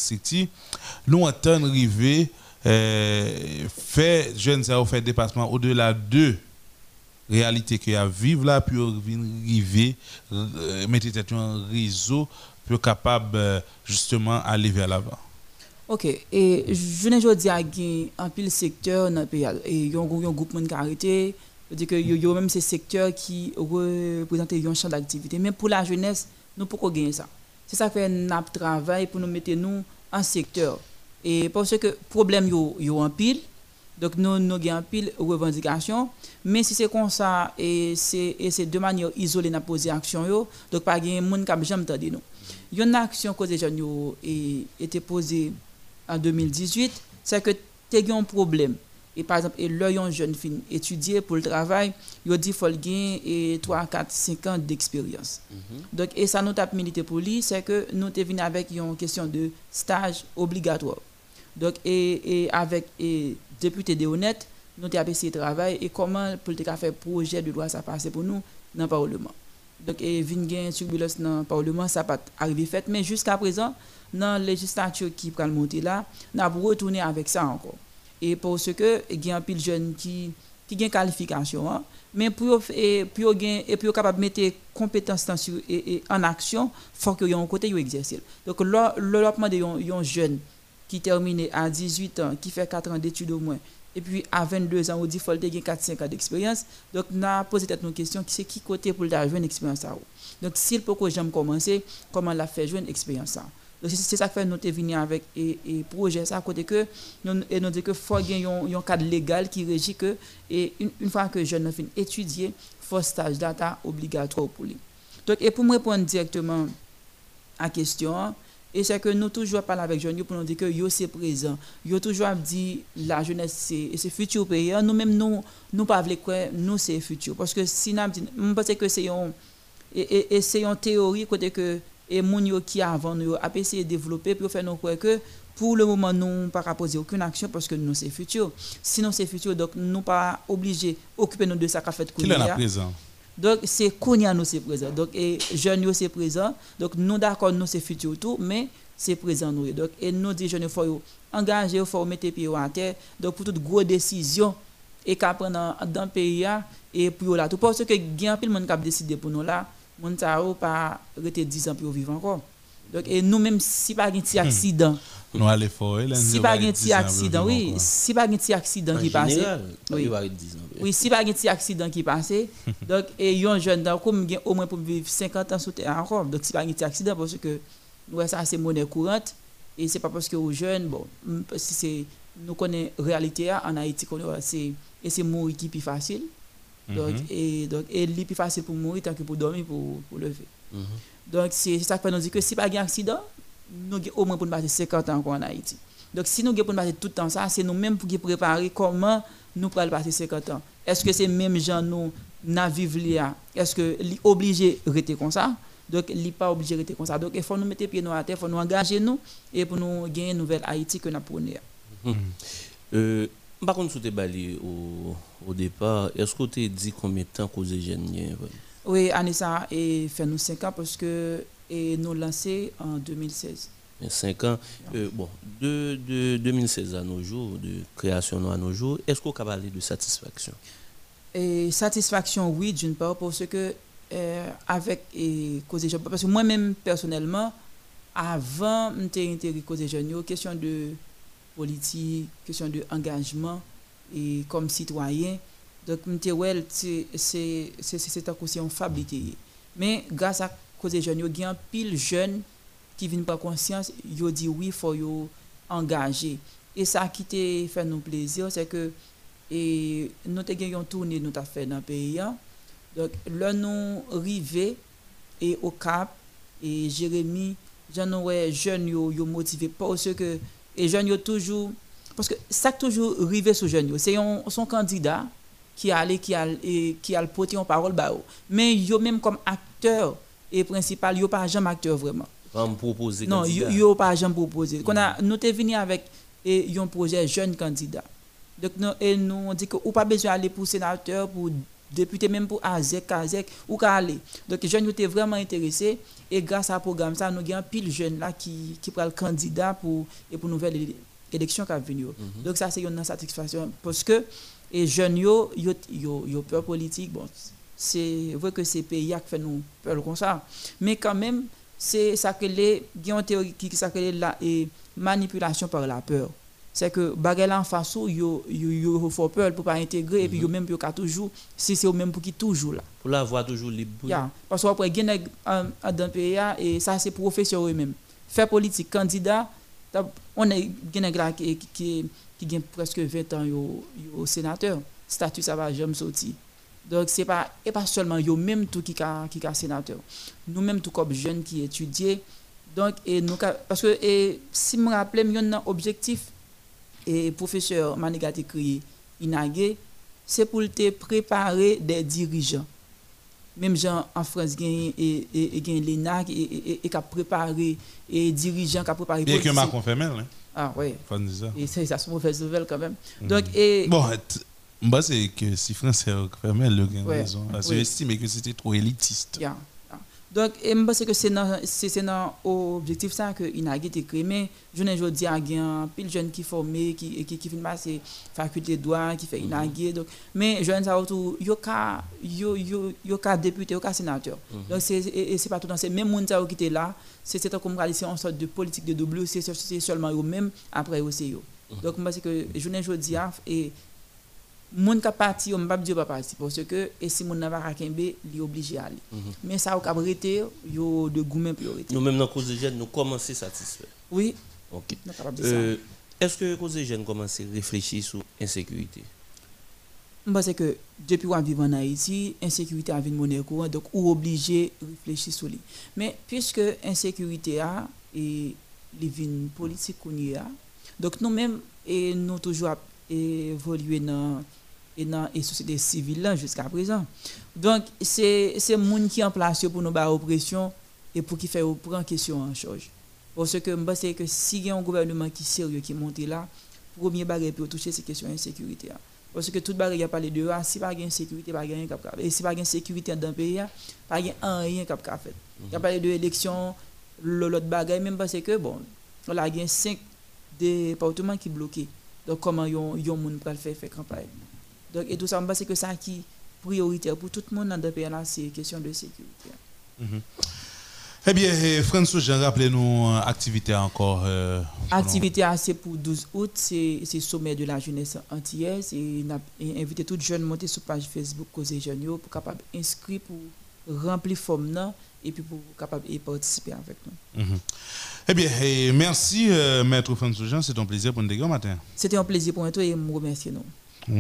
A: nous entendre arriver euh, faire jeunes ça faire dépassement au-delà de réalité qu'il y a à vivre là puis arriver euh, mettre tête en réseau pour capable euh, justement aller vers l'avant
I: OK. Et je ne dire qu'il un pile secteur dans pays. Et il y a un groupe de qui arrêté. C'est-à-dire que il y a même ces secteurs qui représentent un champ d'activité. Mais pour la jeunesse, nous pouvons gagner ça? C'est ça fait un travail pour nous mettre nous en secteur. Et parce que problème yo yo en pile. Donc nous nous avons en pile revendication, mais si c'est comme ça et c'est et c'est de manière isolée n'a poser action yo, donc pas gain monde qui jamais entendu nous. Il y a une action que les jeunes yo et été posée en 2018, c'est que tu as un problème. Et par exemple, et une jeune fille étudier pour le travail, il dit qu'il faut gagner 3, 4, 5 ans d'expérience. Donc, et ça nous a milité pour lui, c'est que nous sommes venus avec une question de stage obligatoire. Donc, et, et avec et député de honnête, nous avons essayé de travailler et comment pour faire projet de loi ça passer pour nous dans le Parlement. Donc, et gen turbulence dans le Parlement, ça pas arrivé fait. Mais jusqu'à présent, dans la législature qui prend le monter là, nous avons retourné avec ça encore. Et parce que, il y a un pile jeune qui qui gen qualification hein, mais pour et pour et capable mettre compétence dans sur et, et en action faut que yon côté donc là demande yon, yon jeune qui termine à 18 ans qui fait 4 ans d'études au moins. Et puis à 22 ans on dit faut le gen 4 5 ans d'expérience. Donc n'a posé tête nos questions c'est qui côté pour la jeune expérience donc s'il peut que j'aime commencer comment la faire jeune expérience donc c'est ça que fait nous venir avec et, et projet ça à côté que nous et nous dit que faut gen yon, yon cadre légal qui régit que et une, une fois que jeune fin étudier faut stage data obligatoire pour lui. Donc et pour me répondre directement à la question et c'est que nous toujours parler avec jeunes pour nous dire que yo c'est présent. Yo toujours dit la jeunesse c'est c'est futur pays. Nous même nous nous pas vle quoi nous c'est futur. Parce que si nous pense que c'est un et, et, c'est une théorie côté que et moun yo qui avant nous a essayé de développer pour faire nous croire que pour le moment nous pas poser aucune action parce que nous c'est futur. Sinon c'est futur donc nous pas obligés occuper nous de ça qu'a fait
A: Qui est présent?
I: Donc, c'est Kounia nous c'est présent. Donc, et jeunes yo c'est présent. Donc, nous d'accord, nous c'est futur tout, mais c'est présent nous. Donc, et nous dit jeunes, il faut engager, il faut mettre pied à terre. Donc, pour toute grosse décision, et qu'à prendre dans, le pays, là, et pour là tout. Parce que, il y a un pile monde qui a décidé pour nous là, mon ou pas rester 10 ans pour vivre encore. Donc, et nous même si pas un petit accident,
A: Nous allons fort.
I: si pas un petit accident, oui, si pas un petit accident
B: En
I: qui passe, oui.
B: il va être 10 ans.
I: oui, si pas un petit accident qui passe, donc, et yon jeune, donc, comme gen au moins pour vivre 50 ans sous terre encore, donc si pas un petit accident, parce que, ouais, ça c'est monnaie courante, et c'est pas parce que aux jeunes, bon, si c'est, nous connaissons la réalité en Haïti, c'est, et c'est mourir qui est plus facile, donc, et, donc, et li plus facile pour mourir tant que pour dormir, pour, pour lever.
B: Mhm.
I: Donc, c'est ça qui fait nous dire que si pas un accident, nous avons au moins pour nous passer 50 ans encore en Haïti. Donc, si nous avons pour nous passer tout le temps ça, c'est nous-mêmes pour qui préparer comment nous pourrons passer 50 ans. Est-ce que c'est même gens nous vivre là Est-ce que li obligé de rester comme ça? Donc, li pas obligé de rester comme ça. Donc, il faut nous mettre pieds nous à terre, il faut nous engager nous et pour nous gagner une nouvelle Haïti que nous prenons.
B: Euh, par contre, tes bali au, au départ, est-ce que tu dit combien de temps jeune lien, ouais?
I: Oui, Anissa, et fait nous 5 ans parce que et nous lancé en 2016.
B: Mais 5 ans. Euh, bon, de, de 2016 à nos jours, de création à nos jours, est-ce qu'on peut parler de satisfaction
I: Et satisfaction, oui, d'une part, parce que euh, avec et cause jeunes, parce que moi-même, personnellement, avant, j'étais intégré cause jeunes, question de politique, question de engagement, et comme citoyen, donc, m'étais ouais, c'est un fabilité. Mais grâce à jeunes, il a un pile jeunes qui viennent par conscience, yo dit oui, faut yo engager. Et ça qui fait nous plaisir, c'est que nous avons une tournée nous t'a fait dans le pays. hein. Donc, nous arrivés et au Cap, et Jérémy, ouais jeunes yo, yo motivé parce que, et jeunes yo toujours, parce que ça toujours arrivé sur jeunes yo, c'est son candidat qui a, a porté en parole, bah, mais yo même comme acteur et principal, yo pas jamais acteur vraiment.
B: Proposer
I: Non, yo, yo pas jamais proposé. Qu'on a nous t'es venu avec et un projet jeune candidat. Donc nous et nous on dit que ou pas besoin aller pour sénateur pour député même pour AZEC, KAZEC ou ka aller. Donc jeunes yo étaient vraiment intéressés et grâce à ce programme ça nous avons pile jeunes là qui qui prend le candidat pour et pour nouvelle éle- élection qui va venir. Donc ça c'est une satisfaction parce que et jeunes yo, yo peur politique bon c'est vrai que c'est pays qui fait nous peur comme ça mais quand même c'est ça que les une théorie qui la et manipulation par la peur c'est que bagay en face yo faut peur pour pas intégrer et puis yo même ka toujours si c'est au même pour qui toujours là
B: Pour la voix toujours libre.
I: Ya, parce que après gen nèg an an dan pays ya, et ça c'est professeur eux-mêmes. Faire politique candidat, on est nèg là qui qui qui presque 20 ans yo, yo sénateur, statut ça va jamais sorti. Donc pas et pas seulement yo même tout qui ka qui ka sénateur. Nous même tout comme jeunes qui étudier. Donc et nous ka- parce que et si me rappelle il y a un objectif et professeur Manigat écrit Inagé, c'est pour te préparer des dirigeants même gens en France gagne et et et qui a préparé et dirigeant qui a préparé
A: Bien que. Macron fait mal. hein.
I: Ah
A: ça.
I: Et c'est ça, c'est une mauvaise nouvelle quand même. Donc, et
A: Bon, moi, c'est que si français fermé, le gain
I: Ouais,
A: raison. Parce que estimé que c'était trop élitiste.
I: Yeah, yeah. Donc, je pense que c'est dans c'est c'est dans objectif ça que Inagé été créé. Mais je ne dis à gain pile jeune qui formé qui qui qui finit passer faculté de droit qui fait Inagé donc mais jeune ça autour yo yo ka député yo ka sénateur. Donc c'est pas tout dans c'est même monde ça qui était là, c'est comme c'est une sorte de politique de double c'est seulement eux même après eux c'est eux. Donc moi c'est que je ne dis et moun ka parti on pas dire pas parti parce que et si moun n'a pas kembe li obligé à aller. Mais ça au cabrité yo de gourmet priorité.
B: Nous-mêmes, dans cause des jeunes, nous commençons satisfaits.
I: oui.
B: Ok. Euh, Est-ce que cause commencent à réfléchir sur l'insécurité?
I: Parce que depuis qu'on vit en Haïti insécurité a une monnaie courante donc ou obligé réfléchir sur lui. Mais puisque insécurité a et les vignes politique qu'on y a donc nous mêmes et nous toujours évoluer dans et dans la société civile là jusqu'à présent. Donc c'est c'est monde qui en place pour nous battre oppression et pour qui fait prendre question en charge. Parce que je pense que si y a un gouvernement qui est sérieux qui monte là premier bagage pour toucher ces questions d'insécurité parce que toute bagage a parlé de ah, si pas de sécurité pas rien cap et si pas sécurité dans le pays pas rien cap cap fait. Il a parlé de élection l'autre bagage même parce que bon là y a cinq départements qui bloqués donc comment yon yon moun pral faire faire campagne. Donc et tout ça pense que ça qui prioritaire pour tout le monde dans le pays c'est question de sécurité.
A: Eh bien, eh, François, Jean, rappelez-nous euh, activité encore. euh,
I: Activité assez pour 12 août, c'est c'est sommet de la jeunesse antillaise et on a invité tout jeune monter sur page Facebook Cause Jeunes pour capable inscrire pour remplir forme et puis pour capable y participer avec nous.
A: mhm. Eh bien, eh, merci, euh, Maître François Jean. C'est un plaisir pour nous déguer matin.
I: C'était un plaisir pour nous et je remercie nous.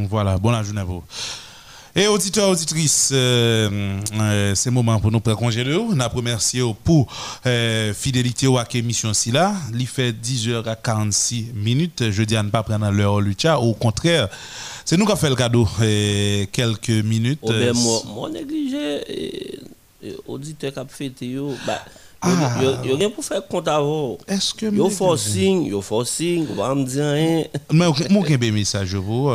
A: Voilà, bonne journée à vous. Et auditeurs, auditrices, euh, euh, c'est le moment pour nous prendre congé de vous. Nous remercier pour euh, fidélité à l'émission si là. Il fait 10h46 minutes. Je dis à ne pas prendre l'heure Lucha. Au contraire, c'est nous qui avons fait le cadeau. euh, quelques minutes.
B: Oh, ben, moi, moi négligé, et, et auditeur qui a fait, yo, bah,
A: Ah.
B: yo, rien pour faire compte avant.
A: Est-ce que
B: Yo
A: me-
B: forcing, yo forcing, on va me dire rien.
A: Mais message pour.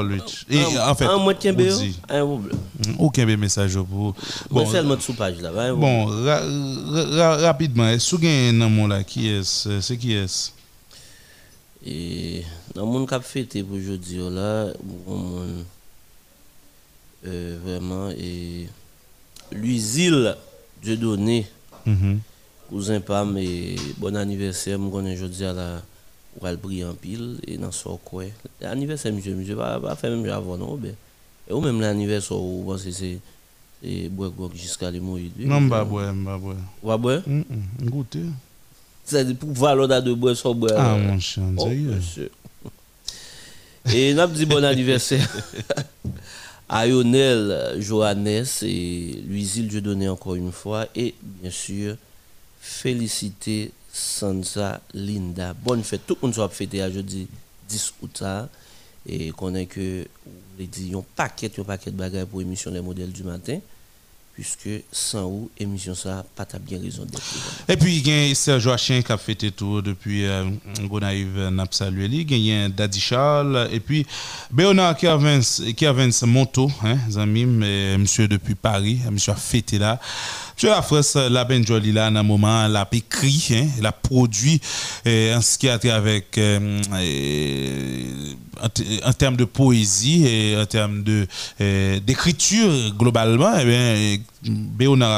A: Et
B: Ah,
A: en fait,
B: ah, moi, tiens,
A: dit,
B: un problème.
A: aucun message pour Bon,
B: seulement sous page là, hein,
A: Bon, ra- ra- ra- rapidement, est-ce a un nom là qui est C'est qui est
B: Et dans mon cap fêté pour aujourd'hui là, bon, mon, euh, vraiment et l'usile Dieu donné
A: Mhm.
B: cousin Pam et bon anniversaire mon connais aujourd'hui à la ou al briller en pile et dans son quoi. Anniversaire monsieur monsieur pas pas faire même avant non ben. Et ou même l'anniversaire ou que c'est c'est boire boire jusqu'à les mourir.
A: Non, bah, ouais, bah, ouais.
B: Va boire.
A: Mm, mm, Goûter.
B: C'est pour valeur de boire sans boire.
A: Ah, mon chien,
B: Oh, monsieur. Et n'a dit bon anniversaire à Lionel Johannes et Luisil Dieu donné encore une fois. Et bien sûr, féliciter Sansa Linda. Bonne fête. Tout le monde soit fêté à jeudi 10 août. là. Et qu'on ait que, les dit, paquet, un paquet de bagages pour l'émission Les modèles du matin. Puisque sans ou, émission ça, pas ta bien raison d'être.
A: Et puis, il y a Serge Joachim qui a fait tout depuis euh, Gonaïve lui. Il y a Daddy Charles. Et puis, Bernard qui avance Monto, hein, amis, monsieur depuis Paris. Monsieur a fêté là. Monsieur la France, la ben joli là, un moment, la écrit, hein, la produit, euh, en ce qui a trait avec, euh, euh, en, te- en termes de poésie et en termes de, euh, d'écriture globalement, eh bien,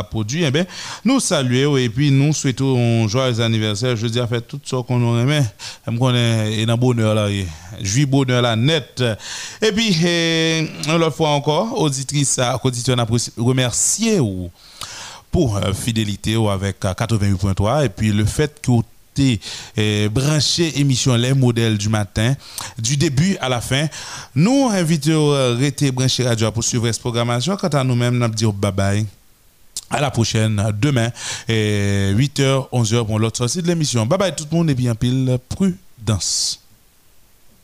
A: produit, eh bien, nous saluons et puis nous souhaitons un joyeux anniversaire. Je dis à faire tout ce qu'on aurait aimé. Qu'on est dans bonheur là, bonheur net. Et puis, une fois encore, auditrice, auditeur, remercier ou pour euh, fidélité ou avec euh, 88.3 et puis le fait que vous t'es, euh, branché émission les modèles du matin du début à la fin. Nous invitons à rester branché radio pour suivre cette programmation. Quant à nous-mêmes nous dire bye bye à la prochaine demain 8h 11h pour l'autre sortie de l'émission. Bye bye tout le monde et bien pile prudence